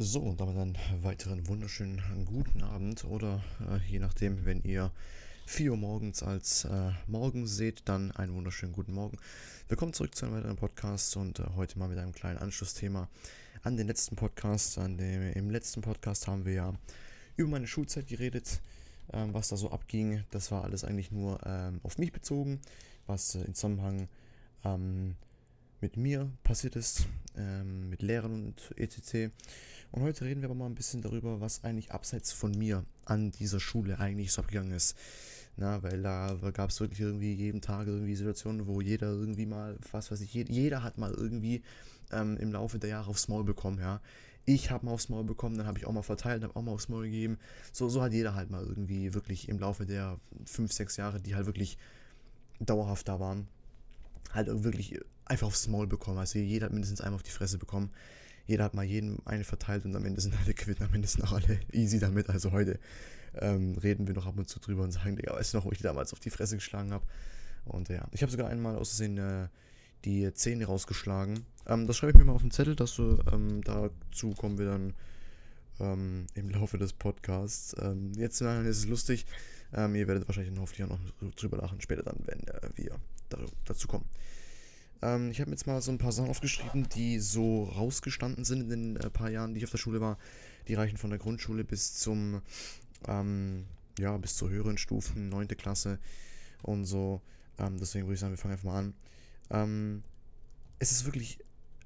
So, und damit einen weiteren wunderschönen guten Abend oder äh, je nachdem, wenn ihr 4 Uhr morgens als äh, Morgen seht, dann einen wunderschönen guten Morgen. Willkommen zurück zu einem weiteren Podcast und äh, heute mal mit einem kleinen Anschlussthema an den letzten Podcast. An dem, Im letzten Podcast haben wir ja über meine Schulzeit geredet, ähm, was da so abging. Das war alles eigentlich nur ähm, auf mich bezogen, was äh, im Zusammenhang ähm, mit mir passiert ist, ähm, mit Lehrern und etc. Und heute reden wir aber mal ein bisschen darüber, was eigentlich abseits von mir an dieser Schule eigentlich so abgegangen ist. Na, weil da gab es wirklich irgendwie jeden Tag irgendwie Situationen, wo jeder irgendwie mal, was weiß ich, jeder, hat mal irgendwie ähm, im Laufe der Jahre aufs Maul bekommen, ja. Ich habe mal aufs Maul bekommen, dann habe ich auch mal verteilt, habe auch mal aufs Maul gegeben. So, so hat jeder halt mal irgendwie wirklich im Laufe der fünf, sechs Jahre, die halt wirklich dauerhaft da waren, halt wirklich einfach aufs Maul bekommen. Also jeder hat mindestens einmal auf die Fresse bekommen jeder hat mal jeden eine verteilt und am Ende sind alle quitt, am Ende sind auch alle easy damit. Also heute ähm, reden wir noch ab und zu drüber und sagen, Digga, weißt du noch, wo ich damals auf die Fresse geschlagen habe? Und ja, ich habe sogar einmal aus Versehen äh, die Zähne rausgeschlagen. Ähm, das schreibe ich mir mal auf den Zettel, dass du, ähm, dazu kommen wir dann ähm, im Laufe des Podcasts. Ähm, jetzt äh, ist es lustig. Ähm, ihr werdet wahrscheinlich hoffentlich auch noch drüber lachen, später dann, wenn äh, wir dazu kommen. Ähm, ich habe mir jetzt mal so ein paar Sachen aufgeschrieben, die so rausgestanden sind in den äh, paar Jahren, die ich auf der Schule war. Die reichen von der Grundschule bis zum, ähm, ja, bis zur höheren Stufen, 9. Klasse und so. Ähm, deswegen würde ich sagen, wir fangen einfach mal an. Ähm, es ist wirklich,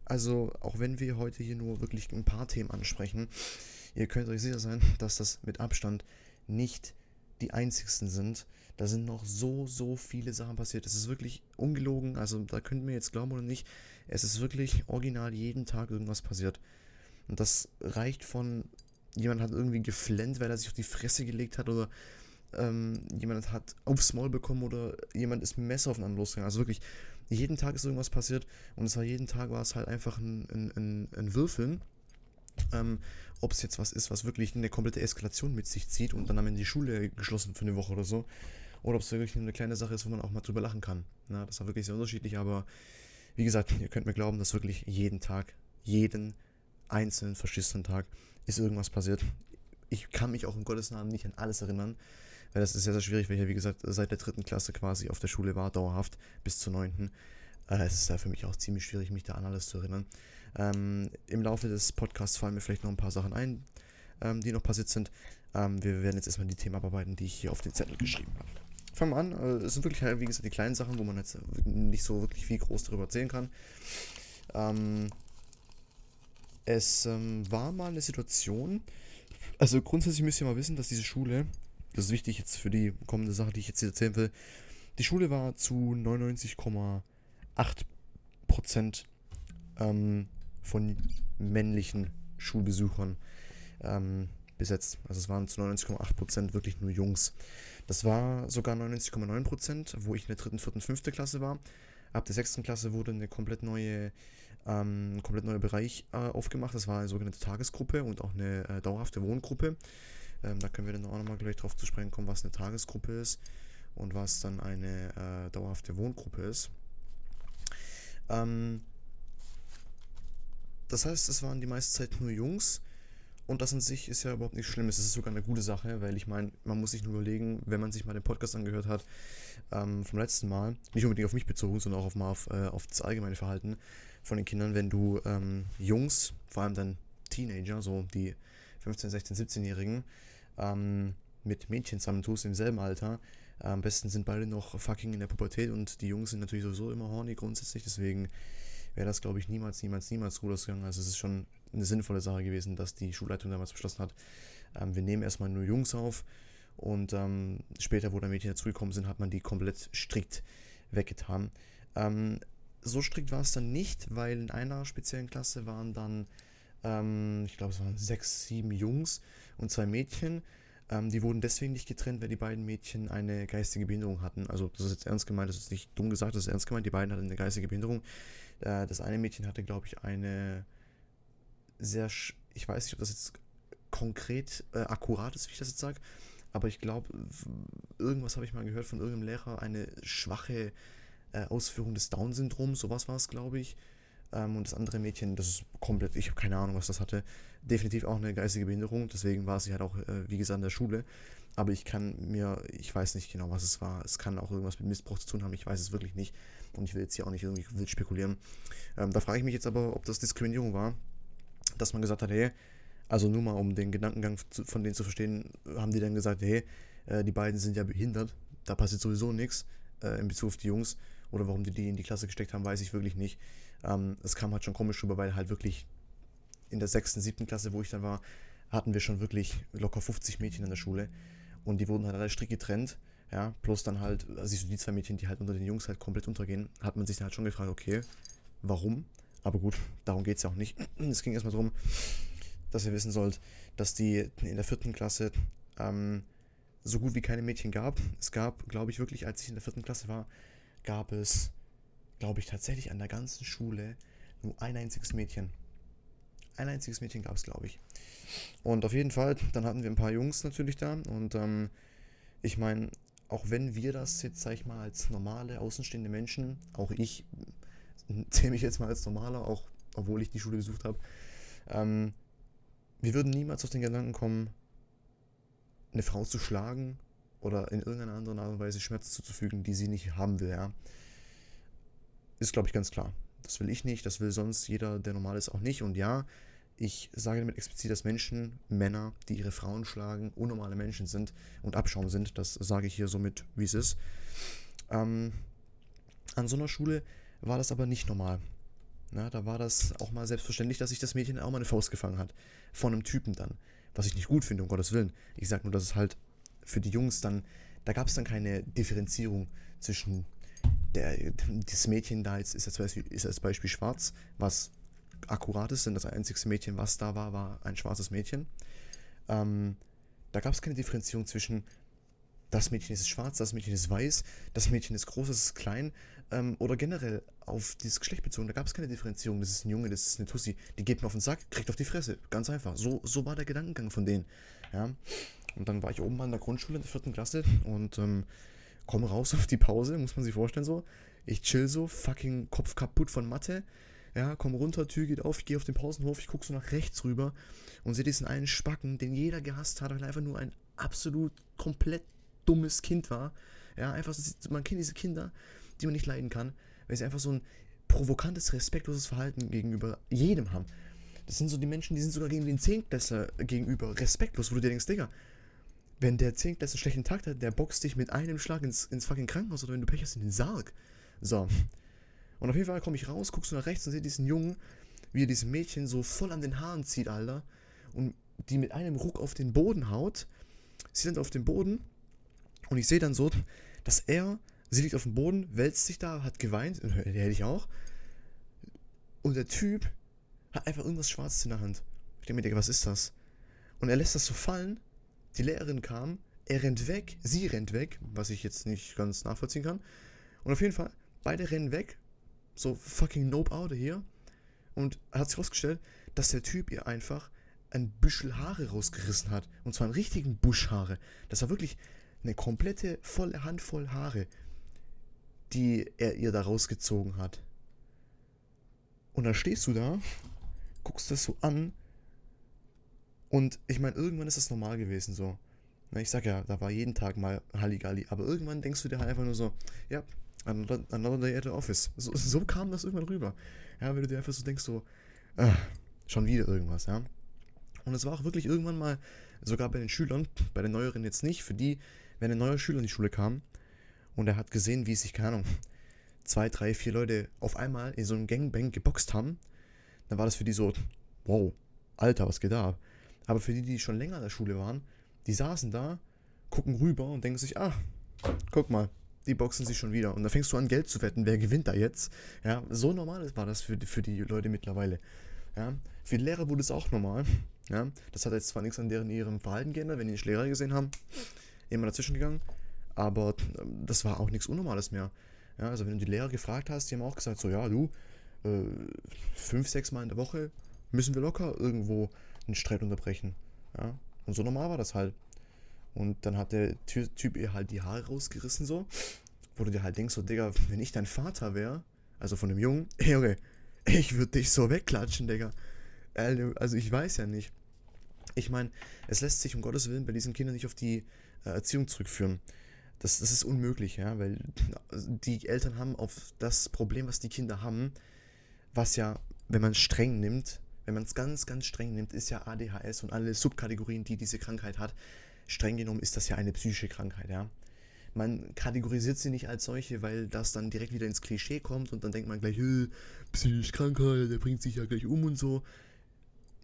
also auch wenn wir heute hier nur wirklich ein paar Themen ansprechen, ihr könnt euch sicher sein, dass das mit Abstand nicht die einzigsten sind. Da sind noch so, so viele Sachen passiert. Es ist wirklich ungelogen. Also da könnt ihr mir jetzt glauben oder nicht. Es ist wirklich original jeden Tag irgendwas passiert. Und das reicht von, jemand hat irgendwie geflennt, weil er sich auf die Fresse gelegt hat oder ähm, jemand hat aufs Maul bekommen oder jemand ist Messer auf anderen losgegangen. Also wirklich, jeden Tag ist irgendwas passiert und es war jeden Tag war es halt einfach ein, ein, ein, ein Würfeln. Ähm, ob es jetzt was ist, was wirklich eine komplette Eskalation mit sich zieht und dann am Ende die Schule geschlossen für eine Woche oder so oder ob es wirklich eine kleine Sache ist, wo man auch mal drüber lachen kann. Na, das war wirklich sehr unterschiedlich, aber wie gesagt, ihr könnt mir glauben, dass wirklich jeden Tag, jeden einzelnen verschissenen Tag ist irgendwas passiert. Ich kann mich auch im Gottes Namen nicht an alles erinnern, weil das ist sehr, sehr schwierig, weil ich ja, wie gesagt, seit der dritten Klasse quasi auf der Schule war, dauerhaft bis zur neunten. Äh, es ist da für mich auch ziemlich schwierig, mich da an alles zu erinnern. Ähm, Im Laufe des Podcasts fallen mir vielleicht noch ein paar Sachen ein, ähm, die noch passiert sind. Ähm, wir werden jetzt erstmal die Themen abarbeiten, die ich hier auf den Zettel geschrieben habe fangen wir an. Äh, es sind wirklich, halt, wie gesagt, die kleinen Sachen, wo man jetzt nicht so wirklich viel groß darüber erzählen kann. Ähm, es ähm, war mal eine Situation, also grundsätzlich müsst ihr mal wissen, dass diese Schule, das ist wichtig jetzt für die kommende Sache, die ich jetzt hier erzählen will, die Schule war zu 99,8% ähm, von männlichen Schulbesuchern ähm, besetzt. Also es waren zu 99,8% wirklich nur Jungs. Das war sogar 99,9%, wo ich in der dritten, vierten, fünften Klasse war. Ab der sechsten Klasse wurde eine komplett neue, ähm, komplett neuer Bereich äh, aufgemacht. Das war eine sogenannte Tagesgruppe und auch eine äh, dauerhafte Wohngruppe. Ähm, da können wir dann auch nochmal gleich drauf zu sprechen kommen, was eine Tagesgruppe ist und was dann eine äh, dauerhafte Wohngruppe ist. Ähm, das heißt, es waren die meiste Zeit nur Jungs. Und das an sich ist ja überhaupt nicht schlimm. Es ist sogar eine gute Sache, weil ich meine, man muss sich nur überlegen, wenn man sich mal den Podcast angehört hat ähm, vom letzten Mal, nicht unbedingt auf mich bezogen, sondern auch auf, mal auf, äh, auf das allgemeine Verhalten von den Kindern, wenn du ähm, Jungs, vor allem dann Teenager, so die 15, 16, 17-Jährigen, ähm, mit Mädchen zusammentust im selben Alter, am besten sind beide noch fucking in der Pubertät und die Jungs sind natürlich sowieso immer horny grundsätzlich, deswegen wäre das, glaube ich, niemals, niemals, niemals gut ausgegangen. Also es ist schon eine sinnvolle Sache gewesen, dass die Schulleitung damals beschlossen hat, ähm, wir nehmen erstmal nur Jungs auf und ähm, später, wo dann Mädchen dazugekommen sind, hat man die komplett strikt weggetan. Ähm, so strikt war es dann nicht, weil in einer speziellen Klasse waren dann, ähm, ich glaube, es waren sechs, sieben Jungs und zwei Mädchen. Ähm, die wurden deswegen nicht getrennt, weil die beiden Mädchen eine geistige Behinderung hatten. Also, das ist jetzt ernst gemeint, das ist nicht dumm gesagt, das ist ernst gemeint. Die beiden hatten eine geistige Behinderung. Äh, das eine Mädchen hatte, glaube ich, eine sehr, ich weiß nicht, ob das jetzt konkret äh, akkurat ist, wie ich das jetzt sage, aber ich glaube, irgendwas habe ich mal gehört von irgendeinem Lehrer, eine schwache äh, Ausführung des Down-Syndroms, sowas war es, glaube ich. Ähm, und das andere Mädchen, das ist komplett, ich habe keine Ahnung, was das hatte. Definitiv auch eine geistige Behinderung, deswegen war sie halt auch, äh, wie gesagt, in der Schule. Aber ich kann mir, ich weiß nicht genau, was es war. Es kann auch irgendwas mit Missbrauch zu tun haben, ich weiß es wirklich nicht. Und ich will jetzt hier auch nicht irgendwie wild spekulieren. Ähm, da frage ich mich jetzt aber, ob das Diskriminierung war, dass man gesagt hat, hey, also nur mal um den Gedankengang von denen zu verstehen, haben die dann gesagt, hey, äh, die beiden sind ja behindert, da passiert sowieso nichts äh, in Bezug auf die Jungs. Oder warum die die in die Klasse gesteckt haben, weiß ich wirklich nicht. Ähm, es kam halt schon komisch rüber, weil halt wirklich in der sechsten, siebten Klasse, wo ich dann war, hatten wir schon wirklich locker 50 Mädchen in der Schule. Und die wurden halt alle strikt getrennt. Ja, plus dann halt, also die zwei Mädchen, die halt unter den Jungs halt komplett untergehen, hat man sich dann halt schon gefragt, okay, warum? Aber gut, darum geht es ja auch nicht. Es ging erstmal darum, dass ihr wissen sollt, dass die in der vierten Klasse ähm, so gut wie keine Mädchen gab. Es gab, glaube ich, wirklich, als ich in der vierten Klasse war, gab es, glaube ich, tatsächlich an der ganzen Schule nur ein einziges Mädchen. Ein einziges Mädchen gab es, glaube ich. Und auf jeden Fall, dann hatten wir ein paar Jungs natürlich da. Und ähm, ich meine, auch wenn wir das jetzt, sag ich mal, als normale, außenstehende Menschen, auch ich zähle mich jetzt mal als normaler, auch obwohl ich die Schule besucht habe, ähm, wir würden niemals auf den Gedanken kommen, eine Frau zu schlagen oder in irgendeiner anderen Art und Weise Schmerzen zuzufügen, die sie nicht haben will, ja. Ist, glaube ich, ganz klar. Das will ich nicht, das will sonst jeder, der normal ist, auch nicht. Und ja, ich sage damit explizit, dass Menschen, Männer, die ihre Frauen schlagen, unnormale Menschen sind und Abschaum sind. Das sage ich hier somit, wie es ist. Ähm, an so einer Schule war das aber nicht normal. Na, da war das auch mal selbstverständlich, dass sich das Mädchen auch mal eine Faust gefangen hat. Von einem Typen dann. Was ich nicht gut finde, um Gottes Willen. Ich sage nur, dass es halt für die Jungs dann, da gab es dann keine Differenzierung zwischen der, das Mädchen da jetzt ist als, Beispiel, ist als Beispiel schwarz, was akkurat ist, denn das einzige Mädchen, was da war, war ein schwarzes Mädchen. Ähm, da gab es keine Differenzierung zwischen das Mädchen ist schwarz, das Mädchen ist weiß, das Mädchen ist groß, das ist klein ähm, oder generell auf dieses Geschlecht bezogen. Da gab es keine Differenzierung. Das ist ein Junge, das ist eine Tussi, die geht mir auf den Sack, kriegt auf die Fresse. Ganz einfach. So, so war der Gedankengang von denen. Ja. Und dann war ich oben mal in der Grundschule in der vierten Klasse und ähm, komme raus auf die Pause, muss man sich vorstellen so. Ich chill so, fucking Kopf kaputt von Mathe. Ja, komm runter, Tür geht auf, ich gehe auf den Pausenhof, ich gucke so nach rechts rüber und sehe diesen einen Spacken, den jeder gehasst hat, weil er einfach nur ein absolut komplett dummes Kind war. Ja, einfach, so, man kennt diese Kinder, die man nicht leiden kann, weil sie einfach so ein provokantes, respektloses Verhalten gegenüber jedem haben. Das sind so die Menschen, die sind sogar gegen den Zehntklässler gegenüber respektlos, wo du dir denkst, Digga, wenn der Zehntklässler einen schlechten Tag hat, der boxt dich mit einem Schlag ins, ins fucking Krankenhaus oder wenn du Pech hast in den Sarg. So. Und auf jeden Fall komme ich raus, guckst du nach rechts und sehe diesen Jungen, wie er diesem Mädchen so voll an den Haaren zieht, Alter. Und die mit einem Ruck auf den Boden haut. Sie sind auf dem Boden. Und ich sehe dann so, dass er, sie liegt auf dem Boden, wälzt sich da, hat geweint, der hätte ich auch. Und der Typ hat einfach irgendwas Schwarzes in der Hand. Ich denke mir, was ist das? Und er lässt das so fallen die Lehrerin kam, er rennt weg, sie rennt weg, was ich jetzt nicht ganz nachvollziehen kann. Und auf jeden Fall, beide rennen weg, so fucking nope out hier. Und hat sich herausgestellt, dass der Typ ihr einfach ein Büschel Haare rausgerissen hat. Und zwar einen richtigen Buschhaare. Das war wirklich eine komplette, volle Handvoll Haare, die er ihr da rausgezogen hat. Und dann stehst du da, guckst das so an und ich meine, irgendwann ist das normal gewesen so. Ich sag ja, da war jeden Tag mal Halligalli. Aber irgendwann denkst du dir halt einfach nur so, ja, another, another day at the office. So, so, kam das irgendwann rüber. Ja, wenn du dir einfach so denkst, so, ah, schon wieder irgendwas, ja. Und es war auch wirklich irgendwann mal, sogar bei den Schülern, bei den Neueren jetzt nicht, für die, wenn ein neuer Schüler in die Schule kam und er hat gesehen, wie sich, keine Ahnung, zwei, drei, vier Leute auf einmal in so einem Gangbang geboxt haben, dann war das für die so, wow, Alter, was geht da ab? Aber für die, die schon länger in der Schule waren, die saßen da, gucken rüber und denken sich, ah, guck mal, die boxen sich schon wieder. Und dann fängst du an, Geld zu wetten, wer gewinnt da jetzt. Ja, so normal war das für, für die Leute mittlerweile. Ja, für die Lehrer wurde es auch normal. Ja, das hat jetzt zwar nichts an deren ihrem Verhalten geändert, wenn die nicht Lehrer gesehen haben, immer dazwischen gegangen, aber ähm, das war auch nichts Unnormales mehr. Ja, also wenn du die Lehrer gefragt hast, die haben auch gesagt, so ja, du, äh, fünf, sechs Mal in der Woche müssen wir locker irgendwo einen Streit unterbrechen. Ja? Und so normal war das halt. Und dann hat der Typ ihr halt die Haare rausgerissen, so. Wo du dir halt denkst, so, Digga, wenn ich dein Vater wäre, also von dem Jungen, hey Junge, ich würde dich so wegklatschen, Digga. Also ich weiß ja nicht. Ich meine, es lässt sich um Gottes Willen bei diesen Kindern nicht auf die äh, Erziehung zurückführen. Das, das ist unmöglich, ja, weil die Eltern haben auf das Problem, was die Kinder haben, was ja, wenn man es streng nimmt, wenn man es ganz, ganz streng nimmt, ist ja ADHS und alle Subkategorien, die diese Krankheit hat, streng genommen ist das ja eine psychische Krankheit, ja. Man kategorisiert sie nicht als solche, weil das dann direkt wieder ins Klischee kommt und dann denkt man gleich, psychische Krankheit, der bringt sich ja gleich um und so.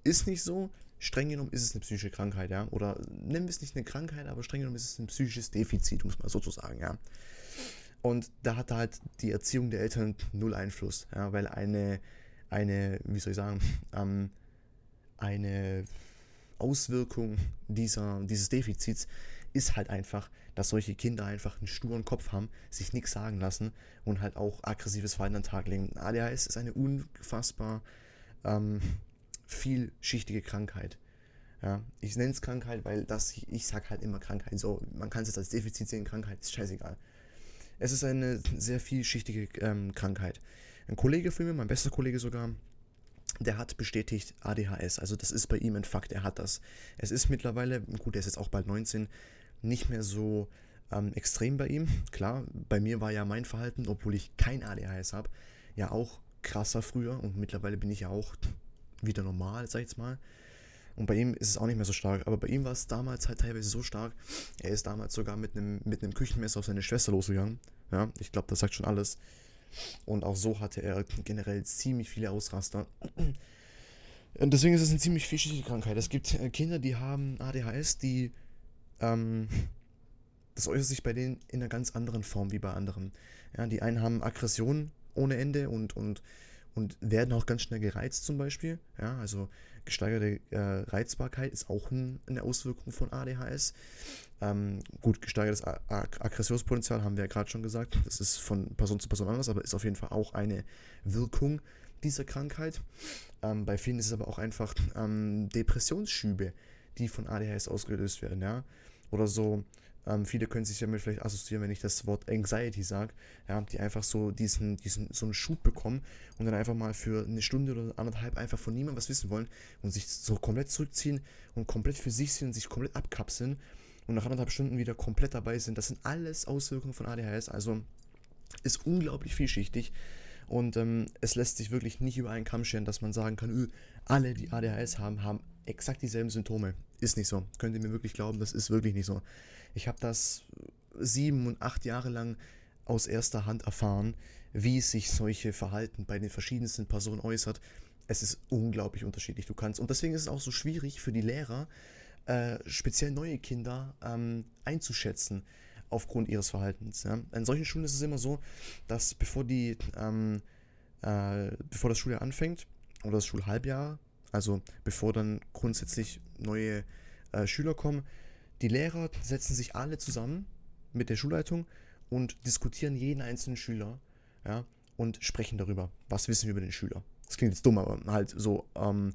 Ist nicht so. Streng genommen ist es eine psychische Krankheit, ja. Oder nennen wir es nicht eine Krankheit, aber streng genommen ist es ein psychisches Defizit, muss man sozusagen, ja. Und da hat halt die Erziehung der Eltern null Einfluss, ja, weil eine, eine, wie soll ich sagen, ähm, eine Auswirkung dieser, dieses Defizits ist halt einfach, dass solche Kinder einfach einen sturen Kopf haben, sich nichts sagen lassen und halt auch aggressives Verhalten an den Tag legen. ADHS ist eine unfassbar ähm, vielschichtige Krankheit. Ja, ich nenne es Krankheit, weil das, ich, sage halt immer Krankheit. So, man kann es jetzt als Defizit sehen, Krankheit ist scheißegal. Es ist eine sehr vielschichtige ähm, Krankheit. Ein Kollege von mir, mein bester Kollege sogar, der hat bestätigt ADHS. Also das ist bei ihm ein Fakt, er hat das. Es ist mittlerweile, gut, er ist jetzt auch bald 19, nicht mehr so ähm, extrem bei ihm. Klar, bei mir war ja mein Verhalten, obwohl ich kein ADHS habe, ja auch krasser früher und mittlerweile bin ich ja auch wieder normal, sag ich jetzt mal. Und bei ihm ist es auch nicht mehr so stark. Aber bei ihm war es damals halt teilweise so stark. Er ist damals sogar mit einem, mit einem Küchenmesser auf seine Schwester losgegangen. Ja, ich glaube, das sagt schon alles. Und auch so hatte er generell ziemlich viele Ausraster. Und deswegen ist es eine ziemlich vielschichtige Krankheit. Es gibt äh, Kinder, die haben ADHS, die. Ähm, das äußert sich bei denen in einer ganz anderen Form wie bei anderen. Ja, die einen haben Aggressionen ohne Ende und, und, und werden auch ganz schnell gereizt zum Beispiel. Ja, also gesteigerte äh, Reizbarkeit ist auch ein, eine Auswirkung von ADHS. Ähm, gut, gesteigertes Aggressionspotenzial haben wir ja gerade schon gesagt. Das ist von Person zu Person anders, aber ist auf jeden Fall auch eine Wirkung dieser Krankheit. Ähm, bei vielen ist es aber auch einfach ähm, Depressionsschübe, die von ADHS ausgelöst werden, ja. Oder so ähm, viele können sich damit vielleicht assoziieren, wenn ich das Wort Anxiety sage, ja, die einfach so diesen, diesen, so einen Schub bekommen und dann einfach mal für eine Stunde oder anderthalb einfach von niemandem was wissen wollen und sich so komplett zurückziehen und komplett für sich sind sich komplett abkapseln und nach anderthalb Stunden wieder komplett dabei sind. Das sind alles Auswirkungen von ADHS, also ist unglaublich vielschichtig. Und ähm, es lässt sich wirklich nicht über einen Kamm scheren, dass man sagen kann, öh, alle, die ADHS haben, haben exakt dieselben Symptome. Ist nicht so. Könnt ihr mir wirklich glauben, das ist wirklich nicht so. Ich habe das sieben und acht Jahre lang aus erster Hand erfahren, wie sich solche Verhalten bei den verschiedensten Personen äußert. Es ist unglaublich unterschiedlich. Du kannst und deswegen ist es auch so schwierig für die Lehrer, äh, speziell neue Kinder ähm, einzuschätzen aufgrund ihres Verhaltens. Ja. An solchen Schulen ist es immer so, dass bevor die ähm, äh, bevor das Schuljahr anfängt oder das Schulhalbjahr, also bevor dann grundsätzlich neue äh, Schüler kommen, die Lehrer setzen sich alle zusammen mit der Schulleitung und diskutieren jeden einzelnen Schüler ja, und sprechen darüber, was wissen wir über den Schüler. Das klingt jetzt dumm, aber halt so, ähm,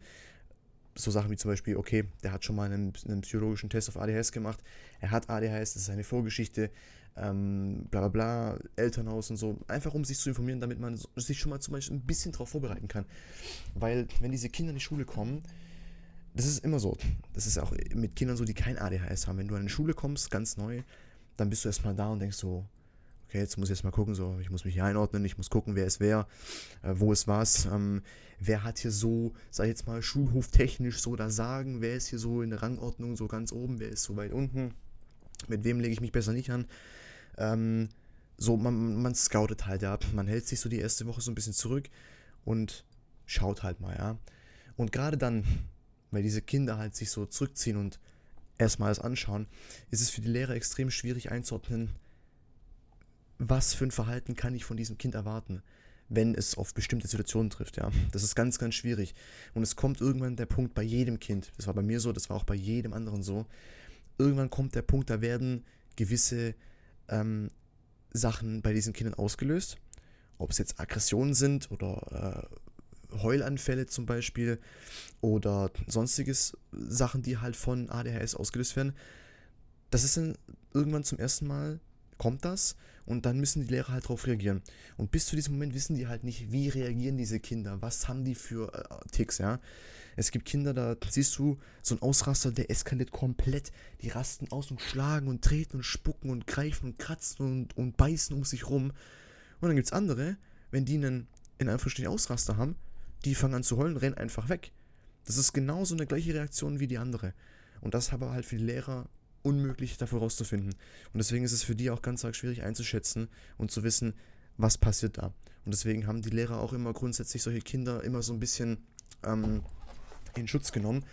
so Sachen wie zum Beispiel, okay, der hat schon mal einen, einen, psychologischen Test auf ADHS gemacht, er hat ADHS, das ist eine Vorgeschichte, ähm, bla bla bla, Elternhaus und so, einfach um sich zu informieren, damit man sich schon mal zum Beispiel ein bisschen darauf vorbereiten kann. Weil wenn diese Kinder in die Schule kommen, das ist immer so. Das ist auch mit Kindern so, die kein ADHS haben. Wenn du an die Schule kommst, ganz neu, dann bist du erstmal da und denkst so, okay, jetzt muss ich erstmal gucken, so, ich muss mich hier einordnen, ich muss gucken, wer ist wer, äh, wo ist was, ähm, wer hat hier so, sag ich jetzt mal, schulhoftechnisch so da sagen, wer ist hier so in der Rangordnung so ganz oben, wer ist so weit unten, mit wem lege ich mich besser nicht an. Ähm, so, man, man scoutet halt, ja, man hält sich so die erste Woche so ein bisschen zurück und schaut halt mal, ja. Und gerade dann, weil diese Kinder halt sich so zurückziehen und erstmal das anschauen, ist es für die Lehrer extrem schwierig einzuordnen, was für ein Verhalten kann ich von diesem Kind erwarten, wenn es auf bestimmte Situationen trifft, ja. Das ist ganz, ganz schwierig. Und es kommt irgendwann der Punkt bei jedem Kind, das war bei mir so, das war auch bei jedem anderen so, irgendwann kommt der Punkt, da werden gewisse ähm, Sachen bei diesen Kindern ausgelöst. Ob es jetzt Aggressionen sind oder äh, Heulanfälle zum Beispiel oder sonstiges Sachen, die halt von ADHS ausgelöst werden. Das ist dann irgendwann zum ersten Mal kommt das und dann müssen die Lehrer halt darauf reagieren. Und bis zu diesem Moment wissen die halt nicht, wie reagieren diese Kinder, was haben die für äh, Ticks, ja. Es gibt Kinder, da siehst du so ein Ausraster, der eskaliert komplett. Die rasten aus und schlagen und treten und spucken und greifen und kratzen und, und beißen um sich rum. Und dann gibt es andere, wenn die einen in Anführungsstrichen Ausraster haben, die fangen an zu heulen, rennen einfach weg. Das ist genauso eine gleiche Reaktion wie die andere. Und das aber halt für die Lehrer unmöglich davor rauszufinden. Und deswegen ist es für die auch ganz arg schwierig einzuschätzen und zu wissen, was passiert da. Und deswegen haben die Lehrer auch immer grundsätzlich solche Kinder immer so ein bisschen ähm, in Schutz genommen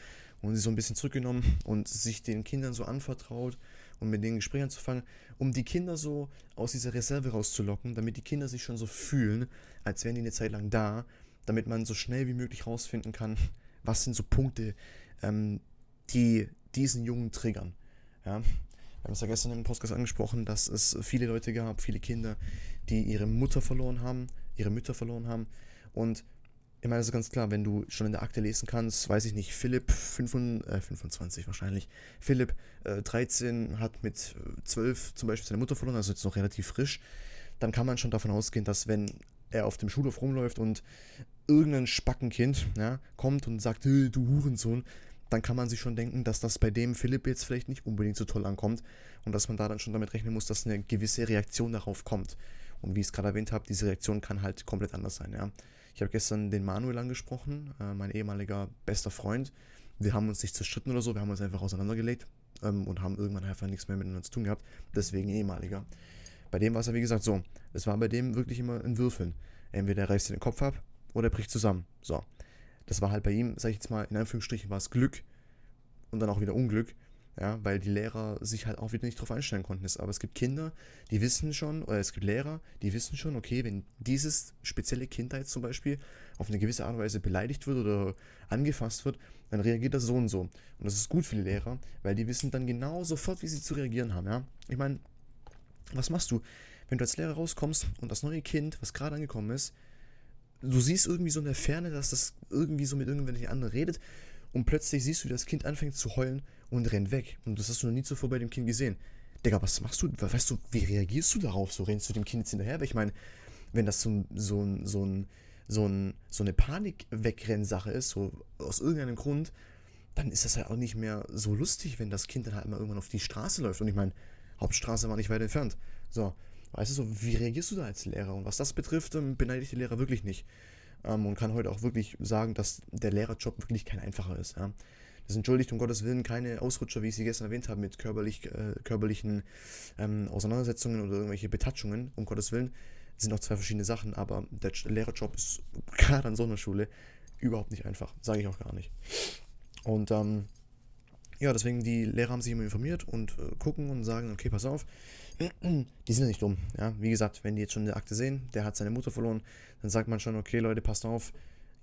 und sie so ein bisschen zurückgenommen und sich den Kindern so anvertraut und mit denen Gespräche anzufangen, um die Kinder so aus dieser Reserve rauszulocken, damit die Kinder sich schon so fühlen, als wären die eine Zeit lang da, damit man so schnell wie möglich rausfinden kann, was sind so Punkte, ähm, die diesen Jungen triggern. Ja? Wir haben es ja gestern im Podcast angesprochen, dass es viele Leute gab, viele Kinder, die ihre Mutter verloren haben, ihre Mütter verloren haben. Und ich meine, das ist ganz klar, wenn du schon in der Akte lesen kannst, weiß ich nicht, Philipp 25, äh, 25 wahrscheinlich, Philipp äh, 13 hat mit 12 zum Beispiel seine Mutter verloren, also jetzt noch relativ frisch, dann kann man schon davon ausgehen, dass wenn er auf dem Schulhof rumläuft und irgendein Spackenkind ja, kommt und sagt, du Hurensohn, dann kann man sich schon denken, dass das bei dem Philipp jetzt vielleicht nicht unbedingt so toll ankommt und dass man da dann schon damit rechnen muss, dass eine gewisse Reaktion darauf kommt. Und wie ich es gerade erwähnt habe, diese Reaktion kann halt komplett anders sein. Ja. Ich habe gestern den Manuel angesprochen, äh, mein ehemaliger bester Freund. Wir haben uns nicht zerstritten oder so, wir haben uns einfach auseinandergelegt ähm, und haben irgendwann einfach nichts mehr miteinander zu tun gehabt. Deswegen ehemaliger. Bei dem war es ja wie gesagt so. Es war bei dem wirklich immer ein Würfeln. Entweder er reißt den Kopf ab oder er bricht zusammen. So. Das war halt bei ihm, sag ich jetzt mal, in Anführungsstrichen war es Glück und dann auch wieder Unglück, ja, weil die Lehrer sich halt auch wieder nicht darauf einstellen konnten. Aber es gibt Kinder, die wissen schon, oder es gibt Lehrer, die wissen schon, okay, wenn dieses spezielle Kind da jetzt zum Beispiel auf eine gewisse Art und Weise beleidigt wird oder angefasst wird, dann reagiert das so und so. Und das ist gut für die Lehrer, weil die wissen dann genau sofort, wie sie zu reagieren haben, ja. Ich meine, was machst du, wenn du als Lehrer rauskommst und das neue Kind, was gerade angekommen ist, du siehst irgendwie so in der Ferne, dass das irgendwie so mit irgendwelchen anderen redet und plötzlich siehst du, wie das Kind anfängt zu heulen und rennt weg. Und das hast du noch nie zuvor bei dem Kind gesehen. Digga, was machst du? Weißt du, wie reagierst du darauf? So rennst du dem Kind jetzt hinterher? Weil ich meine, wenn das so, so, so, so, so eine Panik-Wegrennsache ist, so aus irgendeinem Grund, dann ist das halt auch nicht mehr so lustig, wenn das Kind dann halt mal irgendwann auf die Straße läuft. Und ich meine, Hauptstraße war nicht weit entfernt. So, weißt du so, wie reagierst du da als Lehrer? Und was das betrifft, ähm, beneide ich die Lehrer wirklich nicht. Ähm, und kann heute auch wirklich sagen, dass der Lehrerjob wirklich kein einfacher ist. Ja? Das entschuldigt um Gottes Willen keine Ausrutscher, wie ich sie gestern erwähnt habe, mit körperlich, äh, körperlichen ähm, Auseinandersetzungen oder irgendwelche Betatschungen, um Gottes Willen. Das sind auch zwei verschiedene Sachen, aber der Lehrerjob ist gerade an so einer Schule überhaupt nicht einfach. Sage ich auch gar nicht. Und ähm, ja, deswegen die Lehrer haben sich immer informiert und äh, gucken und sagen, okay, pass auf, die sind ja nicht dumm. Ja, wie gesagt, wenn die jetzt schon eine Akte sehen, der hat seine Mutter verloren, dann sagt man schon, okay, Leute, passt auf,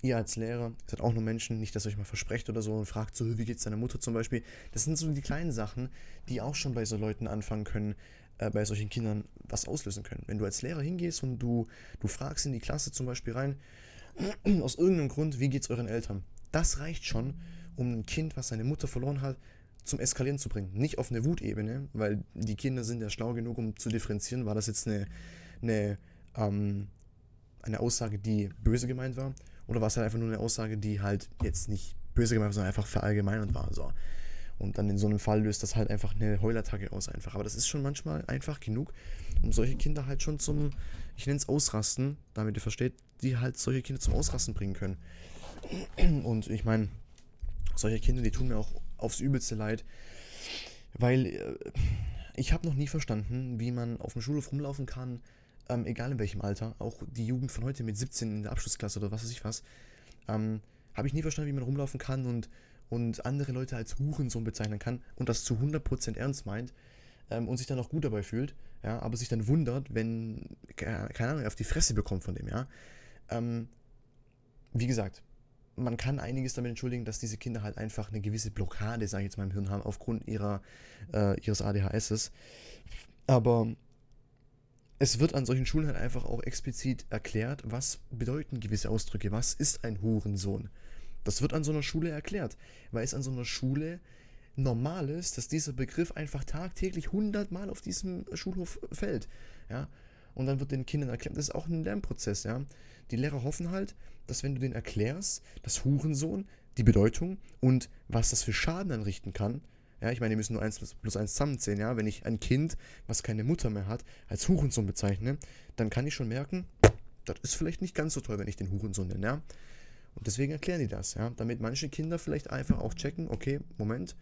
ihr als Lehrer, ihr seid auch nur Menschen, nicht, dass ihr euch mal versprecht oder so und fragt so, wie geht's deiner Mutter zum Beispiel. Das sind so die kleinen Sachen, die auch schon bei so Leuten anfangen können, äh, bei solchen Kindern was auslösen können. Wenn du als Lehrer hingehst und du, du fragst in die Klasse zum Beispiel rein, aus irgendeinem Grund, wie geht's euren Eltern? Das reicht schon, um ein Kind, was seine Mutter verloren hat, zum Eskalieren zu bringen. Nicht auf eine Wutebene, weil die Kinder sind ja schlau genug, um zu differenzieren, war das jetzt eine, eine, ähm, eine Aussage, die böse gemeint war, oder war es halt einfach nur eine Aussage, die halt jetzt nicht böse gemeint war, sondern einfach verallgemeinert war. So. Und dann in so einem Fall löst das halt einfach eine Heulattacke aus einfach. Aber das ist schon manchmal einfach genug, um solche Kinder halt schon zum, ich nenne es Ausrasten, damit ihr versteht, die halt solche Kinder zum Ausrasten bringen können. Und ich meine, solche Kinder, die tun mir auch aufs Übelste leid, weil äh, ich habe noch nie verstanden, wie man auf dem Schulhof rumlaufen kann, ähm, egal in welchem Alter, auch die Jugend von heute mit 17 in der Abschlussklasse oder was weiß ich was, ähm, habe ich nie verstanden, wie man rumlaufen kann und, und andere Leute als Hurensohn bezeichnen kann und das zu 100% ernst meint ähm, und sich dann auch gut dabei fühlt, ja, aber sich dann wundert, wenn, keine Ahnung, auf die Fresse bekommt von dem, ja. Ähm, wie gesagt, man kann einiges damit entschuldigen, dass diese Kinder halt einfach eine gewisse Blockade, sage ich jetzt mal, im Hirn haben, aufgrund ihrer, äh, ihres ADHSs. Aber es wird an solchen Schulen halt einfach auch explizit erklärt, was bedeuten gewisse Ausdrücke, was ist ein Hurensohn. Das wird an so einer Schule erklärt, weil es an so einer Schule normal ist, dass dieser Begriff einfach tagtäglich hundertmal auf diesem Schulhof fällt. Ja? Und dann wird den Kindern erklärt, das ist auch ein Lernprozess. Ja? Die Lehrer hoffen halt, dass wenn du denen erklärst, dass Hurensohn, die Bedeutung und was das für Schaden anrichten kann, ja, ich meine, die müssen nur 1 plus 1 zusammenzählen, ja. Wenn ich ein Kind, was keine Mutter mehr hat, als Hurensohn bezeichne, dann kann ich schon merken, das ist vielleicht nicht ganz so toll, wenn ich den Hurensohn nenne, ja. Und deswegen erklären die das, ja. Damit manche Kinder vielleicht einfach auch checken, okay, Moment,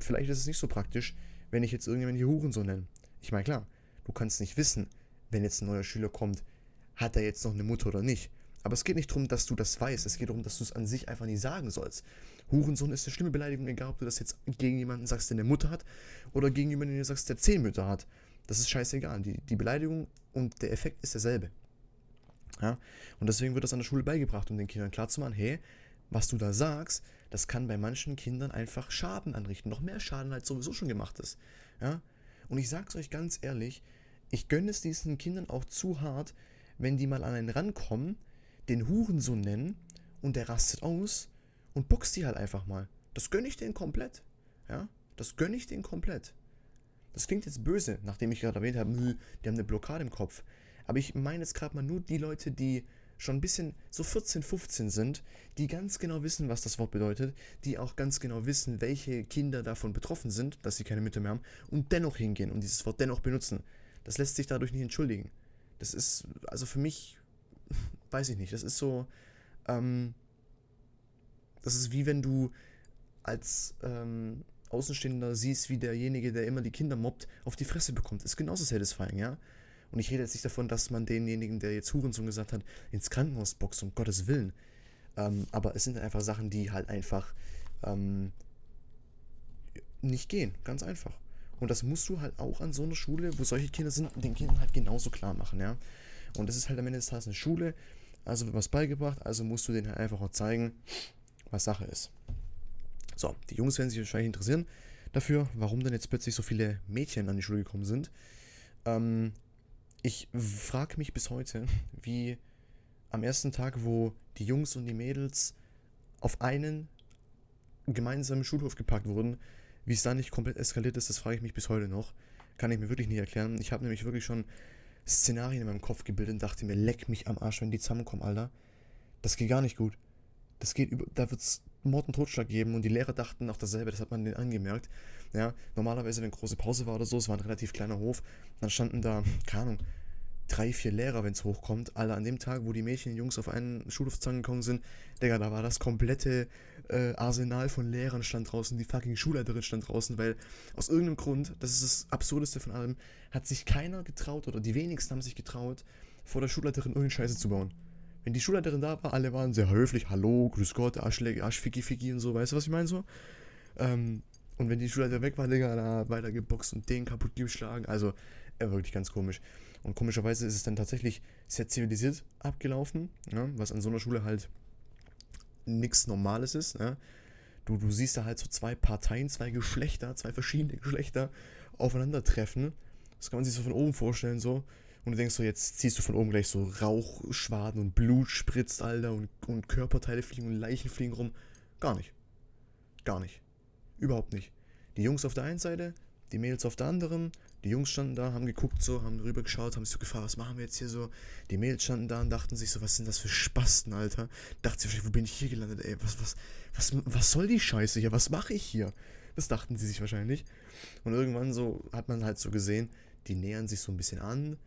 vielleicht ist es nicht so praktisch, wenn ich jetzt irgendjemanden hier Hurensohn nenne. Ich meine, klar, du kannst nicht wissen, wenn jetzt ein neuer Schüler kommt, hat er jetzt noch eine Mutter oder nicht. Aber es geht nicht darum, dass du das weißt. Es geht darum, dass du es an sich einfach nicht sagen sollst. Hurensohn ist eine schlimme Beleidigung, egal ob du das jetzt gegen jemanden sagst, der eine Mutter hat, oder gegen jemanden, der sagst, der zehn Mütter hat. Das ist scheißegal. Die, die Beleidigung und der Effekt ist derselbe. Ja? Und deswegen wird das an der Schule beigebracht, um den Kindern klarzumachen, hey, was du da sagst, das kann bei manchen Kindern einfach Schaden anrichten. Noch mehr Schaden, als sowieso schon gemacht ist. Ja? Und ich sag's euch ganz ehrlich, ich gönne es diesen Kindern auch zu hart, wenn die mal an einen rankommen, den Hurensohn nennen und der rastet aus und boxt die halt einfach mal. Das gönne ich denen komplett. Ja? Das gönne ich denen komplett. Das klingt jetzt böse, nachdem ich gerade erwähnt habe, die haben eine Blockade im Kopf. Aber ich meine jetzt gerade mal nur die Leute, die schon ein bisschen so 14, 15 sind, die ganz genau wissen, was das Wort bedeutet, die auch ganz genau wissen, welche Kinder davon betroffen sind, dass sie keine Mütter mehr haben und dennoch hingehen und dieses Wort dennoch benutzen. Das lässt sich dadurch nicht entschuldigen. Das ist, also für mich, weiß ich nicht, das ist so, ähm, das ist wie wenn du als ähm, Außenstehender siehst, wie derjenige, der immer die Kinder mobbt, auf die Fresse bekommt. Ist genauso satisfying, ja? Und ich rede jetzt nicht davon, dass man denjenigen, der jetzt Hurensohn gesagt hat, ins Krankenhaus boxt, um Gottes Willen. Ähm, aber es sind einfach Sachen, die halt einfach ähm, nicht gehen. Ganz einfach. Und das musst du halt auch an so einer Schule, wo solche Kinder sind, den Kindern halt genauso klar machen, ja. Und das ist halt am Ende des Tages eine Schule, also wird was beigebracht, also musst du denen halt einfach auch zeigen, was Sache ist. So, die Jungs werden sich wahrscheinlich interessieren dafür, warum denn jetzt plötzlich so viele Mädchen an die Schule gekommen sind. Ähm, ich frage mich bis heute, wie am ersten Tag, wo die Jungs und die Mädels auf einen gemeinsamen Schulhof gepackt wurden, wie es da nicht komplett eskaliert ist, das frage ich mich bis heute noch. Kann ich mir wirklich nicht erklären. Ich habe nämlich wirklich schon Szenarien in meinem Kopf gebildet und dachte mir, leck mich am Arsch, wenn die zusammenkommen, Alter. Das geht gar nicht gut. Das geht über, da wird es Mord und Totschlag geben und die Lehrer dachten auch dasselbe, das hat man denen angemerkt. Ja, normalerweise, wenn große Pause war oder so, es war ein relativ kleiner Hof, dann standen da, keine Ahnung, drei, vier Lehrer, wenn es hochkommt. Alle an dem Tag, wo die Mädchen und Jungs auf einen Schulhof zusammengekommen sind, Digga, da war das komplette äh, Arsenal von Lehrern stand draußen, die fucking Schulleiterin stand draußen, weil aus irgendeinem Grund, das ist das Absurdeste von allem, hat sich keiner getraut oder die wenigsten haben sich getraut, vor der Schulleiterin irgendeine Scheiße zu bauen. Wenn die Schulleiterin da war, alle waren sehr höflich, hallo, grüß Gott, Arschleck, Arschficki, Ficki und so, weißt du, was ich meine so? Ähm, und wenn die Schulleiterin weg war, Digga, da weiter geboxt und den kaputt geschlagen, also, äh, wirklich ganz komisch. Und komischerweise ist es dann tatsächlich sehr zivilisiert abgelaufen, ja, was an so einer Schule halt nichts Normales ist. Ja. Du, du siehst da halt so zwei Parteien, zwei Geschlechter, zwei verschiedene Geschlechter aufeinandertreffen. Das kann man sich so von oben vorstellen, so. Und du denkst so, jetzt ziehst du von oben gleich so Rauchschwaden und Blut spritzt, Alter, und, und Körperteile fliegen und Leichen fliegen rum. Gar nicht. Gar nicht. Überhaupt nicht. Die Jungs auf der einen Seite, die Mädels auf der anderen. Die Jungs standen da, haben geguckt so, haben rüber geschaut, haben sich so gefragt, was machen wir jetzt hier so? Die Mädels standen da und dachten sich so, was sind das für Spasten, Alter? Dachten sich, wo bin ich hier gelandet, ey? Was, was, was, was soll die Scheiße hier? Was mache ich hier? Das dachten sie sich wahrscheinlich. Und irgendwann so hat man halt so gesehen, die nähern sich so ein bisschen an.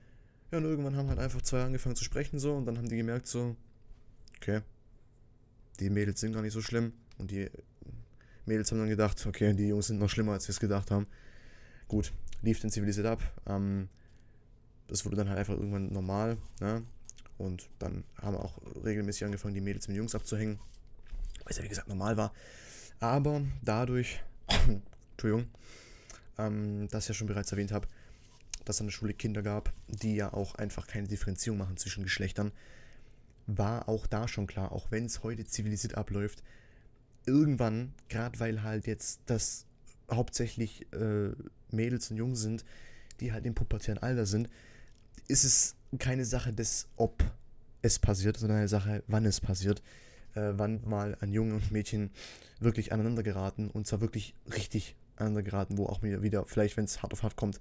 Ja, und irgendwann haben halt einfach zwei angefangen zu sprechen so und dann haben die gemerkt so, okay, die Mädels sind gar nicht so schlimm. Und die Mädels haben dann gedacht, okay, die Jungs sind noch schlimmer, als wir es gedacht haben. Gut, lief dann zivilisiert ab. Ähm, das wurde dann halt einfach irgendwann normal. Ne? Und dann haben wir auch regelmäßig angefangen, die Mädels mit Jungs abzuhängen. Was ja wie gesagt normal war. Aber dadurch, Entschuldigung, ähm, das ich ja schon bereits erwähnt habe, dass es an der Schule Kinder gab, die ja auch einfach keine Differenzierung machen zwischen Geschlechtern, war auch da schon klar, auch wenn es heute zivilisiert abläuft, irgendwann, gerade weil halt jetzt das hauptsächlich äh, Mädels und Jungs sind, die halt im pubertären Alter sind, ist es keine Sache des, ob es passiert, sondern eine Sache, wann es passiert. äh, wann mal ein Junge und Mädchen wirklich aneinander geraten und zwar wirklich richtig aneinander geraten, wo auch wieder, vielleicht, wenn es hart auf hart kommt,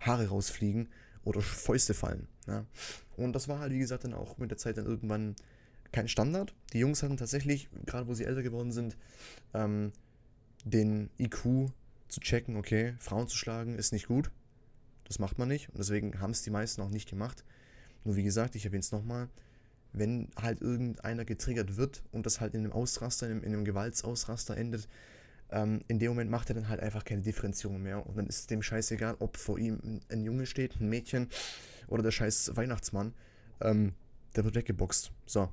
Haare rausfliegen oder Fäuste fallen. Ja. Und das war halt, wie gesagt, dann auch mit der Zeit dann irgendwann kein Standard. Die Jungs hatten tatsächlich, gerade wo sie älter geworden sind, ähm, den IQ zu checken, okay, Frauen zu schlagen ist nicht gut. Das macht man nicht. Und deswegen haben es die meisten auch nicht gemacht. Nur wie gesagt, ich erwähne es nochmal, wenn halt irgendeiner getriggert wird und das halt in einem Ausraster, in einem, in einem Gewaltsausraster endet, ähm, in dem Moment macht er dann halt einfach keine Differenzierung mehr. Und dann ist es dem scheißegal, ob vor ihm ein, Junge steht, ein Mädchen oder der scheiß Weihnachtsmann. Ähm, der wird weggeboxt. So.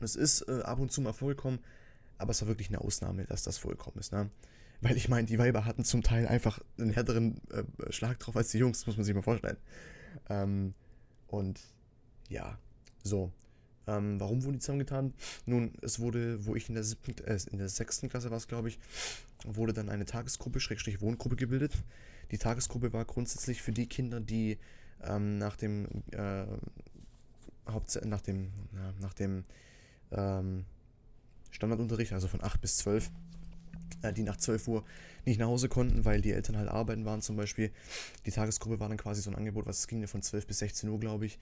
Es ist äh, ab und zu mal vorgekommen, aber es war wirklich eine Ausnahme, dass das vorgekommen ist. Ne? Weil ich meine, die Weiber hatten zum Teil einfach einen härteren äh, Schlag drauf als die Jungs, muss man sich mal vorstellen. Ähm, und ja, so. Ähm, warum wurden die zusammengetan? Nun, es wurde, wo ich in der siebten, äh, in der sechsten Klasse war es, glaube ich, wurde dann eine Tagesgruppe, Schrägstrich Wohngruppe gebildet. Die Tagesgruppe war grundsätzlich für die Kinder, die ähm, nach dem äh, Haupt nach dem, ja, nach dem ähm, Standardunterricht, also von 8 bis 12, äh, die nach 12 Uhr nicht nach Hause konnten, weil die Eltern halt arbeiten waren zum Beispiel. Die Tagesgruppe war dann quasi so ein Angebot, was ging ja von 12 bis 16 Uhr, glaube ich.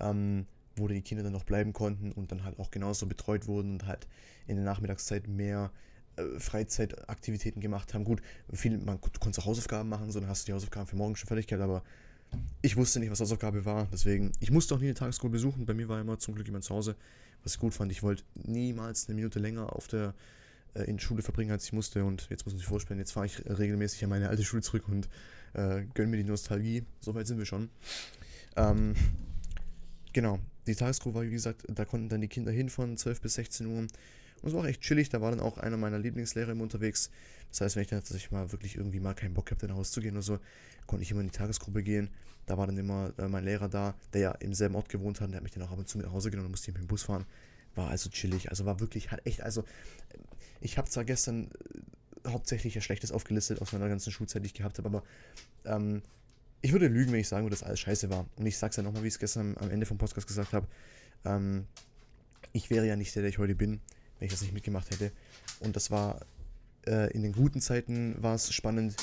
Ähm, wo die Kinder dann noch bleiben konnten und dann halt auch genauso betreut wurden und halt in der Nachmittagszeit mehr äh, Freizeitaktivitäten gemacht haben. Gut, viel, man konnte auch Hausaufgaben machen, so dann hast du die Hausaufgaben für morgen schon fertig gehabt, aber ich wusste nicht, was Hausaufgabe war, deswegen, ich musste auch nie eine Tagesgruppe besuchen, bei mir war immer zum Glück jemand zu Hause, was ich gut fand. Ich wollte niemals eine Minute länger auf der äh, in Schule verbringen, als ich musste und jetzt muss man sich vorstellen, jetzt fahre ich regelmäßig an meine alte Schule zurück und äh, gönne mir die Nostalgie, soweit sind wir schon. Ähm, genau, die Tagesgruppe war, wie gesagt, da konnten dann die Kinder hin von 12 bis 16 Uhr. Und es war auch echt chillig. Da war dann auch einer meiner Lieblingslehrer immer unterwegs. Das heißt, wenn ich dann tatsächlich mal wirklich irgendwie mal keinen Bock habe, nach Hause zu gehen oder so, konnte ich immer in die Tagesgruppe gehen. Da war dann immer äh, mein Lehrer da, der ja im selben Ort gewohnt hat. Der hat mich dann auch ab und zu mit nach Hause genommen und musste mit dem Bus fahren. War also chillig. Also war wirklich, hat echt, also ich habe zwar gestern äh, hauptsächlich ja Schlechtes aufgelistet aus meiner ganzen Schulzeit, die ich gehabt habe, aber ähm, ich würde lügen, wenn ich sagen würde, dass alles scheiße war. Und ich sag's ja nochmal, wie ich es gestern am Ende vom Podcast gesagt habe. Ähm, ich wäre ja nicht der, der ich heute bin, wenn ich das nicht mitgemacht hätte. Und das war äh, in den guten Zeiten war es spannend.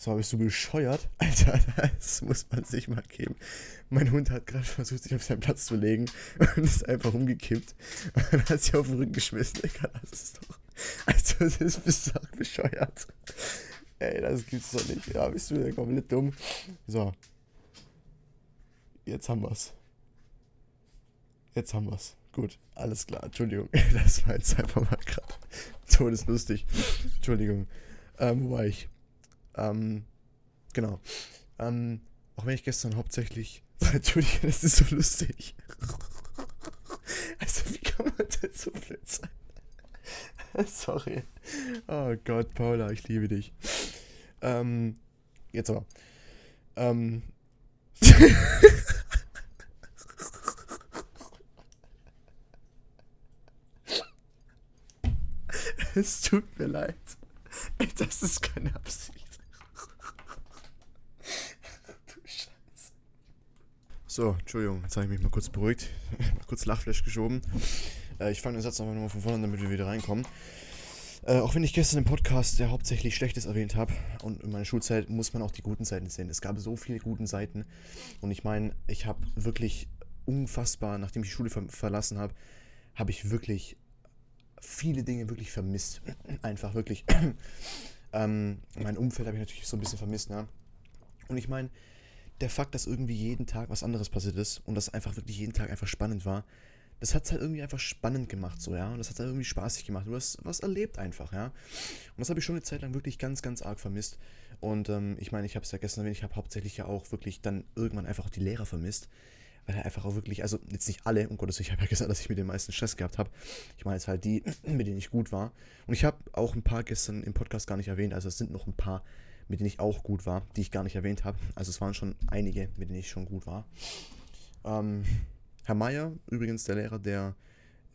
So, bist du bescheuert? Alter, das muss man sich mal geben. Mein Hund hat gerade versucht, sich auf seinen Platz zu legen und ist einfach umgekippt. Und hat sich auf den Rücken geschmissen. Digga, das ist doch. Also, das ist bizarr bescheuert. Ey, das gibt's doch nicht. Ja, bist du denn komplett dumm? So. Jetzt haben wir's. Jetzt haben wir's. Gut, alles klar. Entschuldigung. Das war jetzt einfach mal gerade todeslustig. Entschuldigung. Ähm, wo war ich? Ähm, genau. Ähm, auch wenn ich gestern hauptsächlich. Entschuldigung, das ist so lustig. Also, wie kann man denn so blöd sein? Sorry. Oh Gott, Paula, ich liebe dich. Ähm, jetzt aber. Ähm. es tut mir leid. Das ist keine Absicht. du Scheiße. So, Entschuldigung, jetzt habe ich mich mal kurz beruhigt. mal kurz Lachflash geschoben. Äh, ich fange den Satz einfach nur von vorne an, damit wir wieder reinkommen. Äh, auch wenn ich gestern im Podcast ja hauptsächlich Schlechtes erwähnt habe und in meiner Schulzeit muss man auch die guten Seiten sehen. Es gab so viele gute Seiten und ich meine, ich habe wirklich unfassbar, nachdem ich die Schule ver verlassen habe, habe ich wirklich viele Dinge wirklich vermisst. Einfach wirklich. ähm, mein Umfeld habe ich natürlich so ein bisschen vermisst, ne? Und ich meine, der Fakt, dass irgendwie jeden Tag was anderes passiert ist und das einfach wirklich jeden Tag einfach spannend war, das hat es halt irgendwie einfach spannend gemacht, so, ja. Und das hat halt irgendwie spaßig gemacht. Du hast was erlebt einfach, ja. Und das habe ich schon eine Zeit lang wirklich ganz, ganz arg vermisst. Und ähm, ich meine, ich habe es ja gestern erwähnt, ich habe hauptsächlich ja auch wirklich dann irgendwann einfach auch die Lehrer vermisst. Weil er einfach auch wirklich, also jetzt nicht alle, um Gottes Willen, ich habe ja gesagt, dass ich mit den meisten Stress gehabt habe. Ich meine jetzt halt die, mit denen ich gut war. Und ich habe auch ein paar gestern im Podcast gar nicht erwähnt. Also es sind noch ein paar, mit denen ich auch gut war, die ich gar nicht erwähnt habe. Also es waren schon einige, mit denen ich schon gut war. Ähm, Herr Meier, übrigens der Lehrer, der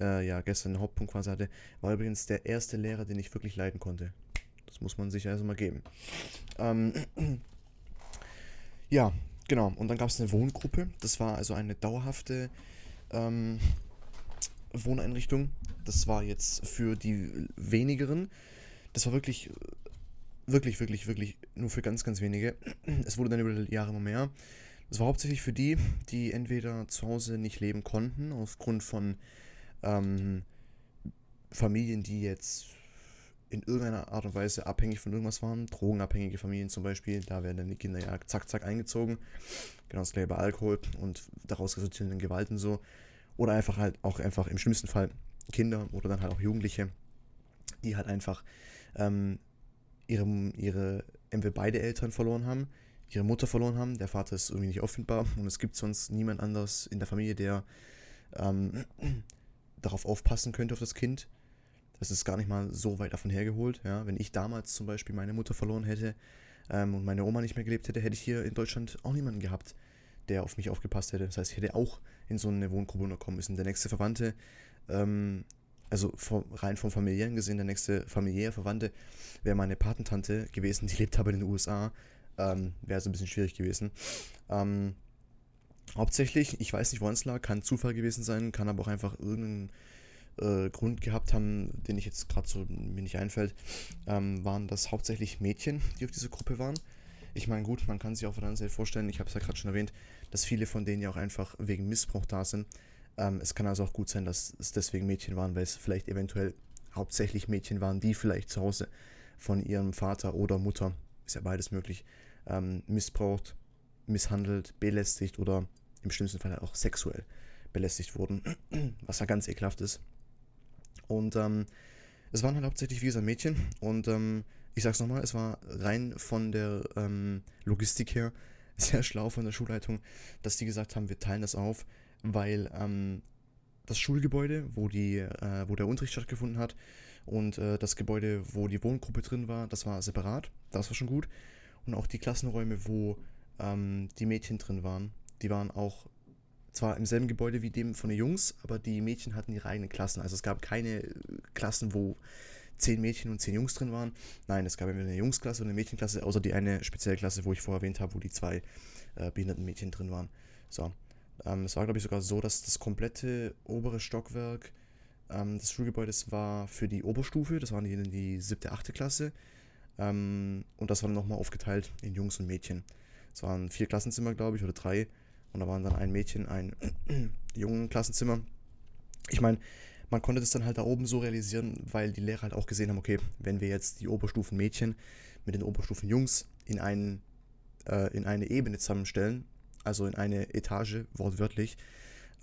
äh, ja gestern den Hauptpunkt quasi hatte, war übrigens der erste Lehrer, den ich wirklich leiden konnte. Das muss man sich also mal geben. Ähm, ja, genau. Und dann gab es eine Wohngruppe. Das war also eine dauerhafte ähm, Wohneinrichtung. Das war jetzt für die wenigeren. Das war wirklich, wirklich, wirklich, wirklich nur für ganz, ganz wenige. Es wurde dann über die Jahre immer mehr. Das war hauptsächlich für die, die entweder zu Hause nicht leben konnten, aufgrund von ähm, Familien, die jetzt in irgendeiner Art und Weise abhängig von irgendwas waren. Drogenabhängige Familien zum Beispiel, da werden dann die Kinder ja zack, zack eingezogen. Genau das gleiche bei Alkohol und daraus resultierenden Gewalten so. Oder einfach halt auch einfach im schlimmsten Fall Kinder oder dann halt auch Jugendliche, die halt einfach ähm, ihre, ihre, entweder beide Eltern verloren haben, ihre Mutter verloren haben, der Vater ist irgendwie nicht auffindbar und es gibt sonst niemand anders in der Familie, der ähm, darauf aufpassen könnte auf das Kind. Das ist gar nicht mal so weit davon hergeholt. Ja? Wenn ich damals zum Beispiel meine Mutter verloren hätte ähm, und meine Oma nicht mehr gelebt hätte, hätte ich hier in Deutschland auch niemanden gehabt, der auf mich aufgepasst hätte. Das heißt, ich hätte auch in so eine Wohngruppe unterkommen müssen. Der nächste Verwandte, ähm, also vom, rein vom familiären gesehen, der nächste familiäre Verwandte wäre meine Patentante gewesen, die lebt aber in den USA. Ähm, wäre so ein bisschen schwierig gewesen. Ähm, hauptsächlich, ich weiß nicht, woran es lag, kann Zufall gewesen sein, kann aber auch einfach irgendein äh, Grund gehabt haben, den ich jetzt gerade so mir nicht einfällt, ähm, waren das hauptsächlich Mädchen, die auf dieser Gruppe waren. Ich meine, gut, man kann sich auch von der anderen Seite vorstellen, ich habe es ja gerade schon erwähnt, dass viele von denen ja auch einfach wegen Missbrauch da sind. Ähm, es kann also auch gut sein, dass es deswegen Mädchen waren, weil es vielleicht eventuell hauptsächlich Mädchen waren, die vielleicht zu Hause von ihrem Vater oder Mutter, ist ja beides möglich, ähm, missbraucht, misshandelt, belästigt oder im schlimmsten Fall auch sexuell belästigt wurden, was ja ganz ekelhaft ist. Und ähm, es waren halt hauptsächlich, wie gesagt, Mädchen. Und ähm, ich sag's nochmal, es war rein von der ähm, Logistik her sehr schlau von der Schulleitung, dass die gesagt haben, wir teilen das auf, weil ähm, das Schulgebäude, wo, die, äh, wo der Unterricht stattgefunden hat, und äh, das Gebäude, wo die Wohngruppe drin war, das war separat. Das war schon gut. Und auch die Klassenräume, wo ähm, die Mädchen drin waren, die waren auch zwar im selben Gebäude wie dem von den Jungs, aber die Mädchen hatten ihre eigenen Klassen. Also es gab keine Klassen, wo zehn Mädchen und zehn Jungs drin waren. Nein, es gab entweder eine Jungsklasse und eine Mädchenklasse, außer die eine spezielle Klasse, wo ich vorher erwähnt habe, wo die zwei äh, behinderten Mädchen drin waren. So. Ähm, es war, glaube ich, sogar so, dass das komplette obere Stockwerk ähm, des Schulgebäudes war für die Oberstufe, das waren die, die siebte, achte Klasse. Ähm, und das war dann nochmal aufgeteilt in Jungs und Mädchen. Es waren vier Klassenzimmer, glaube ich, oder drei. Und da waren dann ein Mädchen, ein jungen Klassenzimmer. Ich meine, man konnte das dann halt da oben so realisieren, weil die Lehrer halt auch gesehen haben, okay, wenn wir jetzt die Oberstufen Mädchen mit den Oberstufen Jungs in, äh, in eine Ebene zusammenstellen, also in eine Etage, wortwörtlich,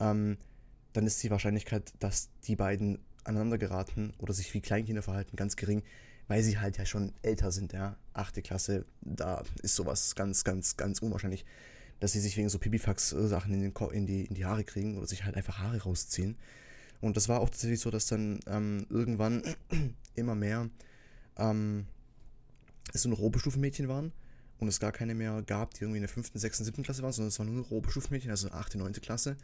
ähm, dann ist die Wahrscheinlichkeit, dass die beiden aneinander geraten oder sich wie Kleinkinder verhalten, ganz gering, weil sie halt ja schon älter sind, ja. Achte Klasse, da ist sowas ganz, ganz, ganz unwahrscheinlich dass sie sich wegen so Pipifax-Sachen in, in, die, in die Haare kriegen oder sich halt einfach Haare rausziehen. Und das war auch tatsächlich so, dass dann ähm, irgendwann immer mehr ähm, nur noch Oberstufenmädchen waren und es gar keine mehr gab, die irgendwie in der 5., 6., 7. Klasse waren, sondern es waren nur Oberstufenmädchen, also 8., 9. Klasse.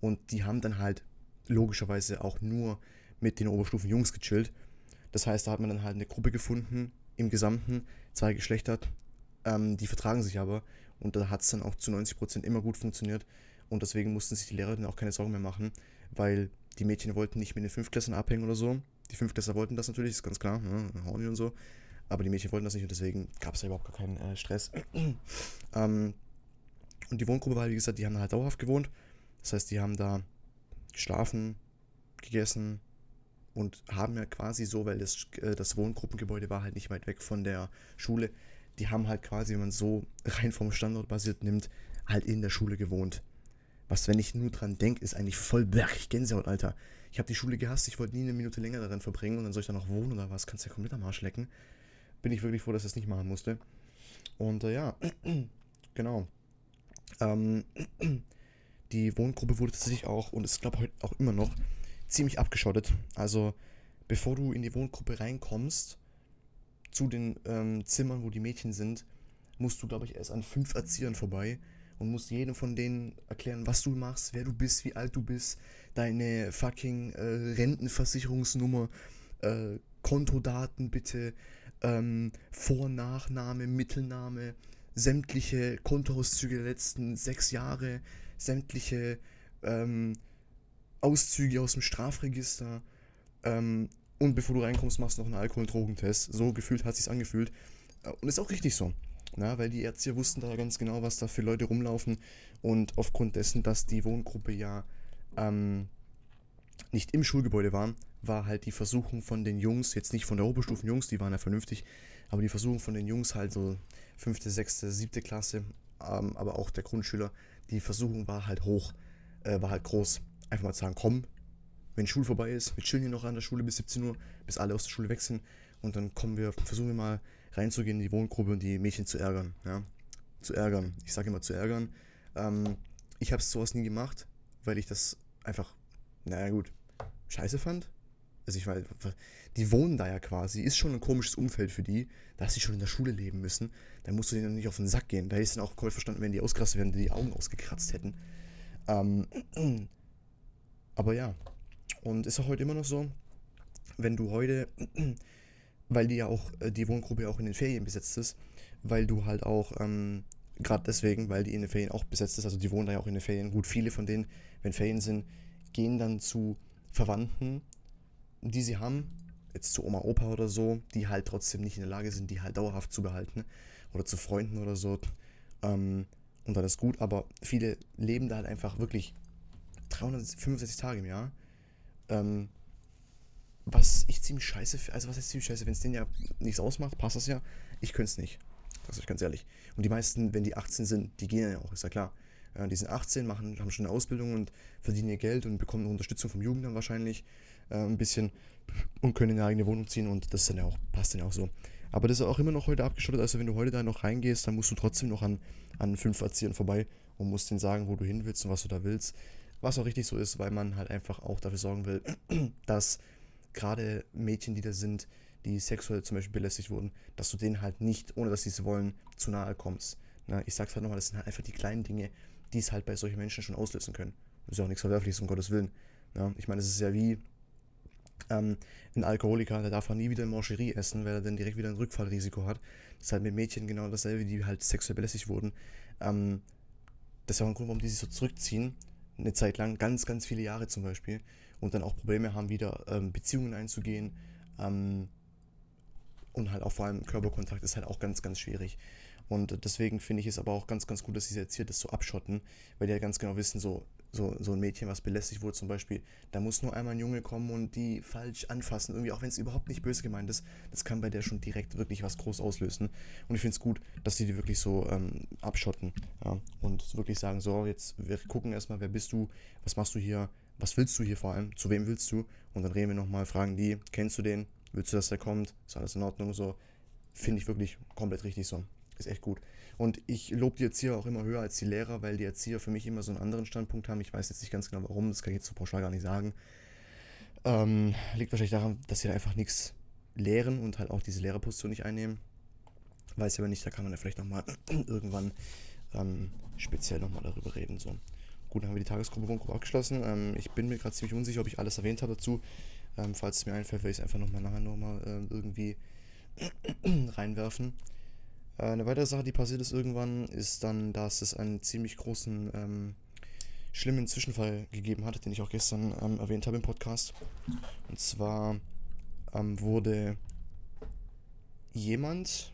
Und die haben dann halt logischerweise auch nur mit den Oberstufen-Jungs gechillt. Das heißt, da hat man dann halt eine Gruppe gefunden, im Gesamten, zwei Geschlechter, ähm, die vertragen sich aber und da hat es dann auch zu 90% immer gut funktioniert. Und deswegen mussten sich die Lehrer dann auch keine Sorgen mehr machen, weil die Mädchen wollten nicht mit den Fünftklässlern abhängen oder so. Die Fünftklässler wollten das natürlich, ist ganz klar, ne, Horny und so. Aber die Mädchen wollten das nicht und deswegen gab es da überhaupt gar keinen äh, Stress. ähm, und die Wohngruppe war, wie gesagt, die haben halt dauerhaft gewohnt. Das heißt, die haben da geschlafen, gegessen und haben ja quasi so, weil das, äh, das Wohngruppengebäude war halt nicht weit weg von der Schule, die haben halt quasi, wenn man so rein vom Standort basiert nimmt, halt in der Schule gewohnt. Was, wenn ich nur dran denke, ist eigentlich voll bergig Gänsehaut, Alter. Ich habe die Schule gehasst, ich wollte nie eine Minute länger darin verbringen und dann soll ich da noch wohnen oder was? Kannst ja komplett am Arsch lecken. Bin ich wirklich froh, dass ich das nicht machen musste. Und äh, ja, genau. Ähm, die Wohngruppe wurde tatsächlich auch, und ist glaube heute auch immer noch, ziemlich abgeschottet. Also, bevor du in die Wohngruppe reinkommst, zu den ähm, Zimmern, wo die Mädchen sind, musst du, glaube ich, erst an fünf Erziehern vorbei und musst jedem von denen erklären, was du machst, wer du bist, wie alt du bist, deine fucking äh, Rentenversicherungsnummer, äh, Kontodaten bitte, ähm, Vor-, Nachname, Mittelname, sämtliche Kontoauszüge der letzten sechs Jahre, sämtliche ähm, Auszüge aus dem Strafregister. Ähm, und bevor du reinkommst, machst du noch einen Alkohol- und Drogentest. So gefühlt hat sich's angefühlt. Äh, und ist auch richtig so. Na, weil die Erzieher wussten da ganz genau, was da für Leute rumlaufen. Und aufgrund dessen, dass die Wohngruppe ja ähm, nicht im Schulgebäude war, war halt die Versuchung von den Jungs, jetzt nicht von der Oberstufenjungs, die waren ja vernünftig, aber die Versuchung von den Jungs halt so fünfte, sechste, siebte Klasse, ähm, aber auch der Grundschüler, die Versuchung war halt hoch, äh, war halt groß. Einfach mal zu sagen, komm, wenn Schule vorbei ist, wir chillen hier noch an der Schule bis 17 Uhr, bis alle aus der Schule sind und dann kommen wir, versuchen wir mal reinzugehen in die Wohngruppe und die Mädchen zu ärgern, ja, zu ärgern. Ich sage immer zu ärgern. Ähm, ich habe sowas nie gemacht, weil ich das einfach, naja gut, scheiße fand. Also ich meine, die wohnen da ja quasi, ist schon ein komisches Umfeld für die, dass sie schon in der Schule leben müssen. Da musst du denen nicht auf den Sack gehen. Da ist dann auch komplett verstanden, wenn die ausgerastet werden, die die Augen ausgekratzt hätten. Ähm, aber ja, und ist auch heute immer noch so, wenn du heute, weil die ja auch, äh, die Wohngruppe ja auch in den Ferien besetzt ist, weil du halt auch, ähm, gerade deswegen, weil die in den Ferien auch besetzt ist, also die wohnen da ja auch in den Ferien. Gut, viele von denen, wenn Ferien sind, gehen dann zu Verwandten, die sie haben, jetzt zu Oma, Opa oder so, die halt trotzdem nicht in der Lage sind, die halt dauerhaft zu behalten oder zu Freunden oder so. Ähm, und dann ist gut, aber viele leben da halt einfach wirklich 365 Tage im Jahr. Ähm, was ich ziemlich scheiße finde, also was ist ziemlich scheiße, wenn es denen ja nichts ausmacht, passt das ja. Ich könnte es nicht. Das ist ganz ehrlich. Und die meisten, wenn die 18 sind, die gehen ja auch, ist ja klar. Ja, die sind 18, machen, haben schon eine Ausbildung und verdienen ihr Geld und bekommen Unterstützung vom Jugendamt wahrscheinlich äh, ein bisschen und können in eine eigene Wohnung ziehen und das dann ja auch, passt dann ja auch so. Aber das ist auch immer noch heute abgeschottet, also wenn du heute da noch reingehst, dann musst du trotzdem noch an, an fünf Erziehern vorbei und musst denen sagen, wo du hin willst und was du da willst. Was auch richtig so ist, weil man halt einfach auch dafür sorgen will, dass gerade Mädchen, die da sind, die sexuell zum Beispiel belästigt wurden, dass du denen halt nicht, ohne dass sie es wollen, zu nahe kommst. Na, ich sag's halt nochmal, das sind halt einfach die kleinen Dinge, die es halt bei solchen Menschen schon auslösen können. Das ist ja auch nichts Verwerfliches, um Gottes Willen. Ja, ich meine, es ist ja wie ähm, ein Alkoholiker, der darf auch nie wieder in Mancherie essen, weil er dann direkt wieder ein Rückfallrisiko hat. Das ist halt mit Mädchen genau dasselbe, die halt sexuell belästigt wurden. Ähm, das ist ja auch ein Grund, warum die sich so zurückziehen, eine Zeit lang, ganz, ganz viele Jahre zum Beispiel, und dann auch Probleme haben, wieder ähm, Beziehungen einzugehen. Ähm, und halt auch vor allem Körperkontakt ist halt auch ganz, ganz schwierig. Und deswegen finde ich es aber auch ganz, ganz gut, dass sie jetzt hier das so abschotten, weil die ja ganz genau wissen, so, so, so ein Mädchen, was belästigt wurde zum Beispiel, da muss nur einmal ein Junge kommen und die falsch anfassen, irgendwie, auch wenn es überhaupt nicht böse gemeint ist, das kann bei der schon direkt wirklich was groß auslösen. Und ich finde es gut, dass die die wirklich so ähm, abschotten ja, und wirklich sagen, so, jetzt, wir gucken erstmal, wer bist du, was machst du hier, was willst du hier vor allem, zu wem willst du? Und dann reden wir nochmal, fragen die, kennst du den, willst du, dass der kommt, ist alles in Ordnung, so, finde ich wirklich komplett richtig so. Ist echt gut. Und ich lobe die Erzieher auch immer höher als die Lehrer, weil die Erzieher für mich immer so einen anderen Standpunkt haben. Ich weiß jetzt nicht ganz genau warum, das kann ich jetzt so pauschal gar nicht sagen. Ähm, liegt wahrscheinlich daran, dass sie da einfach nichts lehren und halt auch diese Lehrerposition nicht einnehmen. Weiß ich aber nicht, da kann man ja vielleicht nochmal irgendwann ähm, speziell nochmal darüber reden. So. Gut, dann haben wir die Tagesgruppe Wohngruppe abgeschlossen. Ähm, ich bin mir gerade ziemlich unsicher, ob ich alles erwähnt habe dazu. Ähm, falls es mir einfällt, werde ich es einfach nochmal nachher nochmal äh, irgendwie reinwerfen. Äh, eine weitere Sache, die passiert ist irgendwann, ist dann, dass es einen ziemlich großen, ähm, schlimmen Zwischenfall gegeben hat, den ich auch gestern ähm, erwähnt habe im Podcast. Und zwar ähm, wurde jemand,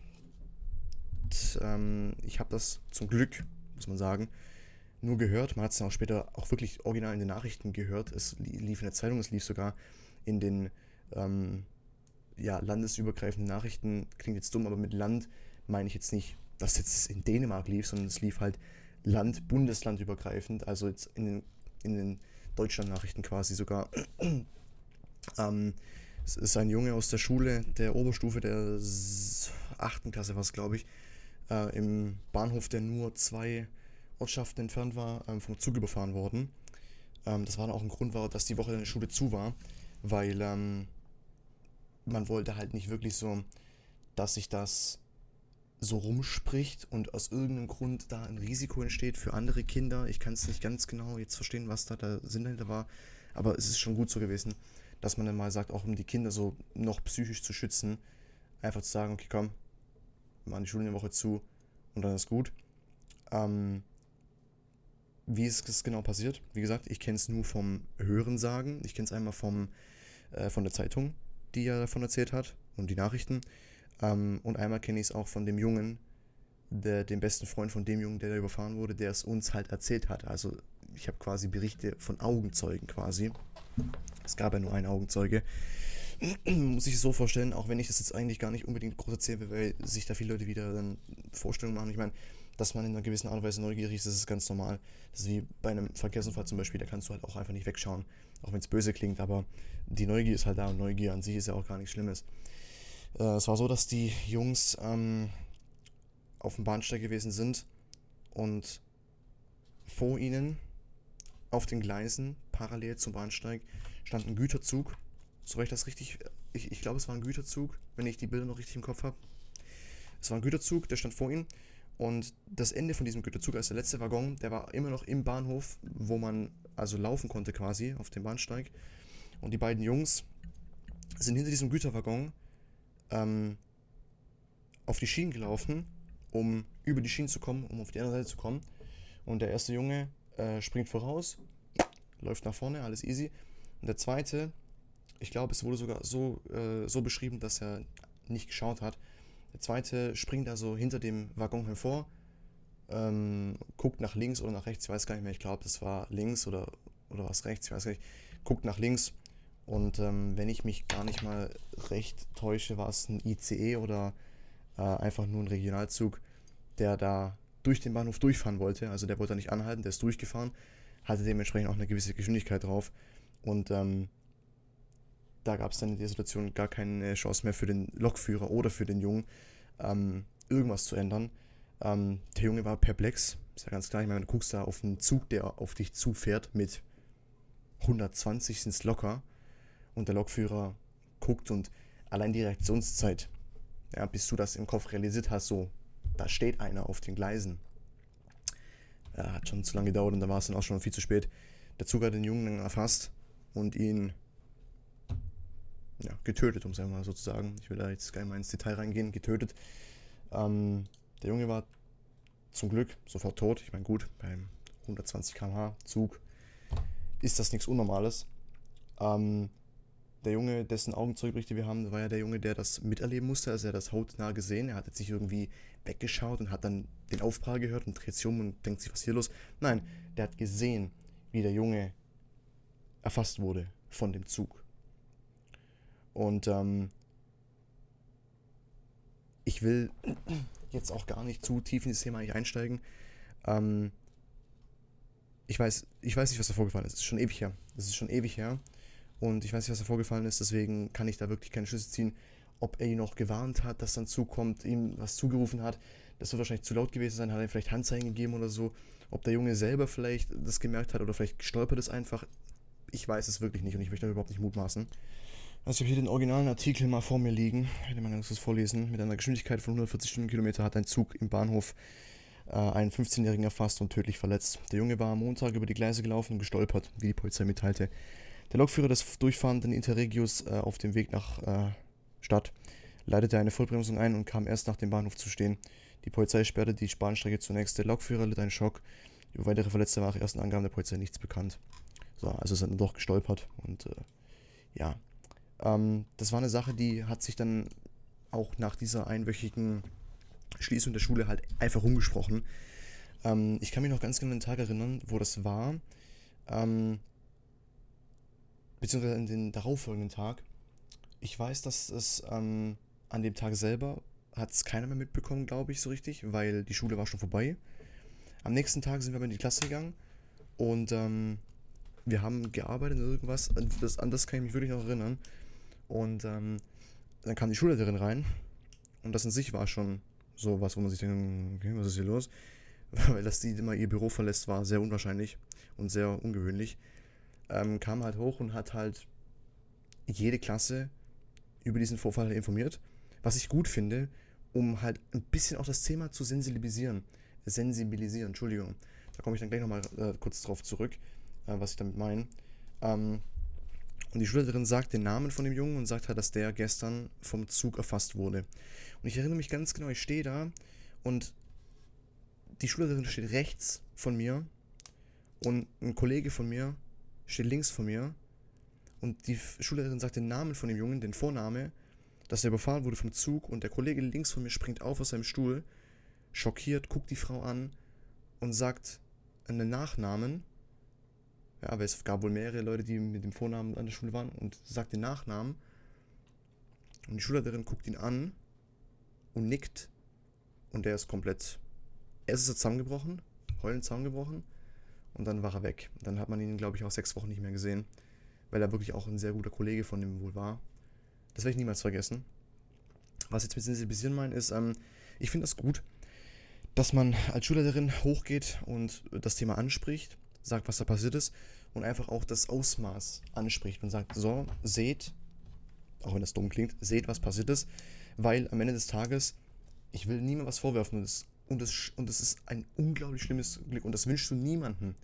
ähm, ich habe das zum Glück, muss man sagen, nur gehört. Man hat es dann auch später auch wirklich original in den Nachrichten gehört. Es lief in der Zeitung, es lief sogar in den ähm, ja, landesübergreifenden Nachrichten. Klingt jetzt dumm, aber mit Land meine ich jetzt nicht, dass jetzt in Dänemark lief, sondern es lief halt Land, Bundesland übergreifend, also jetzt in den, in den Deutschland-Nachrichten quasi sogar. ähm, es ist ein Junge aus der Schule, der Oberstufe der 8. Klasse war es, glaube ich, äh, im Bahnhof, der nur zwei Ortschaften entfernt war, ähm, vom Zug überfahren worden. Ähm, das war dann auch ein Grund, war, dass die Woche der Schule zu war, weil ähm, man wollte halt nicht wirklich so, dass sich das so rumspricht und aus irgendeinem Grund da ein Risiko entsteht für andere Kinder. Ich kann es nicht ganz genau jetzt verstehen, was da der Sinn dahinter war, aber es ist schon gut so gewesen, dass man dann mal sagt, auch um die Kinder so noch psychisch zu schützen, einfach zu sagen, okay, komm, machen die Schule eine Woche zu und dann ist gut. Ähm, wie ist es genau passiert? Wie gesagt, ich kenne es nur vom Hörensagen. Ich kenne es einmal vom, äh, von der Zeitung, die er davon erzählt hat und die Nachrichten. Ähm, und einmal kenne ich es auch von dem Jungen, der, dem besten Freund von dem Jungen, der da überfahren wurde, der es uns halt erzählt hat. Also ich habe quasi Berichte von Augenzeugen quasi. Es gab ja nur einen Augenzeuge. Muss ich es so vorstellen, auch wenn ich das jetzt eigentlich gar nicht unbedingt groß erzähle, weil sich da viele Leute wieder dann Vorstellungen machen. Ich meine, dass man in einer gewissen Art und Weise neugierig ist, das ist ganz normal. Das ist wie bei einem Verkehrsunfall zum Beispiel, da kannst du halt auch einfach nicht wegschauen, auch wenn es böse klingt, aber die Neugier ist halt da und Neugier an sich ist ja auch gar nichts Schlimmes. Äh, es war so, dass die Jungs ähm, auf dem Bahnsteig gewesen sind und vor ihnen auf den Gleisen, parallel zum Bahnsteig, stand ein Güterzug. Soweit ich das richtig, ich, ich glaube, es war ein Güterzug, wenn ich die Bilder noch richtig im Kopf habe. Es war ein Güterzug, der stand vor ihnen und das Ende von diesem Güterzug, also der letzte Waggon, der war immer noch im Bahnhof, wo man also laufen konnte quasi auf dem Bahnsteig. Und die beiden Jungs sind hinter diesem Güterwaggon ähm, auf die Schienen gelaufen, um über die Schienen zu kommen, um auf die andere Seite zu kommen. Und der erste Junge äh, springt voraus, läuft nach vorne, alles easy. Und der zweite, ich glaube, es wurde sogar so, äh, so beschrieben, dass er nicht geschaut hat. Der zweite springt also hinter dem Waggon hervor, ähm, guckt nach links oder nach rechts, ich weiß gar nicht mehr, ich glaube, das war links oder, oder was rechts, ich weiß gar nicht, guckt nach links und ähm, wenn ich mich gar nicht mal recht täusche, war es ein ICE oder äh, einfach nur ein Regionalzug, der da durch den Bahnhof durchfahren wollte. Also der wollte da nicht anhalten, der ist durchgefahren, hatte dementsprechend auch eine gewisse Geschwindigkeit drauf. Und ähm, da gab es dann in der Situation gar keine Chance mehr für den Lokführer oder für den Jungen, ähm, irgendwas zu ändern. Ähm, der Junge war perplex, ist ja ganz klar. Ich meine, du guckst da auf einen Zug, der auf dich zufährt mit 120 sind es locker und der Lokführer guckt und allein die Reaktionszeit, ja, bis du das im Kopf realisiert hast, so, da steht einer auf den Gleisen. Ja, hat schon zu lange gedauert und da war es dann auch schon viel zu spät. Der Zug hat den Jungen erfasst und ihn ja, getötet, um es einmal so zu sagen. Ich will da jetzt gar nicht mal ins Detail reingehen, getötet. Ähm, der Junge war zum Glück sofort tot. Ich meine, gut, beim 120 km/h Zug ist das nichts Unnormales. Ähm, der Junge, dessen Augenzeugberichte wir haben, war ja der Junge, der das miterleben musste. Also er hat das hautnah gesehen. Er hat jetzt sich irgendwie weggeschaut und hat dann den Aufprall gehört und dreht sich um und denkt sich, was hier los? Nein, der hat gesehen, wie der Junge erfasst wurde von dem Zug. Und ähm, ich will jetzt auch gar nicht zu tief in das Thema einsteigen. Ähm, ich, weiß, ich weiß nicht, was da vorgefallen ist. Es ist schon ewig her. Das ist schon ewig her. Und ich weiß nicht, was da vorgefallen ist. Deswegen kann ich da wirklich keine Schlüsse ziehen. Ob er ihn noch gewarnt hat, dass dann zukommt, ihm was zugerufen hat. Das wird wahrscheinlich zu laut gewesen sein. Hat er vielleicht Handzeichen gegeben oder so. Ob der Junge selber vielleicht das gemerkt hat oder vielleicht gestolpert ist einfach. Ich weiß es wirklich nicht und ich möchte überhaupt nicht mutmaßen. Also ich habe hier den originalen Artikel mal vor mir liegen. Ich werde mal ganz kurz vorlesen. Mit einer Geschwindigkeit von 140 Stundenkilometer hat ein Zug im Bahnhof äh, einen 15-Jährigen erfasst und tödlich verletzt. Der Junge war am Montag über die Gleise gelaufen und gestolpert, wie die Polizei mitteilte. Der Lokführer des durchfahrenden Interregios äh, auf dem Weg nach äh, Stadt leitete eine Vollbremsung ein und kam erst nach dem Bahnhof zu stehen. Die Polizei sperrte die Bahnstrecke zunächst. Der Lokführer litt einen Schock. Über weitere Verletzte war nach ersten Angaben der Polizei nichts bekannt. So, also ist er dann doch gestolpert und äh, ja, ähm, das war eine Sache, die hat sich dann auch nach dieser einwöchigen Schließung der Schule halt einfach rumgesprochen. Ähm, ich kann mich noch ganz genau an den Tag erinnern, wo das war. Ähm, beziehungsweise an den darauffolgenden Tag. Ich weiß, dass es ähm, an dem Tag selber hat es keiner mehr mitbekommen, glaube ich, so richtig, weil die Schule war schon vorbei. Am nächsten Tag sind wir aber in die Klasse gegangen und ähm, wir haben gearbeitet in irgendwas. Das, an das kann ich mich wirklich noch erinnern. Und ähm, dann kam die Schulleiterin rein. Und das in sich war schon so was, wo man sich denkt, okay, was ist hier los? Weil dass die immer ihr Büro verlässt, war sehr unwahrscheinlich und sehr ungewöhnlich. Ähm, kam halt hoch und hat halt jede Klasse über diesen Vorfall informiert. Was ich gut finde, um halt ein bisschen auch das Thema zu sensibilisieren. Sensibilisieren, Entschuldigung. Da komme ich dann gleich nochmal äh, kurz drauf zurück, äh, was ich damit meine. Ähm, und die Schulleiterin sagt den Namen von dem Jungen und sagt halt, dass der gestern vom Zug erfasst wurde. Und ich erinnere mich ganz genau, ich stehe da und die Schulleiterin steht rechts von mir Und ein Kollege von mir steht links von mir und die Schülerin sagt den Namen von dem Jungen, den Vorname, dass er überfahren wurde vom Zug und der Kollege links von mir springt auf aus seinem Stuhl, schockiert, guckt die Frau an und sagt einen Nachnamen. Ja, aber es gab wohl mehrere Leute, die mit dem Vornamen an der Schule waren und sagt den Nachnamen. Und die Schülerin guckt ihn an und nickt und der ist komplett. Erst ist er zusammengebrochen, heulend zusammengebrochen und dann war er weg. Dann hat man ihn, glaube ich, auch sechs Wochen nicht mehr gesehen, weil er wirklich auch ein sehr guter Kollege von dem wohl war. Das werde ich niemals vergessen. Was ich jetzt mit sensibilisieren meine, ist, ähm, ich finde das gut, dass man als Schülerin hochgeht und das Thema anspricht, sagt, was da passiert ist und einfach auch das Ausmaß anspricht und sagt, so, seht, auch wenn das dumm klingt, seht, was passiert ist, weil am Ende des Tages, ich will niemandem was vorwerfen und es, und, es, und es ist ein unglaublich schlimmes Glück und das wünschst du niemandem.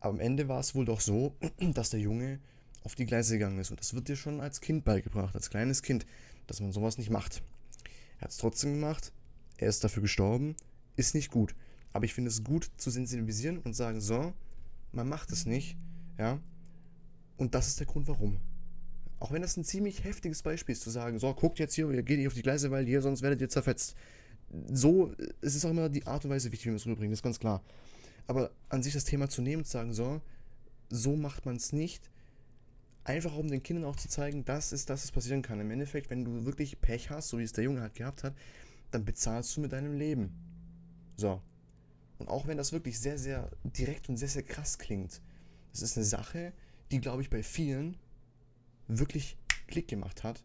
Aber am Ende war es wohl doch so, dass der Junge auf die Gleise gegangen ist und das wird dir schon als Kind beigebracht, als kleines Kind, dass man sowas nicht macht. Er hat es trotzdem gemacht, er ist dafür gestorben, ist nicht gut. Aber ich finde es gut zu sensibilisieren und sagen, so, man macht es nicht, ja. Und das ist der Grund, warum. Auch wenn das ein ziemlich heftiges Beispiel ist, zu sagen, so, guckt jetzt hier, ihr geht nicht auf die Gleise, weil hier, sonst werdet ihr zerfetzt. So, es ist auch immer die Art und Weise wichtig, wie man es rüberbringt, das ist ganz klar. Aber an sich das Thema zu nehmen und zu sagen, so, so macht man es nicht, einfach um den Kindern auch zu zeigen, dass es, dass es passieren kann. Im Endeffekt, wenn du wirklich Pech hast, so wie es der Junge halt gehabt hat, dann bezahlst du mit deinem Leben. So. Und auch wenn das wirklich sehr, sehr direkt und sehr, sehr krass klingt, das ist eine Sache, die, glaube ich, bei vielen wirklich Klick gemacht hat.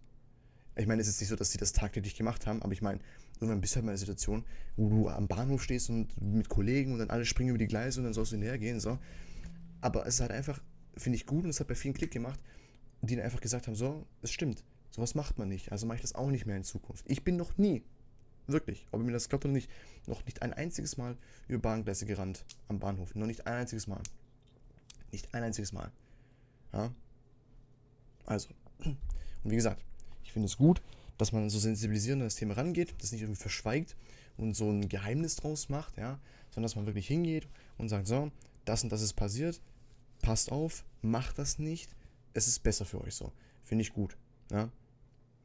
Ich meine, es ist nicht so, dass sie das tagtäglich gemacht haben, aber ich meine, irgendwann bist halt mal in einer Situation, wo du am Bahnhof stehst und mit Kollegen und dann alle springen über die Gleise und dann sollst du hinterher gehen, so. Aber es ist halt einfach, finde ich gut und es hat bei vielen Klick gemacht, die dann einfach gesagt haben, so, es stimmt, sowas macht man nicht, also mache ich das auch nicht mehr in Zukunft. Ich bin noch nie, wirklich, ob ihr mir das glaubt oder nicht, noch nicht ein einziges Mal über Bahngleise gerannt am Bahnhof. Noch nicht ein einziges Mal. Nicht ein einziges Mal. Ja, also, und wie gesagt, ich finde es gut, dass man so sensibilisierend an das Thema rangeht, das nicht irgendwie verschweigt und so ein Geheimnis draus macht, ja, sondern dass man wirklich hingeht und sagt, so, das und das ist passiert, passt auf, macht das nicht, es ist besser für euch so. Finde ich gut, ja.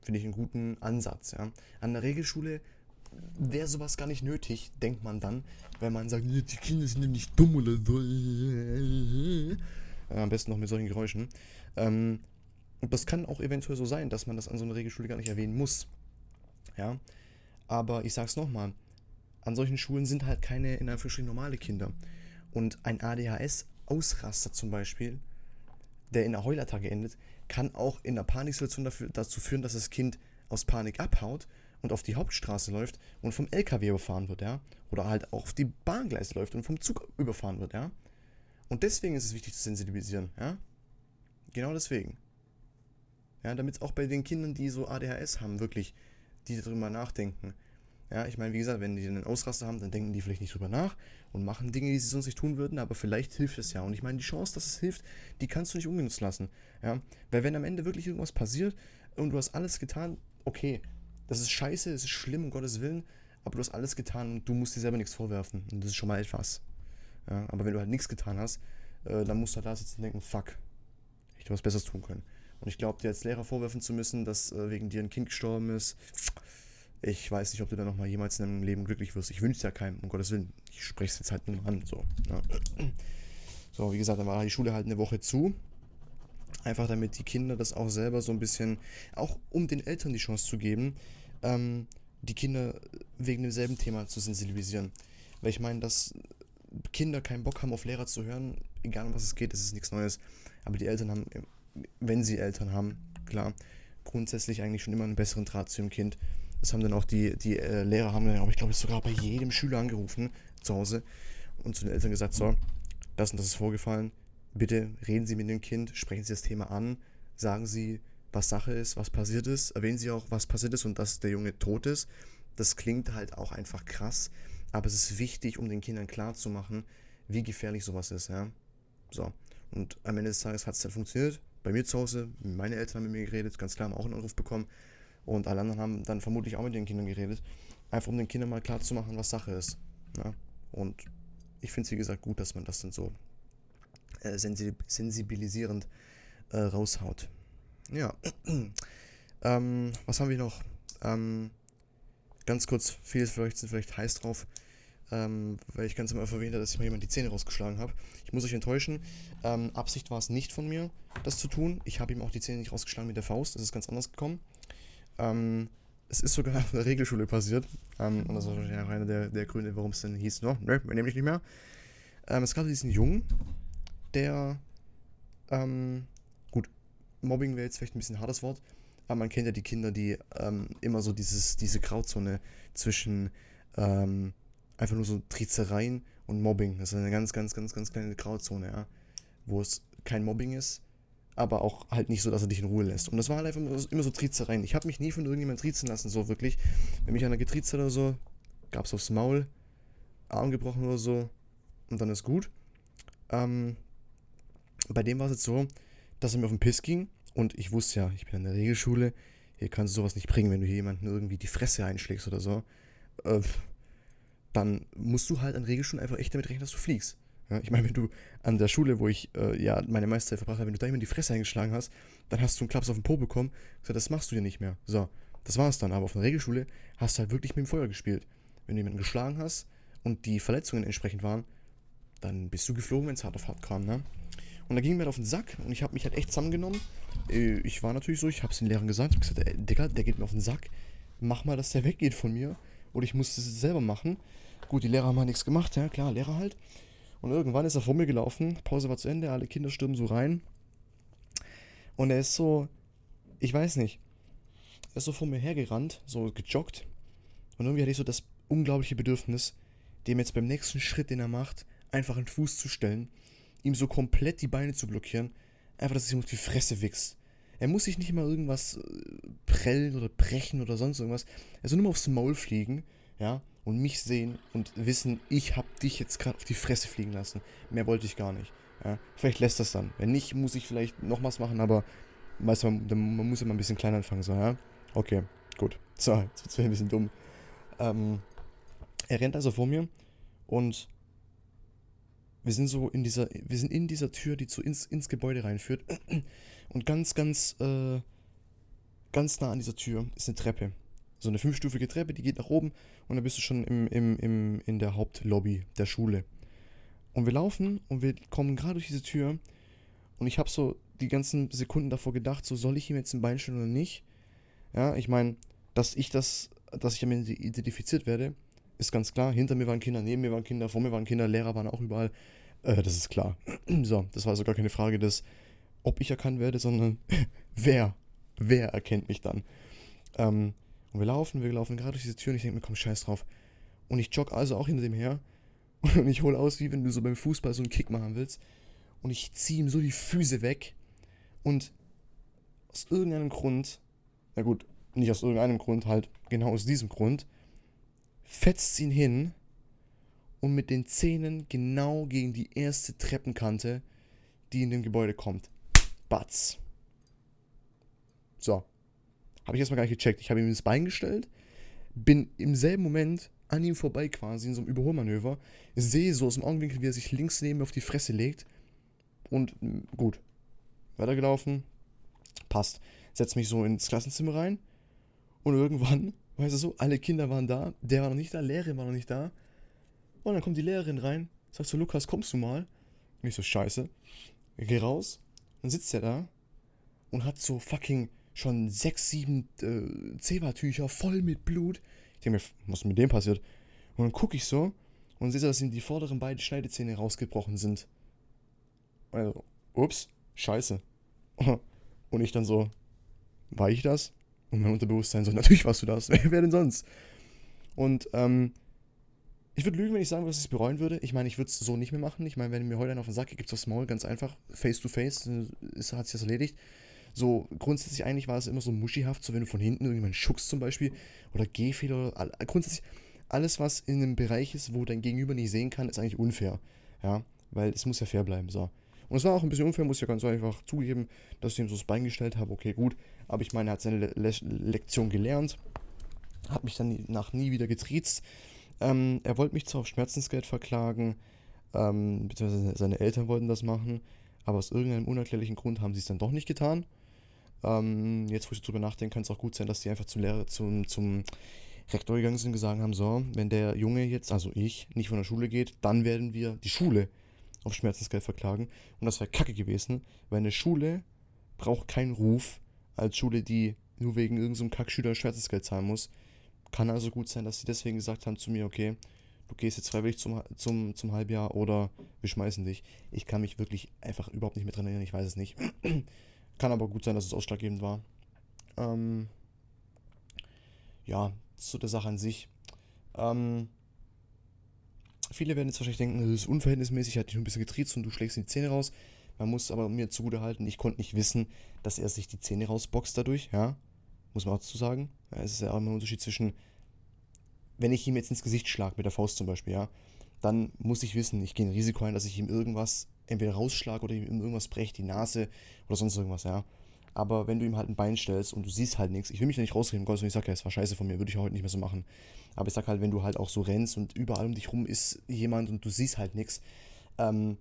Finde ich einen guten Ansatz, ja. An der Regelschule wäre sowas gar nicht nötig, denkt man dann, wenn man sagt, die Kinder sind nämlich dumm oder so. am besten noch mit solchen Geräuschen. Ähm, und das kann auch eventuell so sein, dass man das an so einer Regelschule gar nicht erwähnen muss. Ja. Aber ich sag's nochmal, an solchen Schulen sind halt keine in Anführungsstrichen normale Kinder. Und ein ADHS-Ausraster zum Beispiel, der in einer Heulattacke endet, kann auch in einer Paniksituation dafür, dazu führen, dass das Kind aus Panik abhaut und auf die Hauptstraße läuft und vom LKW überfahren wird, ja. Oder halt auch auf die Bahngleise läuft und vom Zug überfahren wird, ja. Und deswegen ist es wichtig zu sensibilisieren, ja. Genau deswegen. Ja, damit auch bei den Kindern, die so ADHS haben, wirklich, die darüber nachdenken. Ja, ich meine, wie gesagt, wenn die einen Ausraster haben, dann denken die vielleicht nicht drüber nach und machen Dinge, die sie sonst nicht tun würden, aber vielleicht hilft es ja. Und ich meine, die Chance, dass es hilft, die kannst du nicht ungenutzt lassen. Ja, weil wenn am Ende wirklich irgendwas passiert und du hast alles getan, okay, das ist scheiße, es ist schlimm, um Gottes Willen, aber du hast alles getan und du musst dir selber nichts vorwerfen. Und das ist schon mal etwas. Ja, aber wenn du halt nichts getan hast, äh, dann musst du halt da sitzen und denken, fuck, ich hätte was Besseres tun können. Und ich glaube, dir als Lehrer vorwerfen zu müssen, dass äh, wegen dir ein Kind gestorben ist, ich weiß nicht, ob du da nochmal jemals in deinem Leben glücklich wirst. Ich wünsche es ja keinem, um Gottes Willen. Ich spreche es jetzt halt nur an. So, ja. so, wie gesagt, dann war die Schule halt eine Woche zu. Einfach damit die Kinder das auch selber so ein bisschen, auch um den Eltern die Chance zu geben, ähm, die Kinder wegen demselben Thema zu sensibilisieren. Weil ich meine, dass Kinder keinen Bock haben, auf Lehrer zu hören, egal um was es geht, das ist nichts Neues. Aber die Eltern haben wenn sie Eltern haben, klar, grundsätzlich eigentlich schon immer einen besseren Draht zu ihrem Kind. Das haben dann auch die, die äh, Lehrer haben dann, aber ich glaube, sogar bei jedem Schüler angerufen zu Hause und zu den Eltern gesagt, so, das und das ist vorgefallen, bitte reden Sie mit dem Kind, sprechen Sie das Thema an, sagen Sie, was Sache ist, was passiert ist, erwähnen Sie auch, was passiert ist und dass der Junge tot ist. Das klingt halt auch einfach krass, aber es ist wichtig, um den Kindern klarzumachen, wie gefährlich sowas ist, ja. So. Und am Ende des Tages hat es dann funktioniert bei mir zu Hause, meine Eltern haben mit mir geredet, ganz klar, haben auch einen Anruf bekommen. Und alle anderen haben dann vermutlich auch mit den Kindern geredet. Einfach um den Kindern mal klar zu machen, was Sache ist. Ja? Und ich finde es, wie gesagt, gut, dass man das dann so äh, sensibilisierend äh, raushaut. Ja. ähm, was haben wir noch? Ähm, ganz kurz, viele vielleicht sind vielleicht heiß drauf, ähm, weil ich ganz am Anfang erwähnt habe, dass ich mal jemand die Zähne rausgeschlagen habe. Ich muss euch enttäuschen. Ähm, Absicht war es nicht von mir, das zu tun. Ich habe ihm auch die Zähne nicht rausgeschlagen mit der Faust. Das ist ganz anders gekommen. Ähm, es ist sogar in der Regelschule passiert. Ähm, und das war wahrscheinlich auch einer der, der Gründe, warum es dann hieß, no, ne, wir nehmen dich nicht mehr. Ähm, es gab diesen Jungen, der, ähm, gut, Mobbing wäre jetzt vielleicht ein bisschen hartes Wort, aber man kennt ja die Kinder, die immer so dieses, diese Grauzone zwischen ähm, einfach nur so Trizereien und Mobbing. Das ist eine ganz, ganz, ganz, ganz kleine Grauzone, ja. Wo es kein Mobbing ist, aber auch halt nicht so, dass er dich in Ruhe lässt. Und das war halt einfach immer so Trizereien. Ich habe mich nie von irgendjemandem trizen lassen, so wirklich. Wenn mich einer getriezt hat oder so, gab es aufs Maul, Arm gebrochen oder so und dann ist gut. Ähm, bei dem war es jetzt so, dass er mir auf den Piss ging und ich wusste ja, ich bin in der Regelschule, hier kannst du sowas nicht bringen, wenn du hier jemanden irgendwie die Fresse einschlägst oder so. Äh, dann musst du halt an Regelschulen einfach echt damit rechnen, dass du fliegst. Ja, ich meine, wenn du an der Schule, wo ich äh, ja meine meiste Zeit verbracht habe, wenn du da jemand die Fresse eingeschlagen hast, dann hast du einen Klaps auf den Po bekommen. Gesagt, das machst du dir nicht mehr. So, das war es dann. Aber auf einer Regelschule hast du halt wirklich mit dem Feuer gespielt. Wenn du jemanden geschlagen hast und die Verletzungen entsprechend waren, dann bist du geflogen, wenn es hart auf hart kam, ne? Und da ging mir halt auf den Sack und ich habe mich halt echt zusammengenommen. Äh, ich war natürlich so, ich habe es den Lehrern gesagt, ich habe gesagt, Digga, der geht mir auf den Sack. Mach mal, dass der weggeht von mir. Oder ich muss das selber machen. Gut, die Lehrer haben halt nichts gemacht, ja, klar, Lehrer halt. Und irgendwann ist er vor mir gelaufen, Pause war zu Ende, alle Kinder stürmen so rein. Und er ist so, ich weiß nicht, er ist so vor mir hergerannt, so gejoggt. Und irgendwie hatte ich so das unglaubliche Bedürfnis, dem jetzt beim nächsten Schritt, den er macht, einfach einen Fuß zu stellen, ihm so komplett die Beine zu blockieren, einfach, dass es ihm auf die Fresse wächst. Er muss sich nicht mal irgendwas äh, prellen oder brechen oder sonst irgendwas. Er soll nur mal aufs Maul fliegen, ja, und mich sehen und wissen, ich habe dich jetzt gerade auf die Fresse fliegen lassen. Mehr wollte ich gar nicht. Ja. Vielleicht lässt das dann. Wenn nicht, muss ich vielleicht noch was machen, aber weißt du, man, man muss immer ein bisschen klein anfangen. So, ja? Okay, gut. So, jetzt wäre ein bisschen dumm. Ähm, er rennt also vor mir und wir sind so in dieser, wir sind in dieser Tür, die zu ins, ins Gebäude reinführt. Und ganz, ganz, äh, ganz nah an dieser Tür ist eine Treppe so eine fünfstufige Treppe, die geht nach oben und dann bist du schon im, im, im, in der Hauptlobby der Schule. Und wir laufen und wir kommen gerade durch diese Tür und ich habe so die ganzen Sekunden davor gedacht, so soll ich ihm jetzt ein Bein stellen oder nicht? Ja, ich meine, dass ich das, dass ich damit identifiziert werde, ist ganz klar. Hinter mir waren Kinder, neben mir waren Kinder, vor mir waren Kinder, Lehrer waren auch überall. Äh, das ist klar. so, das war also gar keine Frage des, ob ich erkannt werde, sondern wer, wer erkennt mich dann. Ähm, und wir laufen, wir laufen gerade durch diese Tür und ich denke mir, komm, scheiß drauf. Und ich jogge also auch hinter dem her. Und ich hole aus, wie wenn du so beim Fußball so einen Kick machen willst. Und ich ziehe ihm so die Füße weg. Und aus irgendeinem Grund, na gut, nicht aus irgendeinem Grund, halt genau aus diesem Grund, fetzt ihn hin und mit den Zähnen genau gegen die erste Treppenkante, die in dem Gebäude kommt. Batz. So. Habe ich erstmal gar nicht gecheckt. Ich habe ihm das Bein gestellt, bin im selben Moment an ihm vorbei quasi in so einem Überholmanöver, sehe so aus dem Augenwinkel, wie er sich links neben mir auf die Fresse legt und mm, gut, weitergelaufen, passt. Setz mich so ins Klassenzimmer rein und irgendwann, weißt du so, alle Kinder waren da, der war noch nicht da, Lehrerin war noch nicht da und dann kommt die Lehrerin rein, sagt so, Lukas, kommst du mal? Und ich so, scheiße. Ich geh raus, dann sitzt er da und hat so fucking schon sechs, sieben äh, Zebertücher voll mit Blut. Ich denke mir, was ist mit dem passiert? Und dann gucke ich so und sehe, dass ihm die vorderen beiden Schneidezähne rausgebrochen sind. Also, ups, scheiße. Und ich dann so, war ich das? Und mein Unterbewusstsein so, natürlich warst du das. Wer denn sonst? Und ähm, ich würde lügen, wenn ich sagen würde, dass ich es bereuen würde. Ich meine, ich würde es so nicht mehr machen. Ich meine, wenn mir heute einer auf den Sack geht, gibt es aufs Maul, ganz einfach, face to face, ist, hat sich das erledigt. So grundsätzlich eigentlich war es immer so muschihaft, so wenn du von hinten irgendjemanden schuckst zum Beispiel oder Gehfehler oder grundsätzlich alles, was in einem Bereich ist, wo dein Gegenüber nicht sehen kann, ist eigentlich unfair. Ja, weil es muss ja fair bleiben, so. Und es war auch ein bisschen unfair, muss ich ja ganz einfach zugeben, dass ich ihm so das Bein gestellt habe, okay, gut. Aber ich meine, er hat seine Le Lektion gelernt, hat mich dann nach nie wieder getriezt. Ähm, er wollte mich zwar auf Schmerzensgeld verklagen, ähm, beziehungsweise seine Eltern wollten das machen, aber aus irgendeinem unerklärlichen Grund haben sie es dann doch nicht getan. Ähm, jetzt, wo ich darüber nachdenke, kann es auch gut sein, dass die einfach zum Lehrer, zum, zum Rektor gegangen sind und gesagt haben, so, wenn der Junge jetzt, also ich, nicht von der Schule geht, dann werden wir die Schule auf Schmerzensgeld verklagen. Und das wäre kacke gewesen, weil eine Schule braucht keinen Ruf als Schule, die nur wegen irgendeinem so Kackschüler Schmerzensgeld zahlen muss. Kann also gut sein, dass sie deswegen gesagt haben zu mir, okay, du gehst jetzt freiwillig zum, zum, zum Halbjahr oder wir schmeißen dich. Ich kann mich wirklich einfach überhaupt nicht mehr dran erinnern, ich weiß es nicht. kann aber gut sein, dass es ausschlaggebend war. Ähm, ja, zu der Sache an sich. Ähm, viele werden jetzt wahrscheinlich denken, das ist unverhältnismäßig, er hat dich ein bisschen getriezt und du schlägst die Zähne raus. Man muss aber mir zugute halten, ich konnte nicht wissen, dass er sich die Zähne rausboxt dadurch, ja. Muss man auch dazu sagen. Es ist ja auch immer ein Unterschied zwischen, wenn ich ihm jetzt ins Gesicht schlage, mit der Faust zum Beispiel, ja, dann muss ich wissen, ich gehe ein Risiko ein, dass ich ihm irgendwas entweder rausschlage oder ihm irgendwas breche, die Nase oder sonst irgendwas, ja. Aber wenn du ihm halt ein Bein stellst und du siehst halt nichts, ich will mich da nicht rausreden, Gott, ich sage, ja, es war scheiße von mir, würde ich heute nicht mehr so machen. Aber ich sag halt, wenn du halt auch so rennst und überall um dich rum ist jemand und du siehst halt nichts, ähm,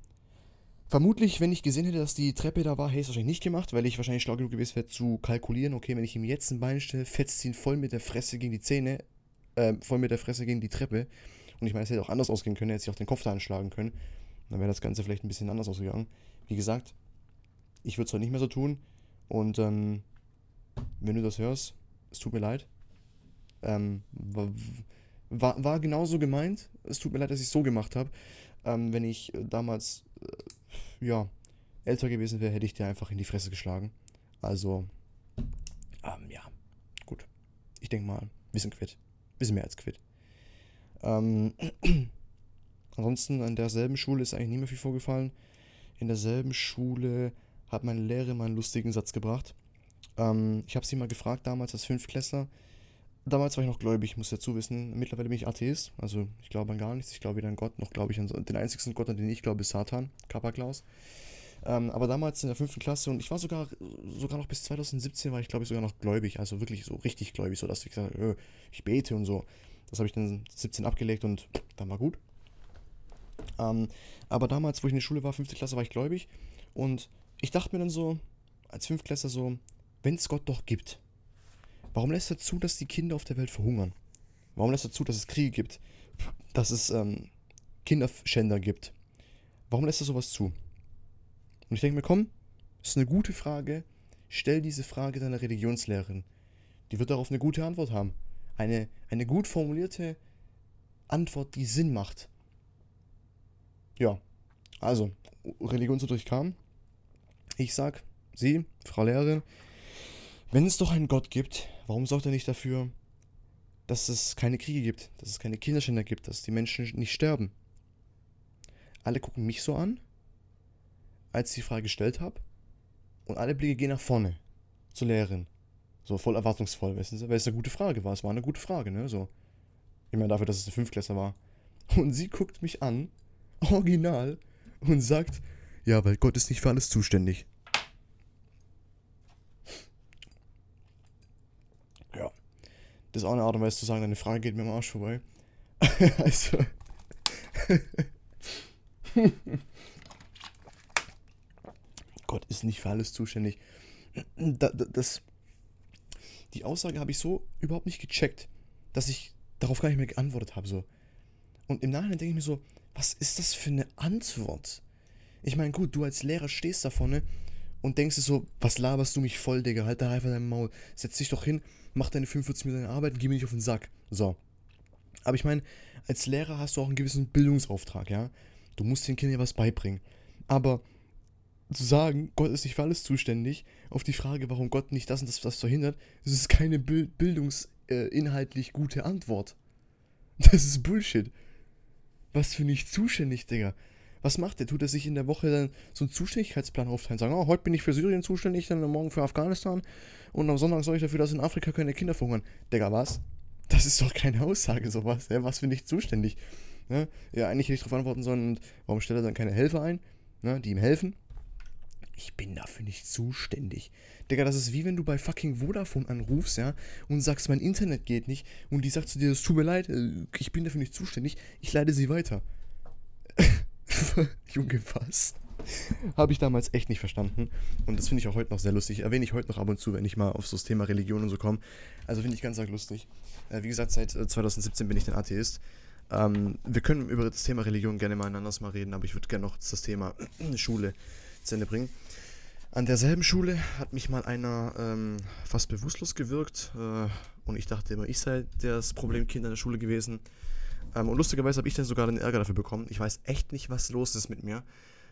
Vermutlich, wenn ich gesehen hätte, dass die Treppe da war, hätte ich es wahrscheinlich nicht gemacht, weil ich wahrscheinlich schlau genug gewesen wäre zu kalkulieren, okay, wenn ich ihm jetzt ein Bein stelle, fetzt ihn voll mit der Fresse gegen die Zähne, äh, voll mit der Fresse gegen die Treppe. Und ich meine, es hätte auch anders ausgehen können, er hätte sich auch den Kopf da anschlagen können. Dann wäre das Ganze vielleicht ein bisschen anders ausgegangen. Wie gesagt, ich würde es heute nicht mehr so tun. Und ähm, wenn du das hörst, es tut mir leid. Ähm, war, war, war genauso gemeint. Es tut mir leid, dass ich es so gemacht habe. Ähm, wenn ich damals äh, ja, älter gewesen wäre, hätte ich dir einfach in die Fresse geschlagen. Also, ähm, ja, gut. Ich denke mal, wir sind quitt. Wir sind mehr als quitt. Ähm, ansonsten an derselben Schule ist eigentlich nie mehr viel vorgefallen. In derselben Schule hat meine Lehrerin mal einen lustigen Satz gebracht. Ähm, ich habe sie mal gefragt damals als Fünftklässler. Damals war ich noch gläubig, muss dazu wissen. Mittlerweile bin ich Atheist, also ich glaube an gar nichts. Ich glaube weder an Gott, noch glaube ich an den einzigen Gott, an den ich glaube, ist Satan, Kappa Klaus. Ähm, aber damals in der fünften Klasse und ich war sogar, sogar noch bis 2017 war ich glaube ich sogar noch gläubig, also wirklich so richtig gläubig, so dass ich gesagt habe, ich bete und so. Das habe ich dann 17 abgelegt und dann war gut. Ähm, aber damals, wo ich in der Schule war, fünfte Klasse, war ich gläubig und ich dachte mir dann so, als Fünftklässler so, wenn es Gott doch gibt, Warum lässt er zu, dass die Kinder auf der Welt verhungern? Warum lässt er zu, dass es Kriege gibt? Dass es ähm, Kinderschänder gibt? Warum lässt er sowas zu? Und ich denke mir, komm, das ist eine gute Frage. Stell diese Frage deiner Religionslehrerin. Die wird darauf eine gute Antwort haben. Eine, eine gut formulierte Antwort, die Sinn macht. Ja, also, Religionsunterricht kam. Ich sag, Sie, Frau Lehrerin, wenn es doch einen Gott gibt, warum sorgt er nicht dafür, dass es keine Kriege gibt, dass es keine Kinderschänder gibt, dass die Menschen nicht sterben? Alle gucken mich so an, als ich die Frage gestellt habe, und alle Blicke gehen nach vorne zur Lehrerin. So voll erwartungsvoll, wissen Sie, weil es eine gute Frage war. Es war eine gute Frage, ne? So. Ich meine, dafür, dass es eine Fünftklässler war. Und sie guckt mich an, original, und sagt, ja, weil Gott ist nicht für alles zuständig. Das ist auch eine Art und Weise zu sagen, deine Frage geht mir am Arsch vorbei. also. Gott ist nicht für alles zuständig. das, die Aussage habe ich so überhaupt nicht gecheckt, dass ich darauf gar nicht mehr geantwortet habe. So. Und im Nachhinein denke ich mir so, was ist das für eine Antwort? Ich meine, gut, du als Lehrer stehst da vorne und denkst dir so, was laberst du mich voll, Digga? Halt da einfach dein Maul. Setz dich doch hin, mach deine 45 Minuten Arbeit und geh mir nicht auf den Sack. So. Aber ich meine, als Lehrer hast du auch einen gewissen Bildungsauftrag, ja? Du musst den Kindern ja was beibringen. Aber zu sagen, Gott ist nicht für alles zuständig, auf die Frage, warum Gott nicht das und das, das verhindert, das ist keine bildungsinhaltlich äh, gute Antwort. Das ist Bullshit. Was für nicht zuständig, Digga. Was macht er? Tut er sich in der Woche dann so einen Zuständigkeitsplan aufteilen? Sagen, oh, heute bin ich für Syrien zuständig, dann morgen für Afghanistan und am Sonntag sorge ich dafür, dass in Afrika keine Kinder verhungern. Digga, was? Das ist doch keine Aussage, sowas. Ja, was bin ich zuständig? Ja, ja eigentlich hätte ich darauf antworten sollen, und warum stellt er dann keine Helfer ein, ne, die ihm helfen? Ich bin dafür nicht zuständig. Digga, das ist wie wenn du bei fucking Vodafone anrufst, ja, und sagst, mein Internet geht nicht, und die sagt zu dir, es tut mir leid, äh, ich bin dafür nicht zuständig, ich leite sie weiter. Junge, was? Habe ich damals echt nicht verstanden. Und das finde ich auch heute noch sehr lustig. Erwähne ich heute noch ab und zu, wenn ich mal auf so das Thema Religion und so komme. Also finde ich ganz arg lustig. Äh, wie gesagt, seit 2017 äh, bin ich ein Atheist. Ähm, wir können über das Thema Religion gerne mal anders mal reden, aber ich würde gerne noch das Thema Schule zu Ende bringen. An derselben Schule hat mich mal einer ähm, fast bewusstlos gewirkt äh, und ich dachte immer, ich sei das Problemkind an der Schule gewesen. Ähm, und lustigerweise habe ich dann sogar den Ärger dafür bekommen. Ich weiß echt nicht, was los ist mit mir,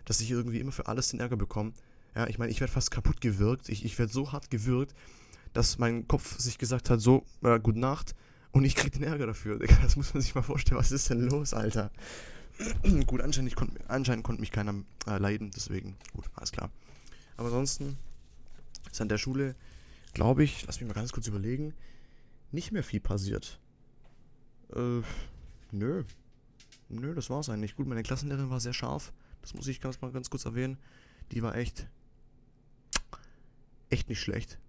dass ich irgendwie immer für alles den Ärger bekomme. Ja, ich meine, ich werde fast kaputt gewirkt. Ich, ich werde so hart gewirkt, dass mein Kopf sich gesagt hat, so, äh, gute Nacht. Und ich kriege den Ärger dafür. Das muss man sich mal vorstellen. Was ist denn los, Alter? gut, anscheinend, konnt, anscheinend konnte mich keiner äh, leiden, deswegen, gut, alles klar. Aber ansonsten ist an der Schule, glaube ich, lass mich mal ganz kurz überlegen, nicht mehr viel passiert. Äh, nö. Nö, das war's eigentlich. Gut, meine Klassenlehrerin war sehr scharf. Das muss ich ganz mal ganz kurz erwähnen. Die war echt. Echt nicht schlecht.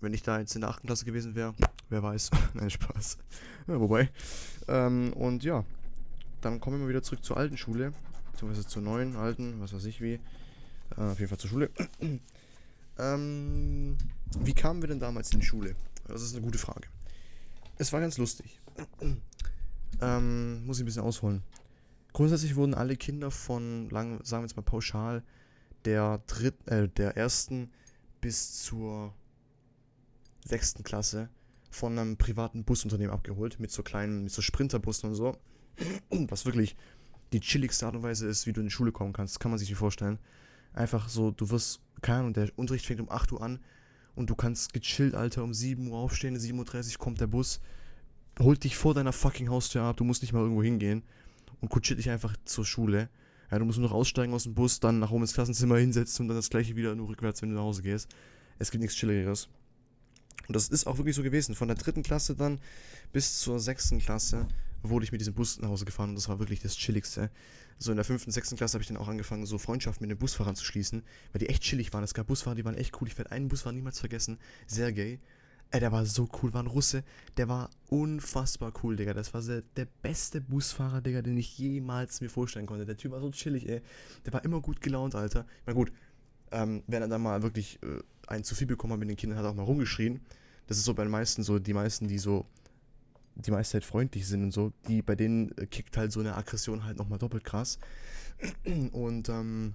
Wenn ich da jetzt in der 8. Klasse gewesen wäre, wer weiß. Nein, Spaß. Ja, wobei. Ähm, und ja, dann kommen wir wieder zurück zur alten Schule. Beziehungsweise zur neuen, alten, was weiß ich wie. Äh, auf jeden Fall zur Schule. ähm, wie kamen wir denn damals in die Schule? Das ist eine gute Frage. Es war ganz lustig. Ähm, muss ich ein bisschen ausholen. Grundsätzlich wurden alle Kinder von, sagen wir jetzt mal pauschal, der dritten, äh, der ersten bis zur sechsten Klasse von einem privaten Busunternehmen abgeholt, mit so kleinen, mit so Sprinterbussen und so. Was wirklich die chilligste Art und Weise ist, wie du in die Schule kommen kannst, kann man sich nicht vorstellen. Einfach so, du wirst, keine Ahnung, der Unterricht fängt um 8 Uhr an und du kannst gechillt, Alter, um 7 Uhr aufstehen, 7.30 Uhr kommt der Bus, holt dich vor deiner fucking Haustür ab, du musst nicht mal irgendwo hingehen und kutschiert dich einfach zur Schule. Ja, du musst nur noch aussteigen aus dem Bus, dann nach oben ins Klassenzimmer hinsetzen und dann das gleiche wieder nur rückwärts, wenn du nach Hause gehst. Es gibt nichts Chilligeres. Und das ist auch wirklich so gewesen. Von der dritten Klasse dann bis zur sechsten Klasse wurde ich mit diesem Bus nach Hause gefahren und das war wirklich das Chilligste. So in der fünften, sechsten Klasse habe ich dann auch angefangen, so Freundschaften mit den Busfahrern zu schließen, weil die echt chillig waren. Es gab Busfahrer, die waren echt cool. Ich werde einen Busfahrer niemals vergessen. Sergej. Ey, der war so cool, war ein Russe. Der war unfassbar cool, Digga. Das war der, der beste Busfahrer, Digga, den ich jemals mir vorstellen konnte. Der Typ war so chillig, ey. Der war immer gut gelaunt, Alter. Na gut, ähm, wenn er dann mal wirklich äh, einen zu viel bekommen hat mit den Kindern, hat er auch mal rumgeschrien. Das ist so bei den meisten so, die meisten, die so die meiste Zeit freundlich sind und so, die bei denen äh, kickt halt so eine Aggression halt nochmal doppelt krass. Und ähm,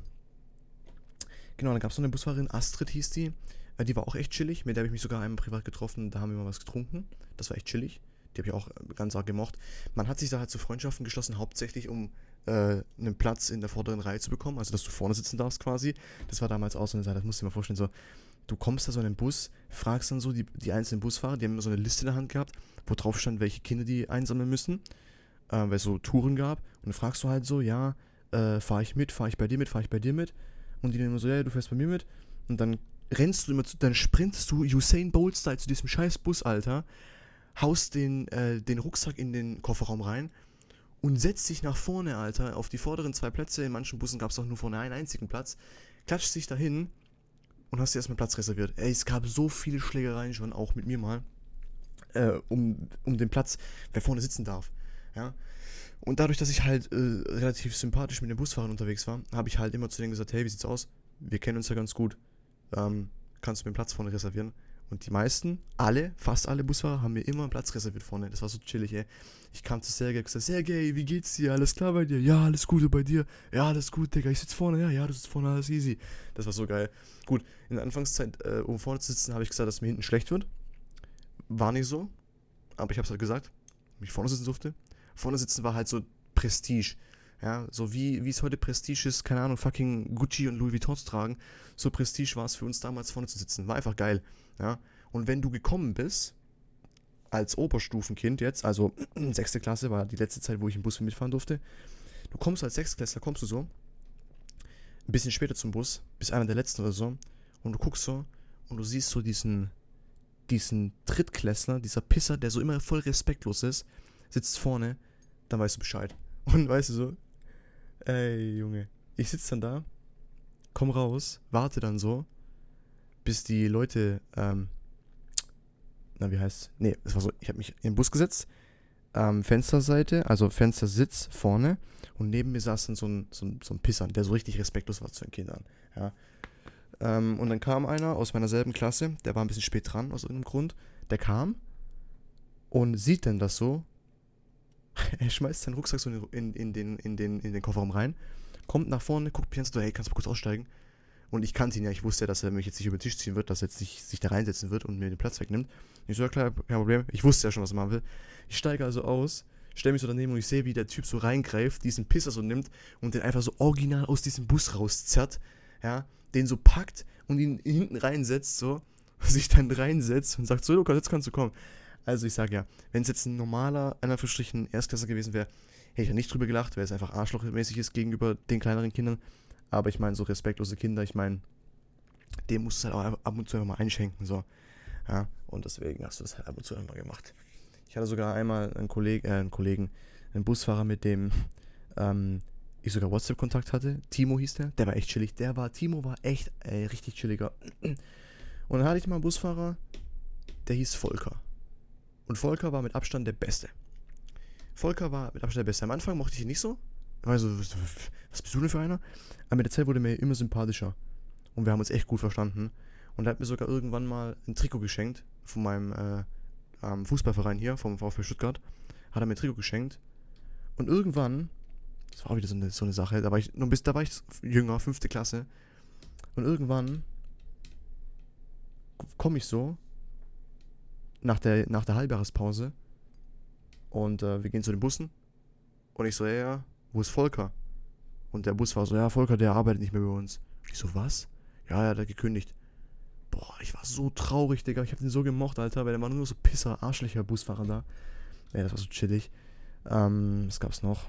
genau, dann gab es noch eine Busfahrerin, Astrid hieß die. Äh, die war auch echt chillig, mit der habe ich mich sogar einmal privat getroffen, da haben wir mal was getrunken. Das war echt chillig. Die habe ich auch äh, ganz arg gemocht. Man hat sich da halt zu Freundschaften geschlossen, hauptsächlich um äh, einen Platz in der vorderen Reihe zu bekommen, also dass du vorne sitzen darfst quasi. Das war damals auch so eine Sache, das musst du dir mal vorstellen, so, du kommst da so in den Bus, fragst dann so die, die einzelnen Busfahrer, die haben immer so eine Liste in der Hand gehabt, wo drauf stand, welche Kinder die einsammeln müssen, äh, weil es so Touren gab. Und dann fragst du halt so, ja, äh, fahre ich mit, fahre ich bei dir mit, fahre ich bei dir mit. Und die immer so, ja, du fährst bei mir mit. Und dann rennst du immer zu, dann sprintest du Usain Bolt-Style zu diesem scheiß Bus, Alter, haust den, äh, den Rucksack in den Kofferraum rein und setzt dich nach vorne, Alter, auf die vorderen zwei Plätze. In manchen Bussen gab es auch nur vorne einen einzigen Platz. Klatscht dich dahin und hast dir erstmal Platz reserviert. Ey, es gab so viele Schlägereien schon, auch mit mir mal äh, um, um den Platz, wer vorne sitzen darf. Ja. Und dadurch, dass ich halt äh, relativ sympathisch mit den Busfahrern unterwegs war, habe ich halt immer zu denen gesagt, hey, wie sieht's aus? Wir kennen uns ja ganz gut. Ähm, kannst du mir einen Platz vorne reservieren? Und die meisten, alle, fast alle Busfahrer haben mir immer einen Platz reserviert vorne. Das war so chillig, ey. Ich kam zu Sergej und gesagt, Sergej, wie geht's dir? Alles klar bei dir? Ja, alles Gute bei dir. Ja, alles gut, Digga. Ich sitze vorne. Ja, ja, du sitzt vorne, alles easy. Das war so geil. Gut, in der Anfangszeit, äh, um vorne zu sitzen, habe ich gesagt, dass mir hinten schlecht wird. War nicht so. Aber ich habe es halt gesagt, ich vorne sitzen durfte. Vorne sitzen war halt so Prestige. Ja, so wie, wie es heute Prestige ist, keine Ahnung, fucking Gucci und Louis Vuitton zu tragen. So Prestige war es für uns damals vorne zu sitzen. War einfach geil. Ja. Und wenn du gekommen bist, als Oberstufenkind jetzt, also sechste Klasse war die letzte Zeit, wo ich im Bus mitfahren durfte. Du kommst als Sechstklässler, kommst du so, ein bisschen später zum Bus, bis einer der letzten oder so, und du guckst so und du siehst so diesen diesen Drittklässler, dieser Pisser, der so immer voll respektlos ist, sitzt vorne, dann weißt du Bescheid. Und weißt du so, ey Junge, ich sitze dann da, komm raus, warte dann so, bis die Leute, ähm, na wie heißt, nee, es war so, ich habe mich in den Bus gesetzt, ähm, Fensterseite, also Fenstersitz vorne und neben mir saß dann so ein, so ein, so ein Pissern, der so richtig respektlos war zu den Kindern. Ja. Ähm, und dann kam einer aus meiner selben Klasse, der war ein bisschen spät dran aus irgendeinem Grund, der kam und sieht dann das so. er schmeißt seinen Rucksack so in, in, den, in, den, in den Kofferraum rein, kommt nach vorne, guckt mich an so, hey, kannst du mal kurz aussteigen? Und ich kannte ihn ja, ich wusste ja, dass er mich jetzt nicht über den Tisch ziehen wird, dass er jetzt nicht sich da reinsetzen wird und mir den Platz wegnimmt. Ich so, ja klar, kein Problem. Ich wusste ja schon, was er machen will. Ich steige also aus, stelle mich so daneben und ich sehe, wie der Typ so reingreift, diesen Pisser so nimmt und den einfach so original aus diesem Bus rauszerrt, ja, den so packt und ihn hinten reinsetzt, so, sich dann reinsetzt und sagt, so, Lukas, jetzt kannst du kommen. Also ich sage ja, wenn es jetzt ein normaler, einer Anführungsstrichen, Erstklässler gewesen wäre, hätte ich ja nicht drüber gelacht, weil es einfach arschlochmäßig ist gegenüber den kleineren Kindern. Aber ich meine, so respektlose Kinder, ich meine, dem musst du halt auch ab und zu mal einschenken, so. Ja, und deswegen hast du das halt ab und zu immer gemacht. Ich hatte sogar einmal einen, Kolleg äh, einen Kollegen, einen Busfahrer, mit dem ähm, ich sogar WhatsApp-Kontakt hatte. Timo hieß der. Der war echt chillig. Der war, Timo war echt ey, richtig chilliger. Und dann hatte ich mal einen Busfahrer, der hieß Volker. Und Volker war mit Abstand der Beste. Volker war mit Abstand der Beste. Am Anfang mochte ich ihn nicht so. Ich war so, was bist du denn für einer? Aber mit der Zeit wurde er mir immer sympathischer. Und wir haben uns echt gut verstanden. Und er hat mir sogar irgendwann mal ein Trikot geschenkt von meinem äh, Fußballverein hier, vom VfB Stuttgart. Hat er mir ein Trikot geschenkt. Und irgendwann, das war auch wieder so eine, so eine Sache, da war ich, nur bis, da war ich jünger, fünfte Klasse. Und irgendwann komme ich so nach der, nach der Halbjahrespause und äh, wir gehen zu den Bussen. Und ich so, ja, ja, wo ist Volker? Und der Bus war so, ja, Volker, der arbeitet nicht mehr bei uns. Ich so, was? Ja, ja, der hat gekündigt. Boah, ich war so traurig, Digga. Ich hab den so gemocht, Alter, weil der war nur so Pisser, arschlicher Busfahrer da. Ja, das war so chillig. Ähm, was gab's noch?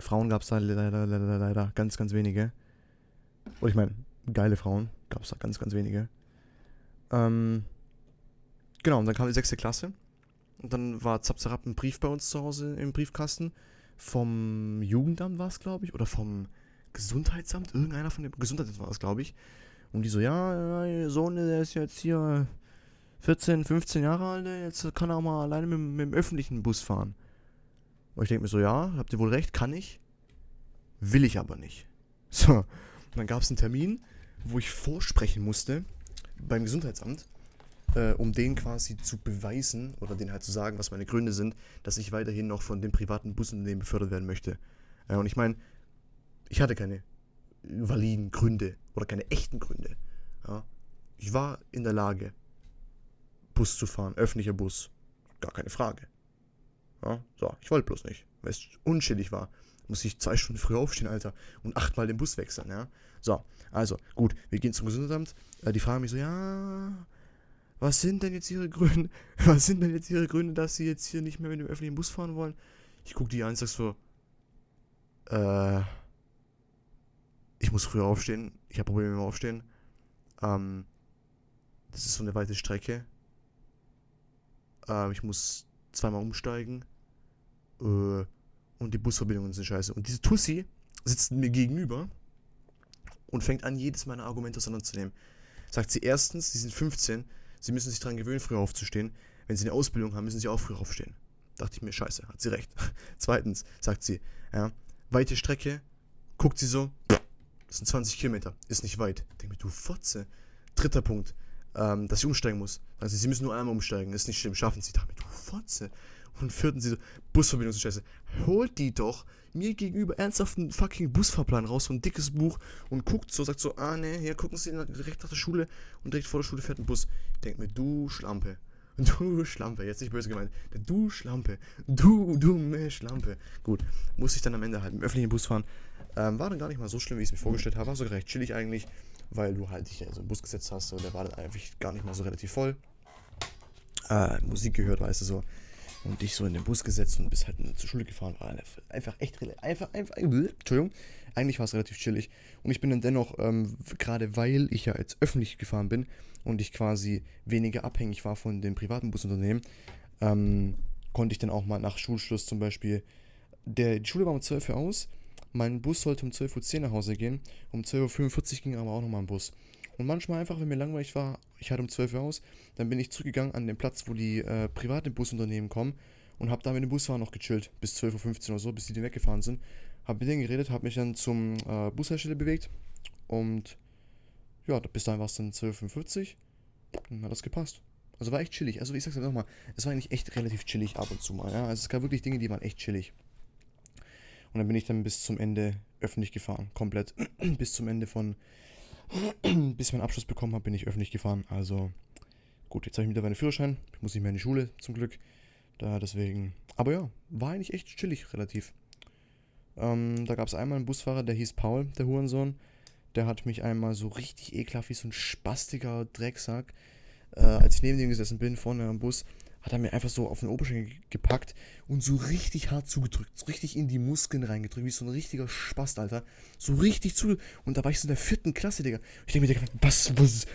Frauen gab's da leider, leider, leider, ganz, ganz wenige. Und ich meine, geile Frauen gab's da ganz, ganz wenige. Ähm, genau, und dann kam die sechste Klasse. Und dann war Zapzerab ein Brief bei uns zu Hause im Briefkasten. Vom Jugendamt war es, glaube ich. Oder vom Gesundheitsamt. Irgendeiner von dem Gesundheitsamt war es, glaube ich. Und die so, ja, ihr Sohn, der ist jetzt hier 14, 15 Jahre alt, jetzt kann er auch mal alleine mit, mit dem öffentlichen Bus fahren. Und ich denke mir so, ja, habt ihr wohl recht, kann ich. Will ich aber nicht. So, und dann gab es einen Termin, wo ich vorsprechen musste beim Gesundheitsamt, äh, um denen quasi zu beweisen oder denen halt zu sagen, was meine Gründe sind, dass ich weiterhin noch von dem privaten Busunternehmen befördert werden möchte. Äh, und ich meine, ich hatte keine validen Gründe oder keine echten Gründe. Ja. Ich war in der Lage, Bus zu fahren, öffentlicher Bus, gar keine Frage. Ja, so, ich wollte bloß nicht, weil es unschillig war. Muss ich zwei Stunden früher aufstehen, Alter, und achtmal den Bus wechseln, ja. So, also, gut, wir gehen zum Gesundheitsamt. Äh, die fragen mich so, ja, was sind denn jetzt ihre Gründe? Was sind denn jetzt ihre Gründe, dass sie jetzt hier nicht mehr mit dem öffentlichen Bus fahren wollen? Ich gucke die an und sag so, äh, ich muss früher aufstehen. Ich habe Probleme mit dem Aufstehen. Ähm, das ist so eine weite Strecke. Ähm, ich muss zweimal umsteigen. Äh, und die Busverbindungen sind scheiße. Und diese Tussi sitzt mir gegenüber und fängt an, jedes meiner Argumente auseinanderzunehmen. Sagt sie erstens, sie sind 15, sie müssen sich daran gewöhnen, früher aufzustehen. Wenn sie eine Ausbildung haben, müssen sie auch früher aufstehen. Dachte ich mir, scheiße, hat sie recht. Zweitens, sagt sie, ja, weite Strecke, guckt sie so, das sind 20 Kilometer, ist nicht weit. Denk mir, du Fotze. Dritter Punkt, ähm, dass ich umsteigen muss. Also sie müssen nur einmal umsteigen, ist nicht schlimm, schaffen sie. Mir, du Fotze. Und vierten sie so, Busverbindung ist scheiße. Holt die doch mir gegenüber ernsthaft einen fucking Busfahrplan raus, so ein dickes Buch und guckt so, sagt so, ah ne, hier gucken sie direkt nach der Schule und direkt vor der Schule fährt ein Bus. Ich denk mir, du Schlampe. Du Schlampe, jetzt nicht böse gemeint. Du Schlampe. Du dumme Schlampe. Gut, muss ich dann am Ende halt im öffentlichen Bus fahren. Ähm, war dann gar nicht mal so schlimm, wie ich es mir vorgestellt habe. War sogar recht chillig eigentlich, weil du halt dich in so einen Bus gesetzt hast. So, der war dann einfach gar nicht mal so relativ voll. Äh, Musik gehört, weißt du so. Und dich so in den Bus gesetzt und bist halt zur Schule gefahren. War einfach echt, einfach, einfach, Entschuldigung. Eigentlich war es relativ chillig. Und ich bin dann dennoch, ähm, gerade weil ich ja jetzt öffentlich gefahren bin und ich quasi weniger abhängig war von den privaten Busunternehmen, ähm, konnte ich dann auch mal nach Schulschluss zum Beispiel, der, die Schule war um 12 Uhr aus mein Bus sollte um 12.10 Uhr nach Hause gehen. Um 12.45 Uhr ging aber auch nochmal ein Bus. Und manchmal einfach, wenn mir langweilig war, ich hatte um 12 Uhr aus, dann bin ich zurückgegangen an den Platz, wo die äh, privaten Busunternehmen kommen und habe da mit dem Busfahrer noch gechillt, bis 12.15 Uhr oder so, bis die, die weggefahren sind. Habe mit denen geredet, habe mich dann zum äh, Bushersteller bewegt und ja, bis dahin war es dann 12.45 Uhr. Dann hat das gepasst. Also war echt chillig. Also ich sag's einfach nochmal, es war eigentlich echt relativ chillig ab und zu mal. Ja? Also es gab wirklich Dinge, die waren echt chillig. Und dann bin ich dann bis zum Ende öffentlich gefahren. Komplett. bis zum Ende von. bis ich meinen Abschluss bekommen habe, bin ich öffentlich gefahren. Also gut, jetzt habe ich mittlerweile einen Führerschein. Ich muss nicht mehr in die Schule, zum Glück. Da deswegen. Aber ja, war eigentlich echt chillig, relativ. Ähm, da gab es einmal einen Busfahrer, der hieß Paul, der Hurensohn. Der hat mich einmal so richtig ekelhaft wie so ein spastiger Drecksack, äh, als ich neben dem gesessen bin, vorne am Bus, hat er mir einfach so auf den Oberschenkel gepackt und so richtig hart zugedrückt, so richtig in die Muskeln reingedrückt, wie so ein richtiger Spast, Alter. So richtig zu. Und da war ich so in der vierten Klasse, Digga. Ich denke mir, Digga, was, was,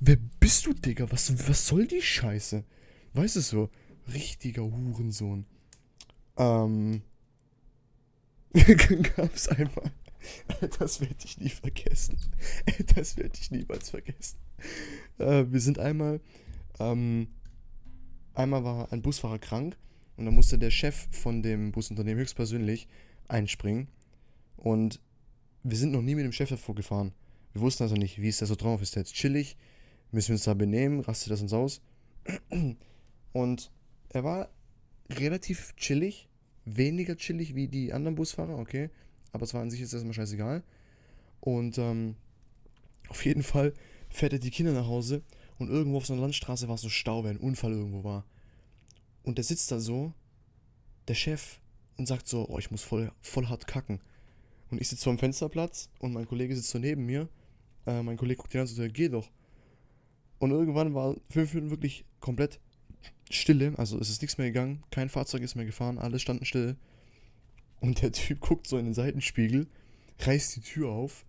wer bist du, Digga? Was, was soll die Scheiße? Weißt du so? Richtiger Hurensohn. Ähm. gab's einmal. Das werde ich nie vergessen. Das werde ich niemals vergessen. Äh, wir sind einmal, ähm, einmal war ein Busfahrer krank und da musste der Chef von dem Busunternehmen höchstpersönlich einspringen. Und wir sind noch nie mit dem Chef davor gefahren. Wir wussten also nicht, wie ist der so drauf? Ist der jetzt chillig? Müssen wir uns da benehmen? Rastet das uns aus? Und er war relativ chillig. Weniger chillig wie die anderen Busfahrer, okay. Aber es war an sich jetzt erstmal scheißegal. Und ähm, auf jeden Fall fährt er die Kinder nach Hause und irgendwo auf so einer Landstraße war so Stau, weil ein Unfall irgendwo war. Und der sitzt da so, der Chef, und sagt so, oh, ich muss voll, voll hart kacken. Und ich sitze so am Fensterplatz und mein Kollege sitzt so neben mir. Äh, mein Kollege guckt den an und sagt, geh doch. Und irgendwann war fünf Minuten wirklich komplett Stille, also es ist nichts mehr gegangen, kein Fahrzeug ist mehr gefahren, alles standen still. Und der Typ guckt so in den Seitenspiegel, reißt die Tür auf,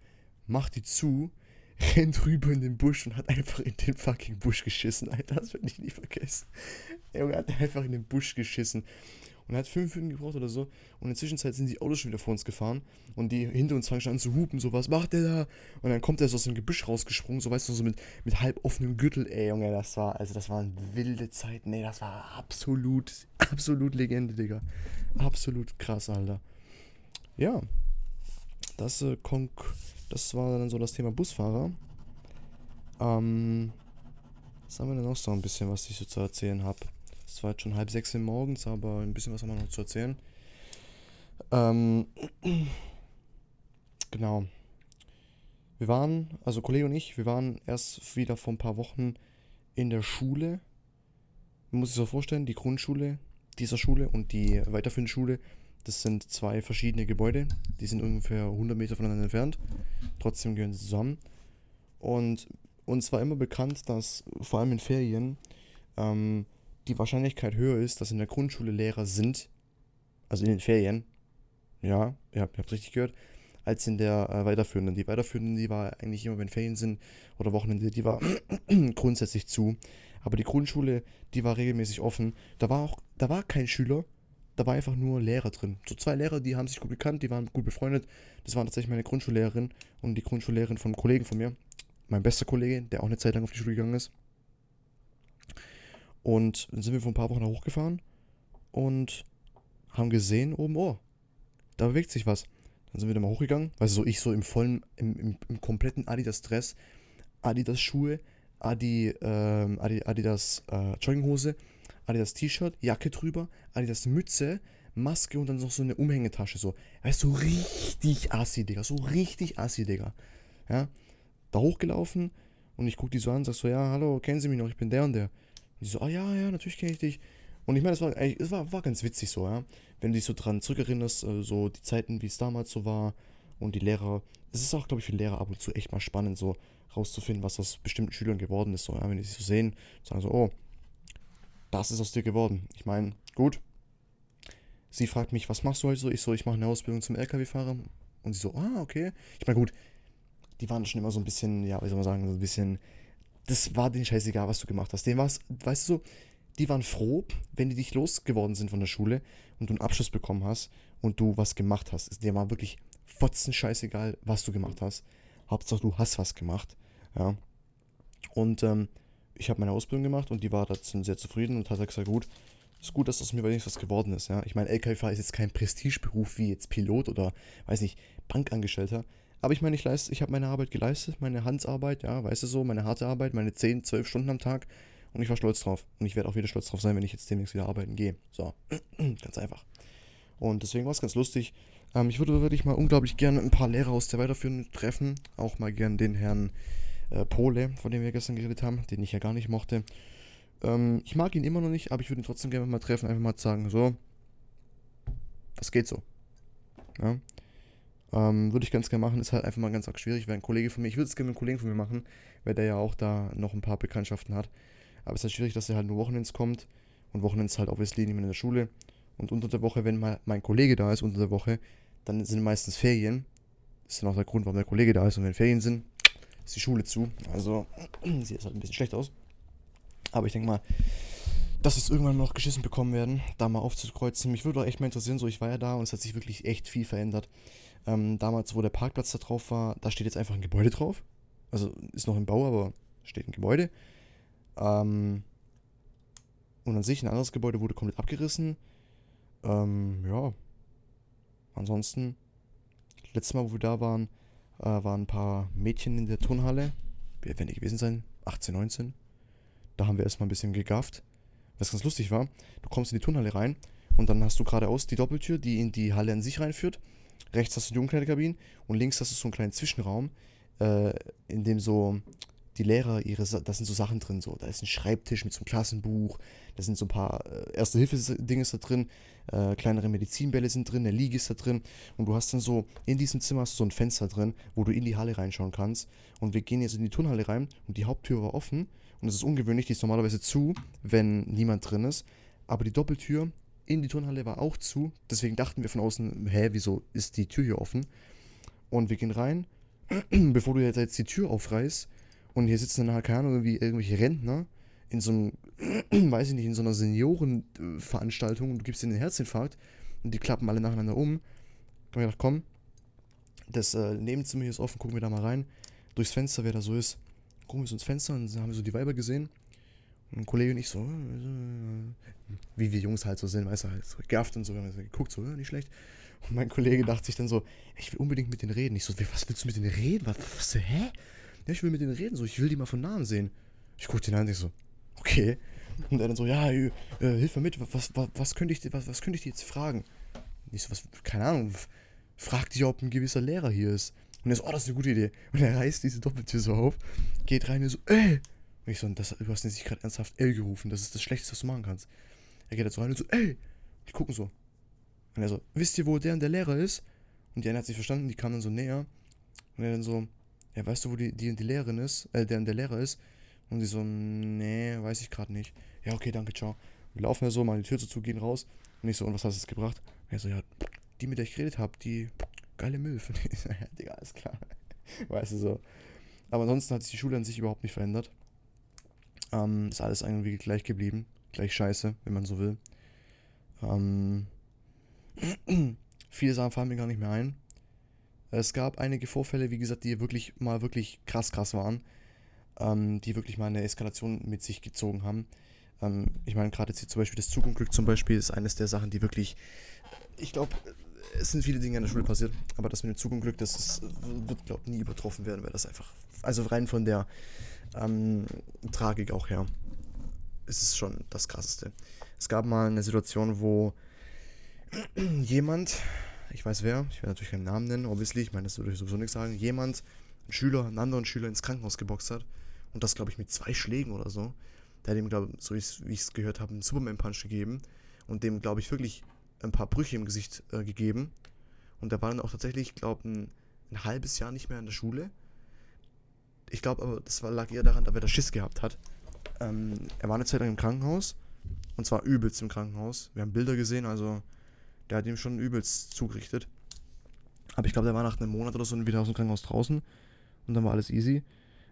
macht die zu, rennt rüber in den Busch und hat einfach in den fucking Busch geschissen, Alter. Das werde ich nie vergessen. Der Junge hat einfach in den Busch geschissen. Und er hat fünf Minuten gebraucht oder so. Und in der Zwischenzeit sind die Autos schon wieder vor uns gefahren. Und die hinter uns fangen an zu hupen, so, was macht der da? Und dann kommt er so aus dem Gebüsch rausgesprungen, so, weißt du, so mit, mit halb offenem Gürtel. Ey, Junge, das war, also das waren wilde Zeiten. Ey, das war absolut, absolut Legende, Digga. Absolut krass, Alter. Ja. Das, äh, konk das war dann so das Thema Busfahrer. Ähm, was haben wir denn noch so ein bisschen, was ich so zu erzählen habe? Es war jetzt schon halb sechs Uhr morgens, aber ein bisschen was haben wir noch zu erzählen. Ähm, genau. Wir waren, also Kollege und ich, wir waren erst wieder vor ein paar Wochen in der Schule. Man muss sich so vorstellen, die Grundschule dieser Schule und die weiterführende Schule das sind zwei verschiedene Gebäude, die sind ungefähr 100 Meter voneinander entfernt. Trotzdem gehören sie zusammen. Und uns war immer bekannt, dass vor allem in Ferien ähm, die Wahrscheinlichkeit höher ist, dass in der Grundschule Lehrer sind, also in den Ferien, ja, ihr habt, ihr habt richtig gehört, als in der äh, weiterführenden. Die weiterführenden, die war eigentlich immer, wenn Ferien sind oder Wochenende, die war grundsätzlich zu. Aber die Grundschule, die war regelmäßig offen. Da war auch, da war kein Schüler, da war einfach nur Lehrer drin. So zwei Lehrer, die haben sich gut gekannt, die waren gut befreundet. Das war tatsächlich meine Grundschullehrerin und die Grundschullehrerin von einem Kollegen von mir. Mein bester Kollege, der auch eine Zeit lang auf die Schule gegangen ist. Und dann sind wir vor ein paar Wochen da hochgefahren und haben gesehen, oben, oh, da bewegt sich was. Dann sind wir da mal hochgegangen, also so ich so im vollen, im, im, im kompletten Adidas-Dress, Adidas-Schuhe, Adi, ähm, Adi, Adidas äh, Jogginghose Adidas T-Shirt, Jacke drüber, Adidas Mütze, Maske und dann noch so eine Umhängetasche. So, weißt du, so richtig assi, Digga. So richtig assi, Digga. Ja, da hochgelaufen und ich guck die so an, sag so, ja, hallo, kennen Sie mich noch? Ich bin der und der. Und die so, ah ja, ja, natürlich kenne ich dich. Und ich meine, es war, es war, war ganz witzig so, ja. Wenn du dich so dran zurückerinnerst, äh, so die Zeiten, wie es damals so war und die Lehrer. Es ist auch, glaube ich, für Lehrer ab und zu echt mal spannend, so rauszufinden, was aus bestimmten Schülern geworden ist. So, ja, wenn die sich so sehen, sagen so, oh, das ist aus dir geworden. Ich meine, gut. Sie fragt mich, was machst du heute so? Ich so, ich mache eine Ausbildung zum LKW-Fahrer. Und sie so, ah, okay. Ich meine, gut, die waren schon immer so ein bisschen, ja, wie soll man sagen, so ein bisschen, das war denen scheißegal, was du gemacht hast. Denen war es, weißt du so, die waren froh, wenn die dich losgeworden sind von der Schule und du einen Abschluss bekommen hast und du was gemacht hast. Denen war wirklich fotzen scheißegal, was du gemacht hast. Hauptsache, du hast was gemacht. Ja. Und ähm, ich habe meine Ausbildung gemacht und die war dazu sehr zufrieden und hat gesagt, gut, ist gut, dass das mir wenigstens was geworden ist, ja. Ich meine, LKW-Fahrer ist jetzt kein Prestigeberuf wie jetzt Pilot oder, weiß nicht, Bankangestellter. Aber ich meine, ich ich habe meine Arbeit geleistet, meine Handarbeit, ja, weißt du so, meine harte Arbeit, meine 10, 12 Stunden am Tag. Und ich war stolz drauf. Und ich werde auch wieder stolz drauf sein, wenn ich jetzt demnächst wieder arbeiten gehe. So, ganz einfach. Und deswegen war es ganz lustig. Ähm, ich würde wirklich mal unglaublich gerne ein paar Lehrer aus der Weiterführung treffen. Auch mal gerne den Herrn äh, Pole, von dem wir gestern geredet haben, den ich ja gar nicht mochte. Ähm, ich mag ihn immer noch nicht, aber ich würde ihn trotzdem gerne mal treffen. Einfach mal sagen, so, was geht so? Ja. Ähm, würde ich ganz gerne machen, ist halt einfach mal ganz arg schwierig, weil ein Kollege von mir, ich würde es gerne mit einem Kollegen von mir machen, weil der ja auch da noch ein paar Bekanntschaften hat. Aber es ist halt schwierig, dass er halt nur Wochenends kommt und Wochenends halt obviously mehr in der Schule. Und unter der Woche, wenn mal mein Kollege da ist, unter der Woche, dann sind meistens Ferien. Das ist dann auch der Grund, warum der Kollege da ist. Und wenn Ferien sind, ist die Schule zu. Also sieht es halt ein bisschen schlecht aus. Aber ich denke mal, dass wir es irgendwann noch geschissen bekommen werden, da mal aufzukreuzen. Mich würde auch echt mal interessieren, so ich war ja da und es hat sich wirklich echt viel verändert. Ähm, damals, wo der Parkplatz da drauf war, da steht jetzt einfach ein Gebäude drauf. Also ist noch im Bau, aber steht ein Gebäude. Ähm, und an sich ein anderes Gebäude wurde komplett abgerissen. Ähm, ja. Ansonsten, letztes Mal, wo wir da waren, äh, waren ein paar Mädchen in der Turnhalle. Wie werden die gewesen sein? 18, 19. Da haben wir erstmal ein bisschen gegafft. Was ganz lustig war, du kommst in die Turnhalle rein und dann hast du geradeaus die Doppeltür, die in die Halle an sich reinführt. Rechts hast du die Umkleidekabinen und links hast du so einen kleinen Zwischenraum, äh, in dem so die Lehrer ihre, da sind so Sachen drin, so, da ist ein Schreibtisch mit so einem Klassenbuch, da sind so ein paar äh, Erste-Hilfe-Dinge da drin, äh, kleinere Medizinbälle sind drin, eine Liege ist da drin und du hast dann so, in diesem Zimmer hast du so ein Fenster drin, wo du in die Halle reinschauen kannst und wir gehen jetzt in die Turnhalle rein und die Haupttür war offen und das ist ungewöhnlich, die ist normalerweise zu, wenn niemand drin ist, aber die Doppeltür in die Turnhalle war auch zu, deswegen dachten wir von außen, hä, wieso ist die Tür hier offen? Und wir gehen rein, bevor du jetzt die Tür aufreißt, und hier sitzen dann halt, keine Ahnung, irgendwie irgendwelche Rentner in so einem, weiß ich nicht, in so einer Seniorenveranstaltung und du gibst ihnen einen Herzinfarkt und die klappen alle nacheinander um. Ich hab mir gedacht, komm, das äh, Nebenzimmer hier ist offen, gucken wir da mal rein. Durchs Fenster, wer da so ist. Gucken wir so ins Fenster und dann haben wir so die Weiber gesehen. Und ein Kollege und ich so, äh, wie wir Jungs halt so sind, weißt du, halt so gerft und so, wir haben geguckt, so, ja, nicht schlecht. Und mein Kollege dachte sich dann so, ich will unbedingt mit denen reden. Ich so, was willst du mit denen reden? Was, was hä? Ja, ich will mit denen reden, so, ich will die mal von Namen sehen. Ich gucke den an und ich so, okay. Und er dann so, ja, äh, hilf mir mit, was, was, was, könnte ich, was, was könnte ich dir jetzt fragen? Ich so, was, keine Ahnung, frag dich, ob ein gewisser Lehrer hier ist. Und er so, oh, das ist eine gute Idee. Und er reißt diese Doppeltür so auf, geht rein und so, ey. Und ich so, das, du hast nicht gerade ernsthaft L gerufen, das ist das Schlechteste, was du machen kannst. Er geht da so rein und so, ey. Die gucken so. Und er so, wisst ihr, wo der und der Lehrer ist? Und die eine hat sich verstanden, die kam dann so näher. Und er dann so, ja, weißt du, wo die, die, die Lehrerin ist, äh, der, der Lehrer ist? Und sie so, nee, weiß ich gerade nicht. Ja, okay, danke, ciao. Wir laufen ja so, mal die Tür zu, gehen raus. Und ich so, und was hast du jetzt gebracht? Und er so, ja, die, mit der ich geredet habe, die geile Milf. Und ich so, ja, Digga, alles klar. weißt du so. Aber ansonsten hat sich die Schule an sich überhaupt nicht verändert. Ähm, ist alles irgendwie gleich geblieben. Gleich scheiße, wenn man so will. Ähm, viele Sachen fallen mir gar nicht mehr ein. Es gab einige Vorfälle, wie gesagt, die wirklich mal wirklich krass, krass waren. Ähm, die wirklich mal eine Eskalation mit sich gezogen haben. Ähm, ich meine, gerade jetzt hier zum Beispiel das Zugunglück zum Beispiel ist eines der Sachen, die wirklich, ich glaube, es sind viele Dinge in der Schule passiert, aber das mit dem Zugunglück, das ist, wird, glaube ich, nie übertroffen werden, weil das einfach, also rein von der ähm, Tragik auch her, ist es schon das Krasseste. Es gab mal eine Situation, wo jemand ich weiß wer, ich werde natürlich keinen Namen nennen, obviously, ich meine, das würde ich sowieso nichts sagen, jemand, ein Schüler, einen anderen Schüler ins Krankenhaus geboxt hat und das, glaube ich, mit zwei Schlägen oder so. Der hat ihm, glaube ich, so wie ich es gehört habe, einen Superman-Punch gegeben und dem, glaube ich, wirklich ein paar Brüche im Gesicht äh, gegeben. Und der war dann auch tatsächlich, glaube ich, ein, ein halbes Jahr nicht mehr in der Schule. Ich glaube aber, das war, lag eher daran, dass er da Schiss gehabt hat. Ähm, er war eine Zeit lang im Krankenhaus. Und zwar übelst im Krankenhaus. Wir haben Bilder gesehen, also der hat ihm schon übelst zugerichtet. Aber ich glaube, der war nach einem Monat oder so wieder aus dem Krankenhaus draußen und dann war alles easy.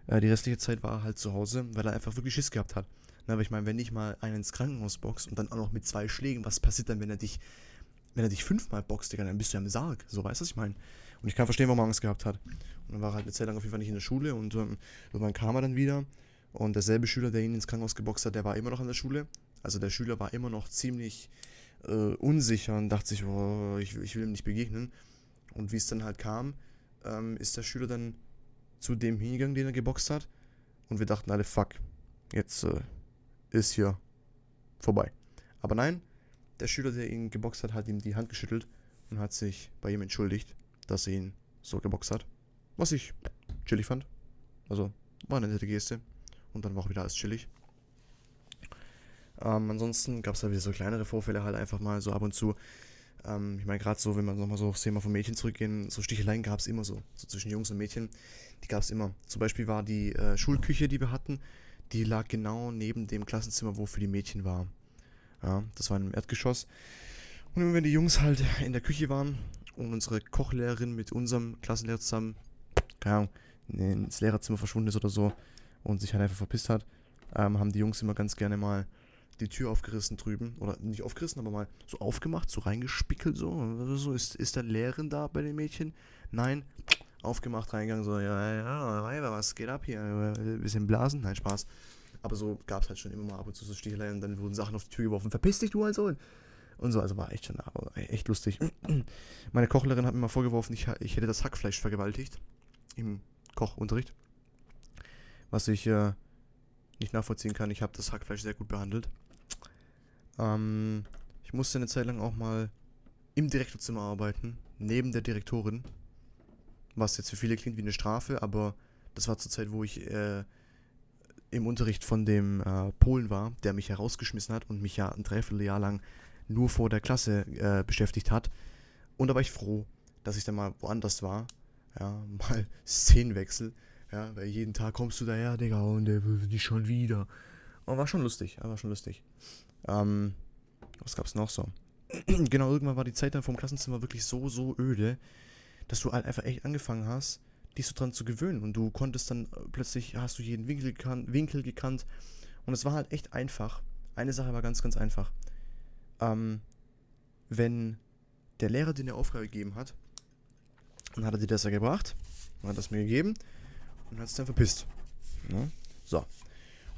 Äh, die restliche Zeit war er halt zu Hause, weil er einfach wirklich Schiss gehabt hat. Na, aber ich meine, wenn ich mal einen ins Krankenhaus boxt und dann auch noch mit zwei Schlägen, was passiert dann, wenn er dich, wenn er dich fünfmal boxt, Digga, dann bist du ja im Sarg. So weißt du, was ich meine? Und ich kann verstehen, warum er Angst gehabt hat. Und dann war er halt eine Zeit lang auf jeden Fall nicht in der Schule und ähm, irgendwann kam er dann wieder und derselbe Schüler, der ihn ins Krankenhaus geboxt hat, der war immer noch an der Schule. Also der Schüler war immer noch ziemlich äh, unsicher und dachte sich, oh, ich, ich will ihm nicht begegnen. Und wie es dann halt kam, ähm, ist der Schüler dann zu dem hingegangen, den er geboxt hat. Und wir dachten alle, fuck, jetzt äh, ist hier vorbei. Aber nein, der Schüler, der ihn geboxt hat, hat ihm die Hand geschüttelt und hat sich bei ihm entschuldigt, dass er ihn so geboxt hat. Was ich chillig fand. Also, war eine nette Geste. Und dann war auch wieder alles chillig. Ähm, ansonsten gab es da wieder so kleinere Vorfälle halt einfach mal so ab und zu. Ähm, ich meine, gerade so, wenn man nochmal so aufs Thema von Mädchen zurückgehen, so Sticheleien gab es immer so. So zwischen Jungs und Mädchen, die gab es immer. Zum Beispiel war die äh, Schulküche, die wir hatten, die lag genau neben dem Klassenzimmer, wo für die Mädchen war. Ja, das war einem Erdgeschoss. Und immer wenn die Jungs halt in der Küche waren und unsere Kochlehrerin mit unserem Klassenlehrer zusammen, keine Ahnung, ins Lehrerzimmer verschwunden ist oder so und sich halt einfach verpisst hat, ähm, haben die Jungs immer ganz gerne mal die Tür aufgerissen drüben. Oder nicht aufgerissen, aber mal so aufgemacht, so reingespickelt, so. so ist, ist der Lehrerin da bei den Mädchen? Nein. Aufgemacht, reingegangen, so, ja, ja, Weiber, was geht ab hier? Bisschen blasen? Nein, Spaß. Aber so gab es halt schon immer mal ab und zu so Sticheleien und dann wurden Sachen auf die Tür geworfen. Verpiss dich, du also! Und so, also war echt schon echt lustig. Meine Kochlehrerin hat mir mal vorgeworfen, ich, ich hätte das Hackfleisch vergewaltigt. Im Kochunterricht. Was ich äh, nicht nachvollziehen kann. Ich habe das Hackfleisch sehr gut behandelt. Ähm, ich musste eine Zeit lang auch mal im Direktorzimmer arbeiten, neben der Direktorin. Was jetzt für viele klingt wie eine Strafe, aber das war zur Zeit, wo ich äh, im Unterricht von dem äh, Polen war, der mich herausgeschmissen hat und mich ja ein Dreivierteljahr lang nur vor der Klasse äh, beschäftigt hat. Und da war ich froh, dass ich dann mal woanders war. Ja, mal Szenenwechsel. Ja, weil jeden Tag kommst du daher, Digga, und der will dich schon wieder. Und war schon lustig, war schon lustig. Ähm, was gab's noch so? genau, irgendwann war die Zeit dann vom Klassenzimmer wirklich so, so öde, dass du halt einfach echt angefangen hast, dich so dran zu gewöhnen. Und du konntest dann äh, plötzlich, hast du jeden Winkel gekannt, Winkel gekannt. Und es war halt echt einfach. Eine Sache war ganz, ganz einfach. Ähm, wenn der Lehrer dir eine Aufgabe gegeben hat, dann hat er dir das ja gebracht, hat das mir gegeben und hat es dann verpisst. Ja? So.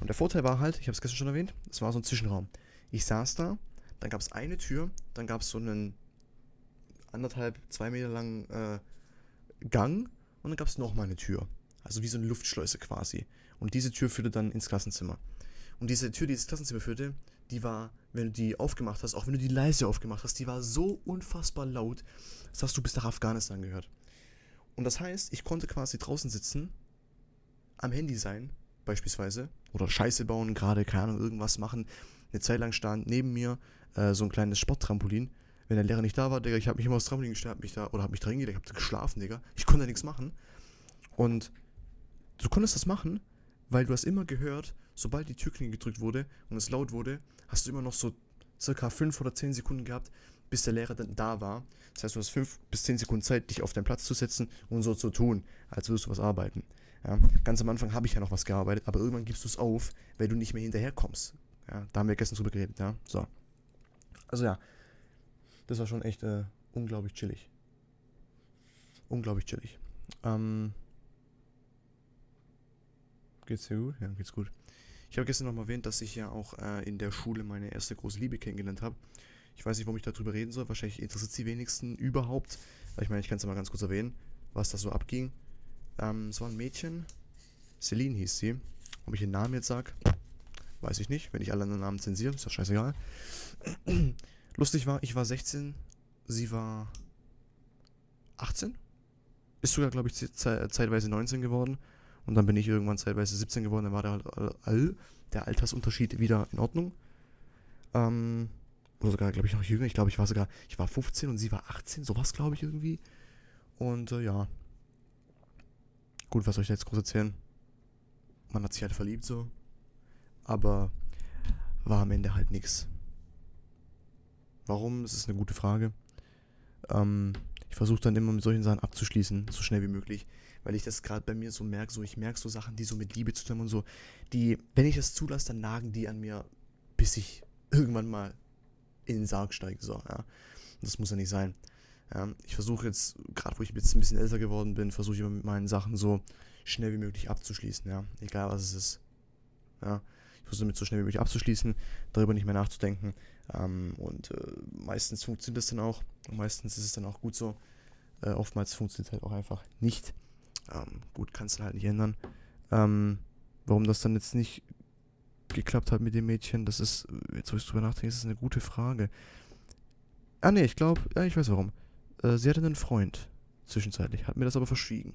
Und der Vorteil war halt, ich habe es gestern schon erwähnt, es war so ein Zwischenraum. Ich saß da, dann gab es eine Tür, dann gab es so einen anderthalb, zwei Meter langen äh, Gang und dann gab es nochmal eine Tür. Also wie so eine Luftschleuse quasi. Und diese Tür führte dann ins Klassenzimmer. Und diese Tür, die ins Klassenzimmer führte, die war, wenn du die aufgemacht hast, auch wenn du die leise aufgemacht hast, die war so unfassbar laut, das hast du bis nach Afghanistan gehört. Und das heißt, ich konnte quasi draußen sitzen, am Handy sein, beispielsweise, oder Scheiße bauen, gerade, keine Ahnung, irgendwas machen. Eine Zeit lang stand neben mir äh, so ein kleines Sporttrampolin. Wenn der Lehrer nicht da war, Digga, ich habe mich immer aufs Trampolin gestellt, hab mich da, oder habe mich da hingelegt, ich habe geschlafen, Digga. Ich konnte da nichts machen. Und du konntest das machen, weil du hast immer gehört, sobald die Türklinge gedrückt wurde und es laut wurde, hast du immer noch so circa 5 oder 10 Sekunden gehabt, bis der Lehrer dann da war. Das heißt, du hast 5 bis 10 Sekunden Zeit, dich auf deinen Platz zu setzen und so zu tun, als würdest du was arbeiten. Ja, ganz am Anfang habe ich ja noch was gearbeitet, aber irgendwann gibst du es auf, weil du nicht mehr hinterherkommst. Ja, da haben wir gestern drüber geredet, ja. So. Also ja, das war schon echt äh, unglaublich chillig. Unglaublich chillig. Ähm, geht's dir gut? Ja, geht's gut. Ich habe gestern noch mal erwähnt, dass ich ja auch äh, in der Schule meine erste große Liebe kennengelernt habe. Ich weiß nicht, warum ich darüber reden soll. Wahrscheinlich interessiert sie wenigsten überhaupt. Ich meine, ich kann es mal ganz kurz erwähnen, was da so abging. Ähm, es war ein Mädchen. Celine hieß sie. Ob ich den Namen jetzt sage, weiß ich nicht. Wenn ich alle anderen Namen zensiere, ist das scheißegal. Lustig war, ich war 16, sie war 18. Ist sogar, glaube ich, zeitweise 19 geworden. Und dann bin ich irgendwann zeitweise 17 geworden. Dann war der, all, der Altersunterschied wieder in Ordnung. Ähm, oder sogar, glaube ich, noch jünger. Ich glaube, ich war sogar, ich war 15 und sie war 18. Sowas, glaube ich, irgendwie. Und äh, ja, Gut, was soll ich jetzt groß erzählen? Man hat sich halt verliebt so. Aber war am Ende halt nichts. Warum? Das ist eine gute Frage. Ähm, ich versuche dann immer mit solchen Sachen abzuschließen, so schnell wie möglich, weil ich das gerade bei mir so merke, so ich merke so Sachen, die so mit Liebe zu tun und so, die, wenn ich das zulasse, dann nagen die an mir, bis ich irgendwann mal in den Sarg steige, so, ja. Das muss ja nicht sein. Ja, ich versuche jetzt, gerade wo ich jetzt ein bisschen älter geworden bin, versuche ich immer mit meinen Sachen so schnell wie möglich abzuschließen, ja. Egal was es ist. Ja. Ich versuche damit so schnell wie möglich abzuschließen, darüber nicht mehr nachzudenken. Ähm, und äh, meistens funktioniert das dann auch. Und meistens ist es dann auch gut so. Äh, oftmals funktioniert es halt auch einfach nicht. Ähm, gut, kannst du halt nicht ändern. Ähm, warum das dann jetzt nicht geklappt hat mit dem Mädchen, das ist, jetzt wo ich drüber nachdenke, ist eine gute Frage. Ah ne, ich glaube, ja, ich weiß warum. Äh, sie hatte einen Freund zwischenzeitlich, hat mir das aber verschwiegen.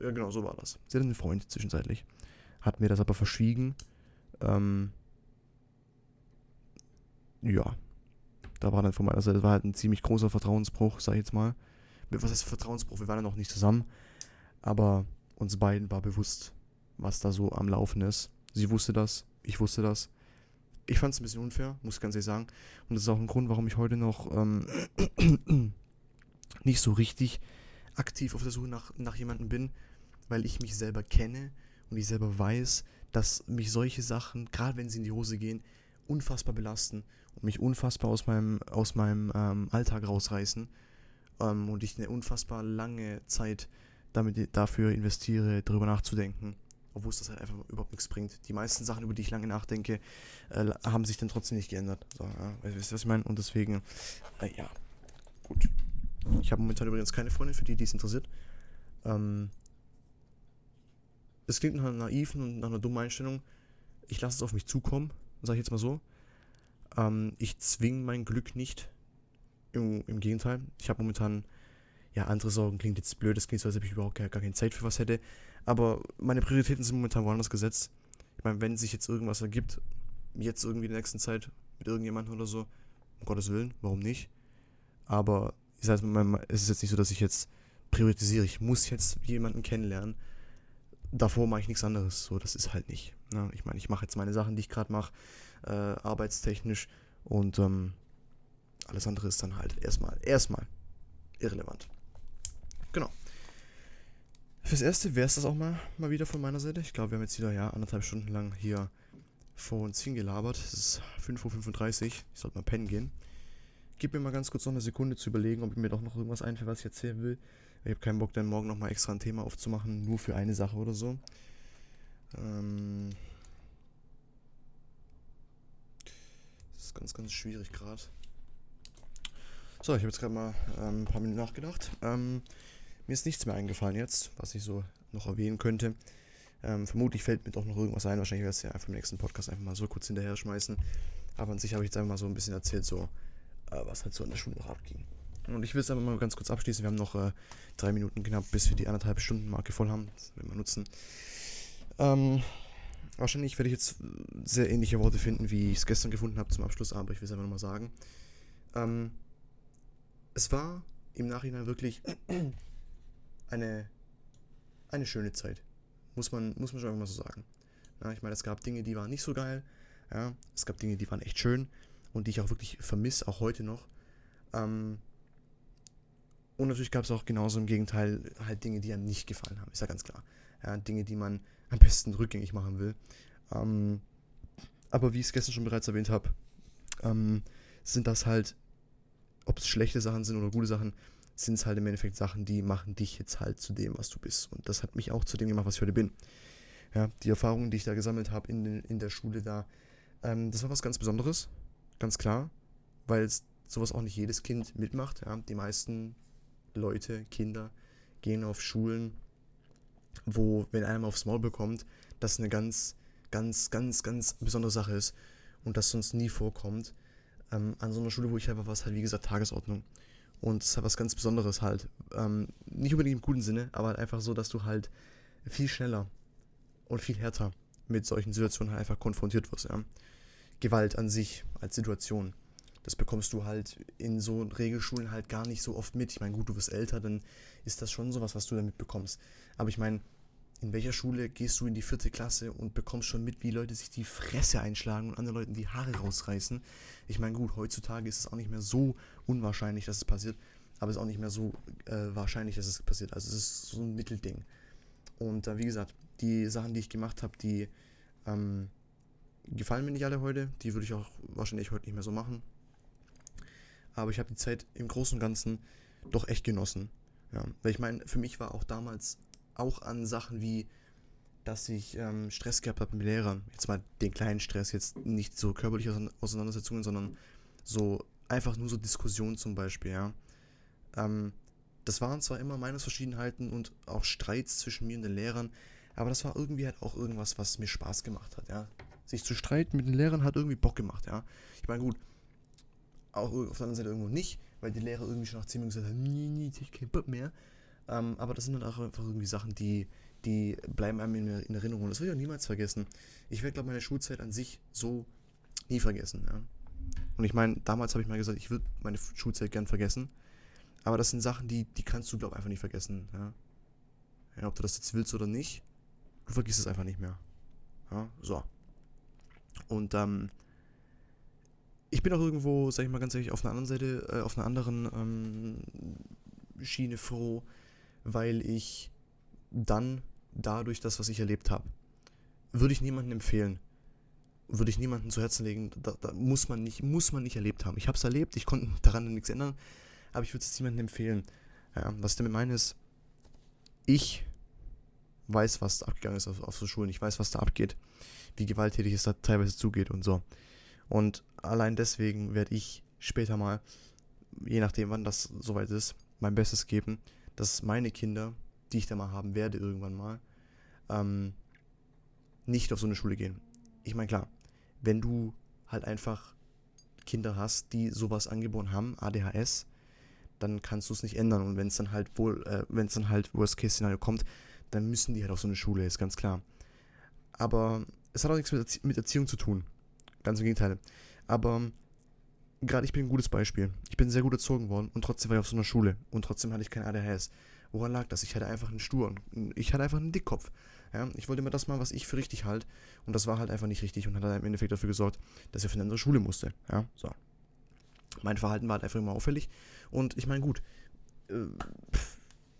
Ja, genau, so war das. Sie hatte einen Freund zwischenzeitlich, hat mir das aber verschwiegen. Ähm, ja, da war dann von meiner Seite, war halt ein ziemlich großer Vertrauensbruch, sag ich jetzt mal. Was heißt Vertrauensbruch? Wir waren ja noch nicht zusammen, aber uns beiden war bewusst, was da so am Laufen ist. Sie wusste das, ich wusste das. Ich fand es ein bisschen unfair, muss ich ganz ehrlich sagen. Und das ist auch ein Grund, warum ich heute noch ähm, nicht so richtig aktiv auf der Suche nach, nach jemandem bin, weil ich mich selber kenne und ich selber weiß, dass mich solche Sachen, gerade wenn sie in die Hose gehen, unfassbar belasten und mich unfassbar aus meinem, aus meinem ähm, Alltag rausreißen ähm, und ich eine unfassbar lange Zeit damit dafür investiere, darüber nachzudenken obwohl es das halt einfach überhaupt nichts bringt. Die meisten Sachen, über die ich lange nachdenke, äh, haben sich dann trotzdem nicht geändert. So, ja, weißt du, was ich meine? Und deswegen, äh, ja, gut. Ich habe momentan übrigens keine Freundin, für die dies interessiert. Ähm, es klingt nach einer naiven und nach einer dummen Einstellung. Ich lasse es auf mich zukommen, sage ich jetzt mal so. Ähm, ich zwinge mein Glück nicht. Im, Im, Gegenteil, ich habe momentan ja andere Sorgen. Klingt jetzt blöd, das klingt so, als ob ich überhaupt gar, gar keine Zeit für was hätte. Aber meine Prioritäten sind momentan woanders gesetzt. Ich meine, wenn sich jetzt irgendwas ergibt, jetzt irgendwie in der nächsten Zeit mit irgendjemandem oder so, um Gottes Willen, warum nicht? Aber ich sage es ist jetzt nicht so, dass ich jetzt priorisiere, ich muss jetzt jemanden kennenlernen. Davor mache ich nichts anderes. So, das ist halt nicht. Ne? Ich meine, ich mache jetzt meine Sachen, die ich gerade mache, äh, arbeitstechnisch und ähm, alles andere ist dann halt erstmal, erstmal irrelevant. Genau. Fürs Erste wäre es das auch mal, mal wieder von meiner Seite. Ich glaube, wir haben jetzt wieder ja, anderthalb Stunden lang hier vor uns hingelabert. Es ist 5.35 Uhr. Ich sollte mal pennen gehen. Gib mir mal ganz kurz noch eine Sekunde zu überlegen, ob mir doch noch irgendwas einfällt, was ich erzählen will. Ich habe keinen Bock, dann morgen nochmal extra ein Thema aufzumachen, nur für eine Sache oder so. Ähm das ist ganz, ganz schwierig gerade. So, ich habe jetzt gerade mal ähm, ein paar Minuten nachgedacht. Ähm, mir ist nichts mehr eingefallen jetzt, was ich so noch erwähnen könnte. Ähm, vermutlich fällt mir doch noch irgendwas ein. Wahrscheinlich werde ich es ja einfach im nächsten Podcast einfach mal so kurz hinterher schmeißen. Aber an sich habe ich jetzt einfach mal so ein bisschen erzählt, so äh, was halt so in der Schule noch abging. Und ich will es einfach mal ganz kurz abschließen. Wir haben noch äh, drei Minuten knapp, bis wir die anderthalb Stunden Marke voll haben. Das werden wir nutzen. Ähm, wahrscheinlich werde ich jetzt sehr ähnliche Worte finden, wie ich es gestern gefunden habe zum Abschluss, aber ich will es einfach nochmal sagen. Ähm, es war im Nachhinein wirklich eine, eine schöne Zeit. Muss man, muss man schon mal so sagen. Ja, ich meine, es gab Dinge, die waren nicht so geil. Ja, es gab Dinge, die waren echt schön und die ich auch wirklich vermisse, auch heute noch. Ähm, und natürlich gab es auch genauso im Gegenteil halt Dinge, die einem nicht gefallen haben, ist ja ganz klar. Ja, Dinge, die man am besten rückgängig machen will. Ähm, aber wie ich es gestern schon bereits erwähnt habe, ähm, sind das halt, ob es schlechte Sachen sind oder gute Sachen, sind es halt im Endeffekt Sachen, die machen dich jetzt halt zu dem, was du bist. Und das hat mich auch zu dem gemacht, was ich heute bin. Ja, die Erfahrungen, die ich da gesammelt habe in, in der Schule da, ähm, das war was ganz Besonderes, ganz klar, weil sowas auch nicht jedes Kind mitmacht. Ja. Die meisten Leute, Kinder, gehen auf Schulen, wo, wenn einer mal aufs Maul bekommt, das eine ganz, ganz, ganz, ganz besondere Sache ist und das sonst nie vorkommt. Ähm, an so einer Schule, wo ich einfach was halt, wie gesagt, Tagesordnung. Und es hat was ganz Besonderes halt. Ähm, nicht unbedingt im guten Sinne, aber halt einfach so, dass du halt viel schneller und viel härter mit solchen Situationen halt einfach konfrontiert wirst. Ja. Gewalt an sich als Situation. Das bekommst du halt in so Regelschulen halt gar nicht so oft mit. Ich meine, gut, du wirst älter, dann ist das schon sowas, was du damit bekommst. Aber ich meine, in welcher Schule gehst du in die vierte Klasse und bekommst schon mit, wie Leute sich die Fresse einschlagen und anderen Leuten die Haare rausreißen? Ich meine, gut, heutzutage ist es auch nicht mehr so unwahrscheinlich, dass es passiert, aber es ist auch nicht mehr so äh, wahrscheinlich, dass es passiert. Also es ist so ein Mittelding. Und äh, wie gesagt, die Sachen, die ich gemacht habe, die ähm, gefallen mir nicht alle heute. Die würde ich auch wahrscheinlich heute nicht mehr so machen. Aber ich habe die Zeit im Großen und Ganzen doch echt genossen. Ja, weil ich meine, für mich war auch damals auch an Sachen wie dass ich ähm, Stress gehabt habe mit Lehrern. Jetzt mal den kleinen Stress, jetzt nicht so körperliche Auseinandersetzungen, sondern so einfach nur so Diskussionen zum Beispiel, ja. Ähm, das waren zwar immer Meinungsverschiedenheiten und auch Streits zwischen mir und den Lehrern, aber das war irgendwie halt auch irgendwas, was mir Spaß gemacht hat, ja. Sich zu streiten mit den Lehrern hat irgendwie Bock gemacht, ja. Ich meine, gut, auch auf der anderen Seite irgendwo nicht, weil die Lehrer irgendwie schon nach 10 Minuten gesagt haben, nee, nee, ich keinen Bock mehr. Ähm, aber das sind dann auch einfach irgendwie Sachen, die, die bleiben einem in, in Erinnerung. Das will ich auch niemals vergessen. Ich werde, glaube meine Schulzeit an sich so nie vergessen, ja. Und ich meine, damals habe ich mal gesagt, ich würde meine Schulzeit gern vergessen. Aber das sind Sachen, die, die kannst du, glaube ich, einfach nicht vergessen. Ja? ja? ob du das jetzt willst oder nicht, du vergisst es einfach nicht mehr. Ja? So. Und ähm, ich bin auch irgendwo, sag ich mal ganz ehrlich, auf einer anderen Seite, äh, auf einer anderen ähm, Schiene froh, weil ich dann dadurch das, was ich erlebt habe, würde ich niemandem empfehlen. Würde ich niemandem zu Herzen legen. Da, da, muss, man nicht, muss man nicht erlebt haben. Ich habe es erlebt, ich konnte daran nichts ändern, aber ich würde es niemandem empfehlen. Ja, was ich damit meine ist, ich weiß, was abgegangen ist auf, auf so Schulen. Ich weiß, was da abgeht, wie gewalttätig es da teilweise zugeht und so. Und allein deswegen werde ich später mal, je nachdem wann das soweit ist, mein Bestes geben, dass meine Kinder, die ich da mal haben werde irgendwann mal, ähm, nicht auf so eine Schule gehen. Ich meine, klar, wenn du halt einfach Kinder hast, die sowas angeboren haben, ADHS, dann kannst du es nicht ändern. Und wenn es dann halt wohl, äh, wenn es dann halt Worst-Case-Szenario kommt, dann müssen die halt auf so eine Schule, ist ganz klar. Aber es hat auch nichts mit, Erzie mit Erziehung zu tun. Ganz im Gegenteil. Aber gerade ich bin ein gutes Beispiel. Ich bin sehr gut erzogen worden und trotzdem war ich auf so einer Schule und trotzdem hatte ich kein ADHS. Woran lag das? Ich hatte einfach einen Stur. Ich hatte einfach einen Dickkopf. Ja, ich wollte mir das mal, was ich für richtig halte. Und das war halt einfach nicht richtig und hat dann im Endeffekt dafür gesorgt, dass ich auf eine andere Schule musste. Ja, so. Mein Verhalten war halt einfach immer auffällig. Und ich meine, gut, äh,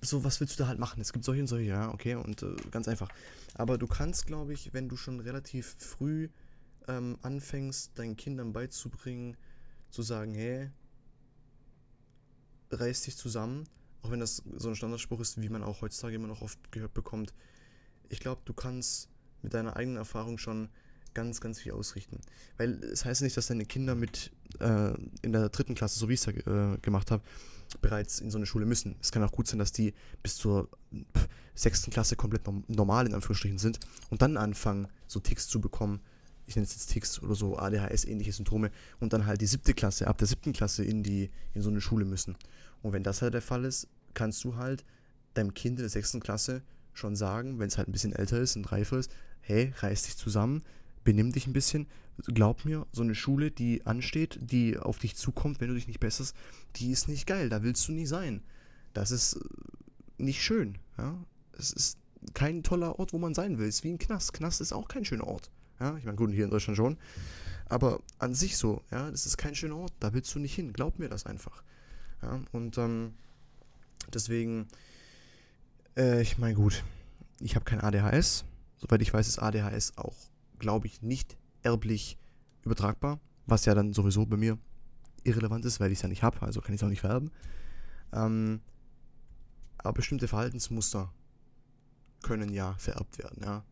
so was willst du da halt machen? Es gibt solche und solche, ja, okay, und äh, ganz einfach. Aber du kannst, glaube ich, wenn du schon relativ früh ähm, anfängst, deinen Kindern beizubringen, zu sagen, hey, reiß dich zusammen, auch wenn das so ein Standardspruch ist, wie man auch heutzutage immer noch oft gehört bekommt. Ich glaube, du kannst mit deiner eigenen Erfahrung schon ganz, ganz viel ausrichten. Weil es heißt nicht, dass deine Kinder mit äh, in der dritten Klasse, so wie ich es äh, gemacht habe, bereits in so eine Schule müssen. Es kann auch gut sein, dass die bis zur sechsten Klasse komplett normal in Anführungsstrichen sind und dann anfangen, so Ticks zu bekommen, ich nenne es jetzt Ticks oder so ADHS-ähnliche Symptome und dann halt die siebte Klasse, ab der siebten Klasse in die, in so eine Schule müssen. Und wenn das halt der Fall ist, kannst du halt deinem Kind in der sechsten Klasse schon sagen, wenn es halt ein bisschen älter ist und reifer ist, hey, reiß dich zusammen, benimm dich ein bisschen. Glaub mir, so eine Schule, die ansteht, die auf dich zukommt, wenn du dich nicht besserst, die ist nicht geil, da willst du nie sein. Das ist äh, nicht schön. Ja? Es ist kein toller Ort, wo man sein will. Es ist wie ein Knast. Knast ist auch kein schöner Ort. Ja, ich meine, gut, hier in Deutschland schon. Aber an sich so, ja, das ist kein schöner Ort, da willst du nicht hin. Glaub mir das einfach. Ja, und ähm, deswegen, äh, ich meine, gut, ich habe kein ADHS. Soweit ich weiß, ist ADHS auch, glaube ich, nicht erblich übertragbar, was ja dann sowieso bei mir irrelevant ist, weil ich es ja nicht habe, also kann ich es auch nicht vererben. Ähm, aber bestimmte Verhaltensmuster können ja vererbt werden, ja.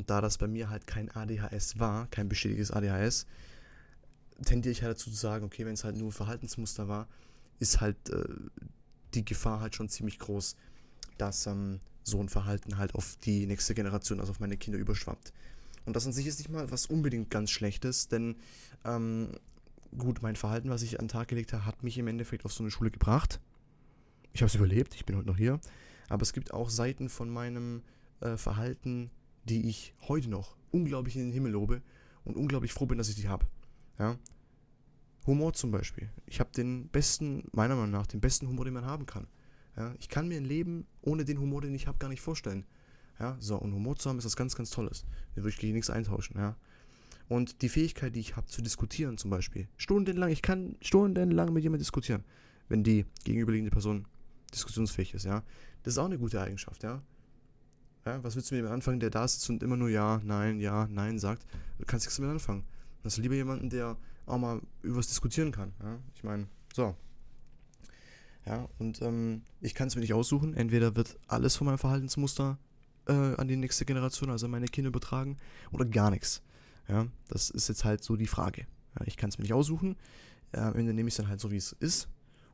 Und da das bei mir halt kein ADHS war, kein bestätigtes ADHS, tendiere ich halt dazu zu sagen, okay, wenn es halt nur ein Verhaltensmuster war, ist halt äh, die Gefahr halt schon ziemlich groß, dass ähm, so ein Verhalten halt auf die nächste Generation, also auf meine Kinder überschwappt. Und das an sich ist nicht mal was unbedingt ganz Schlechtes, denn ähm, gut, mein Verhalten, was ich an den Tag gelegt habe, hat mich im Endeffekt auf so eine Schule gebracht. Ich habe es überlebt, ich bin heute noch hier. Aber es gibt auch Seiten von meinem äh, Verhalten, die ich heute noch unglaublich in den Himmel lobe und unglaublich froh bin, dass ich die habe. Ja? Humor zum Beispiel. Ich habe den besten, meiner Meinung nach, den besten Humor, den man haben kann. Ja? Ich kann mir ein Leben ohne den Humor, den ich habe, gar nicht vorstellen. Ja? So, und Humor zu haben ist was ganz, ganz Tolles. Da würde ich gegen nichts eintauschen. Ja? Und die Fähigkeit, die ich habe zu diskutieren zum Beispiel. Stundenlang, ich kann stundenlang mit jemandem diskutieren, wenn die gegenüberliegende Person diskussionsfähig ist. Ja? Das ist auch eine gute Eigenschaft. Ja? Ja, was willst du mit dem anfangen, der da sitzt und immer nur Ja, Nein, Ja, Nein sagt? Du kannst nichts damit anfangen. Du hast lieber jemanden, der auch mal über was diskutieren kann. Ja? Ich meine, so. Ja, und ähm, ich kann es mir nicht aussuchen. Entweder wird alles von meinem Verhaltensmuster äh, an die nächste Generation, also meine Kinder übertragen, oder gar nichts. Ja, das ist jetzt halt so die Frage. Ja, ich kann es mir nicht aussuchen. Äh, am Ende nehme ich es dann halt so, wie es ist.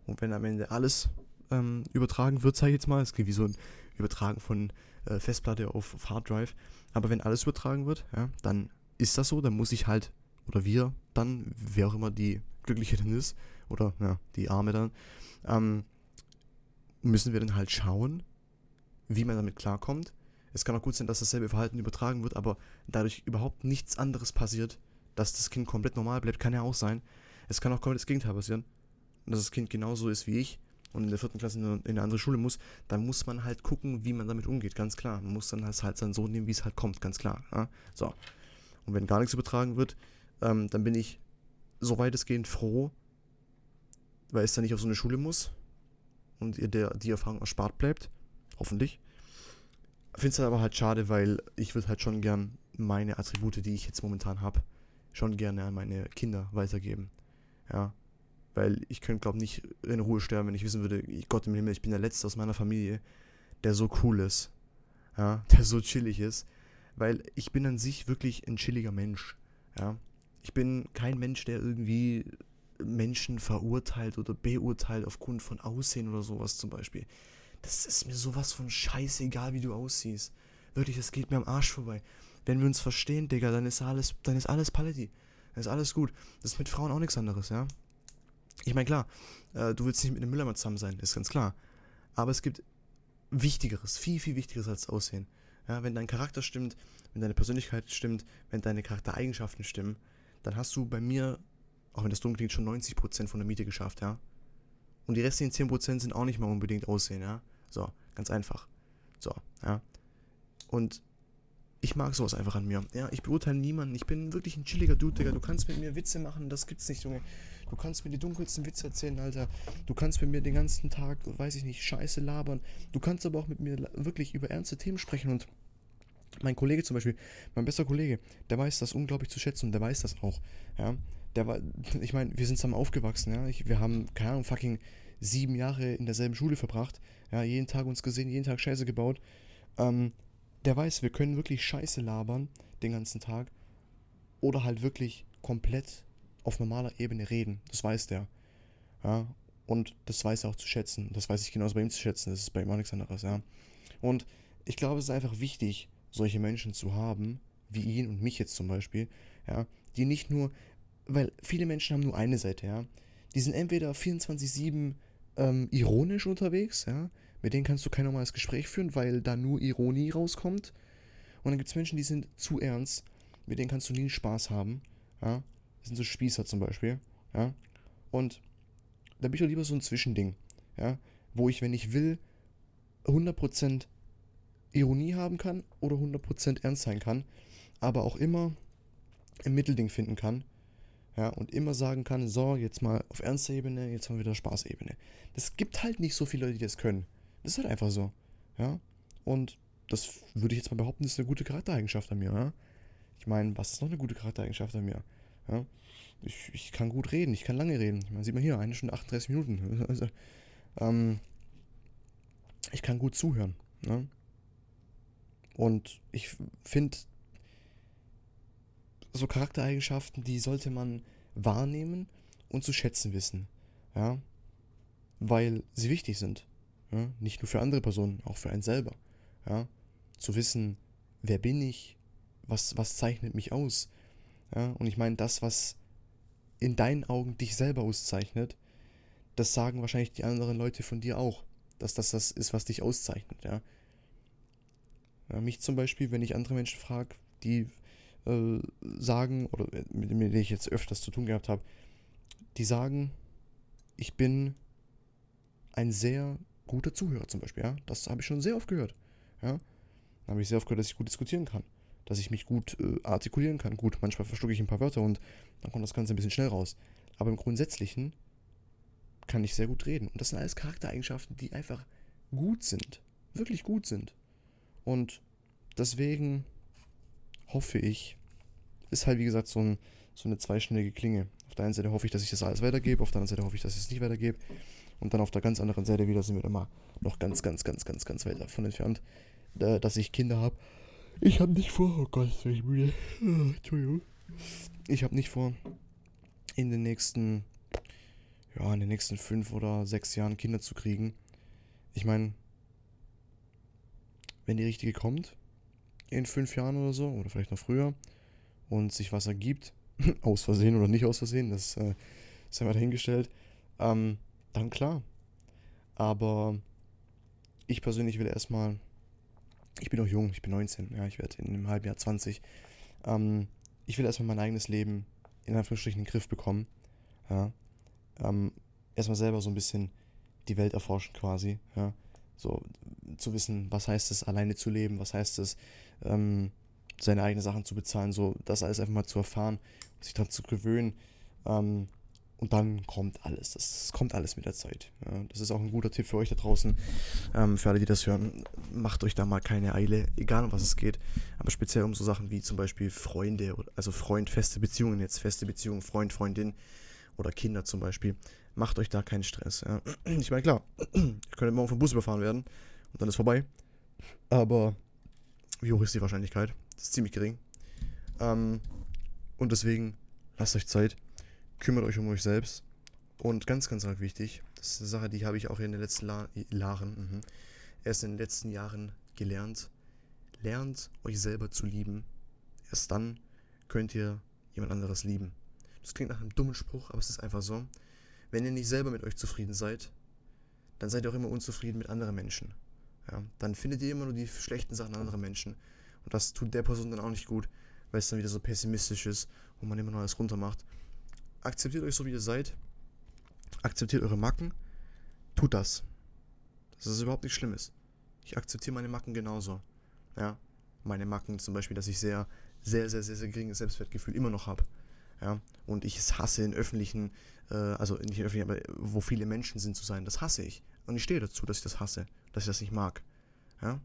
Und wenn am Ende alles ähm, übertragen wird, sage ich jetzt mal, es geht wie so ein Übertragen von äh, Festplatte auf, auf Hard Drive, aber wenn alles übertragen wird, ja, dann ist das so, dann muss ich halt, oder wir dann, wer auch immer die Glückliche dann ist, oder ja, die Arme dann, ähm, müssen wir dann halt schauen, wie man damit klarkommt. Es kann auch gut sein, dass dasselbe Verhalten übertragen wird, aber dadurch überhaupt nichts anderes passiert, dass das Kind komplett normal bleibt, kann ja auch sein. Es kann auch komplett das Gegenteil passieren. Dass das Kind genauso ist wie ich und in der vierten Klasse in eine andere Schule muss, dann muss man halt gucken, wie man damit umgeht, ganz klar. Man muss dann halt, halt sein so nehmen, wie es halt kommt, ganz klar. Ja? So. Und wenn gar nichts übertragen wird, ähm, dann bin ich so weitestgehend froh, weil es dann nicht auf so eine Schule muss und ihr der, die Erfahrung erspart bleibt. Hoffentlich. Finde es aber halt schade, weil ich würde halt schon gern meine Attribute, die ich jetzt momentan habe, schon gerne an meine Kinder weitergeben. Ja. Weil ich könnte, glaube ich, nicht in Ruhe sterben, wenn ich wissen würde, Gott im Himmel, ich bin der Letzte aus meiner Familie, der so cool ist. Ja, der so chillig ist. Weil ich bin an sich wirklich ein chilliger Mensch. Ja. Ich bin kein Mensch, der irgendwie Menschen verurteilt oder beurteilt aufgrund von Aussehen oder sowas zum Beispiel. Das ist mir sowas von scheißegal, wie du aussiehst. Wirklich, das geht mir am Arsch vorbei. Wenn wir uns verstehen, Digga, dann ist alles, dann ist alles Paletti. Dann ist alles gut. Das ist mit Frauen auch nichts anderes, ja. Ich meine, klar, äh, du willst nicht mit einem Müllermann zusammen sein, ist ganz klar. Aber es gibt Wichtigeres, viel, viel Wichtigeres als Aussehen. Ja, wenn dein Charakter stimmt, wenn deine Persönlichkeit stimmt, wenn deine Charaktereigenschaften stimmen, dann hast du bei mir, auch wenn das dumm klingt, schon 90% von der Miete geschafft, ja. Und die restlichen 10% sind auch nicht mal unbedingt Aussehen, ja. So, ganz einfach. So, ja. Und ich mag sowas einfach an mir. Ja, ich beurteile niemanden. Ich bin wirklich ein chilliger Dude, Digga. Du kannst mit mir Witze machen, das gibt's nicht, Junge. Du kannst mir die dunkelsten Witze erzählen, Alter. Du kannst mit mir den ganzen Tag, weiß ich nicht, Scheiße labern. Du kannst aber auch mit mir wirklich über ernste Themen sprechen und mein Kollege zum Beispiel, mein bester Kollege, der weiß das unglaublich zu schätzen und der weiß das auch. Ja, der war, ich meine, wir sind zusammen aufgewachsen, ja. Ich, wir haben, keine Ahnung, fucking sieben Jahre in derselben Schule verbracht. Ja, jeden Tag uns gesehen, jeden Tag Scheiße gebaut. Ähm, der weiß, wir können wirklich Scheiße labern den ganzen Tag oder halt wirklich komplett auf normaler Ebene reden. Das weiß der. Ja, und das weiß er auch zu schätzen. Das weiß ich genauso bei ihm zu schätzen. Das ist bei ihm auch nichts anderes, ja. Und ich glaube, es ist einfach wichtig, solche Menschen zu haben, wie ihn und mich jetzt zum Beispiel, ja, die nicht nur, weil viele Menschen haben nur eine Seite, ja. Die sind entweder 24-7 ähm, ironisch unterwegs, ja, mit denen kannst du kein normales Gespräch führen, weil da nur Ironie rauskommt. Und dann gibt es Menschen, die sind zu ernst, mit denen kannst du nie Spaß haben. Ja? Das sind so Spießer zum Beispiel. Ja? Und da bin ich doch lieber so ein Zwischending. Ja? Wo ich, wenn ich will, 100% Ironie haben kann oder 100% ernst sein kann, aber auch immer ein Mittelding finden kann. Ja, und immer sagen kann, so, jetzt mal auf ernster Ebene, jetzt haben wir wieder Spaßebene. Das gibt halt nicht so viele Leute, die das können. Das ist halt einfach so. Ja. Und das würde ich jetzt mal behaupten, ist eine gute Charaktereigenschaft an mir. Ja? Ich meine, was ist noch eine gute Charaktereigenschaft an mir? Ja? Ich, ich kann gut reden, ich kann lange reden. Man sieht man hier, eine Stunde 38 Minuten. Also, ähm, ich kann gut zuhören. Ne? Und ich finde, so Charaktereigenschaften, die sollte man wahrnehmen und zu schätzen wissen. Ja? Weil sie wichtig sind. Ja? Nicht nur für andere Personen, auch für einen selber. Ja? Zu wissen, wer bin ich, was, was zeichnet mich aus. Ja? Und ich meine, das, was in deinen Augen dich selber auszeichnet, das sagen wahrscheinlich die anderen Leute von dir auch. Dass das das ist, was dich auszeichnet. Ja? ja mich zum Beispiel, wenn ich andere Menschen frage, die äh, sagen, oder mit denen ich jetzt öfters zu tun gehabt habe, die sagen, ich bin ein sehr guter Zuhörer zum Beispiel, ja. Das habe ich schon sehr oft gehört. Ja. Dann habe ich sehr oft gehört, dass ich gut diskutieren kann. Dass ich mich gut äh, artikulieren kann. Gut, manchmal verschlucke ich ein paar Wörter und dann kommt das Ganze ein bisschen schnell raus. Aber im Grundsätzlichen kann ich sehr gut reden. Und das sind alles Charaktereigenschaften, die einfach gut sind. Wirklich gut sind. Und deswegen hoffe ich, ist halt wie gesagt so, ein, so eine zweischneidige Klinge. Auf der einen Seite hoffe ich, dass ich das alles weitergebe, auf der anderen Seite hoffe ich, dass ich es nicht weitergebe. Und dann auf der ganz anderen Seite wieder sind wir mal noch ganz, ganz, ganz, ganz, ganz weit davon entfernt, dass ich Kinder habe. Ich habe nicht vor, oh Gott, ich müde. Entschuldigung. Ich habe nicht vor, in den nächsten, ja, in den nächsten fünf oder sechs Jahren Kinder zu kriegen. Ich meine, wenn die richtige kommt, in fünf Jahren oder so, oder vielleicht noch früher, und sich was ergibt, aus Versehen oder nicht aus Versehen, das äh, ist ja mal dahingestellt, ähm, dann klar. Aber ich persönlich will erstmal, ich bin noch jung, ich bin 19, ja, ich werde in einem halben Jahr 20. Ähm, ich will erstmal mein eigenes Leben in Anführungsstrichen in den Griff bekommen. Ja. Ähm, erstmal selber so ein bisschen die Welt erforschen quasi. Ja. So zu wissen, was heißt es, alleine zu leben, was heißt es, ähm, seine eigenen Sachen zu bezahlen, so das alles einfach mal zu erfahren, sich daran zu gewöhnen. Ähm, und dann kommt alles. Das kommt alles mit der Zeit. Ja, das ist auch ein guter Tipp für euch da draußen. Ähm, für alle, die das hören, macht euch da mal keine Eile, egal um was es geht. Aber speziell um so Sachen wie zum Beispiel Freunde, also Freund, feste Beziehungen, jetzt feste Beziehungen, Freund, Freundin oder Kinder zum Beispiel. Macht euch da keinen Stress. Ja. Ich meine, klar, ihr könnt morgen vom Bus überfahren werden und dann ist vorbei. Aber wie hoch ist die Wahrscheinlichkeit? Das ist ziemlich gering. Ähm, und deswegen lasst euch Zeit kümmert euch um euch selbst. Und ganz, ganz arg wichtig, das ist eine Sache, die habe ich auch in den letzten La Jahren, mhm, erst in den letzten Jahren gelernt. Lernt euch selber zu lieben. Erst dann könnt ihr jemand anderes lieben. Das klingt nach einem dummen Spruch, aber es ist einfach so. Wenn ihr nicht selber mit euch zufrieden seid, dann seid ihr auch immer unzufrieden mit anderen Menschen. Ja, dann findet ihr immer nur die schlechten Sachen anderer Menschen. Und das tut der Person dann auch nicht gut, weil es dann wieder so pessimistisch ist und man immer nur alles runter macht akzeptiert euch so, wie ihr seid. Akzeptiert eure Macken. Tut das. Das ist überhaupt nichts Schlimmes. Ich akzeptiere meine Macken genauso. Ja. Meine Macken zum Beispiel, dass ich sehr, sehr, sehr, sehr, sehr geringes Selbstwertgefühl immer noch habe. Ja. Und ich es hasse in öffentlichen, äh, also nicht in öffentlichen, aber wo viele Menschen sind zu sein. Das hasse ich. Und ich stehe dazu, dass ich das hasse. Dass ich das nicht mag. Ja.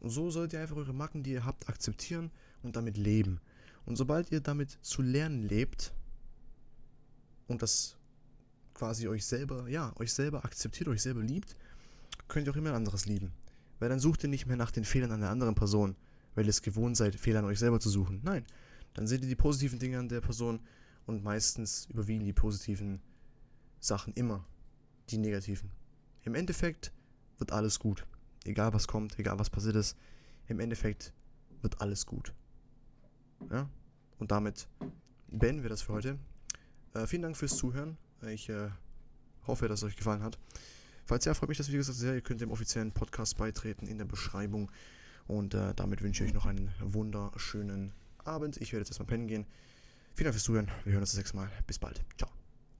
Und so sollt ihr einfach eure Macken, die ihr habt, akzeptieren und damit leben. Und sobald ihr damit zu lernen lebt, und das quasi euch selber, ja, euch selber akzeptiert, euch selber liebt, könnt ihr auch immer anderes lieben. Weil dann sucht ihr nicht mehr nach den Fehlern der anderen Person, weil ihr es gewohnt seid, Fehler an euch selber zu suchen. Nein, dann seht ihr die positiven Dinge an der Person und meistens überwiegen die positiven Sachen immer die negativen. Im Endeffekt wird alles gut. Egal was kommt, egal was passiert ist, im Endeffekt wird alles gut. Ja? Und damit beenden wir das für heute. Äh, vielen Dank fürs Zuhören. Ich äh, hoffe, dass es euch gefallen hat. Falls ja, freut mich das, wie gesagt, sehr. Ihr könnt dem offiziellen Podcast beitreten in der Beschreibung. Und äh, damit wünsche ich euch noch einen wunderschönen Abend. Ich werde jetzt erstmal pennen gehen. Vielen Dank fürs Zuhören. Wir hören uns das nächste Mal. Bis bald. Ciao.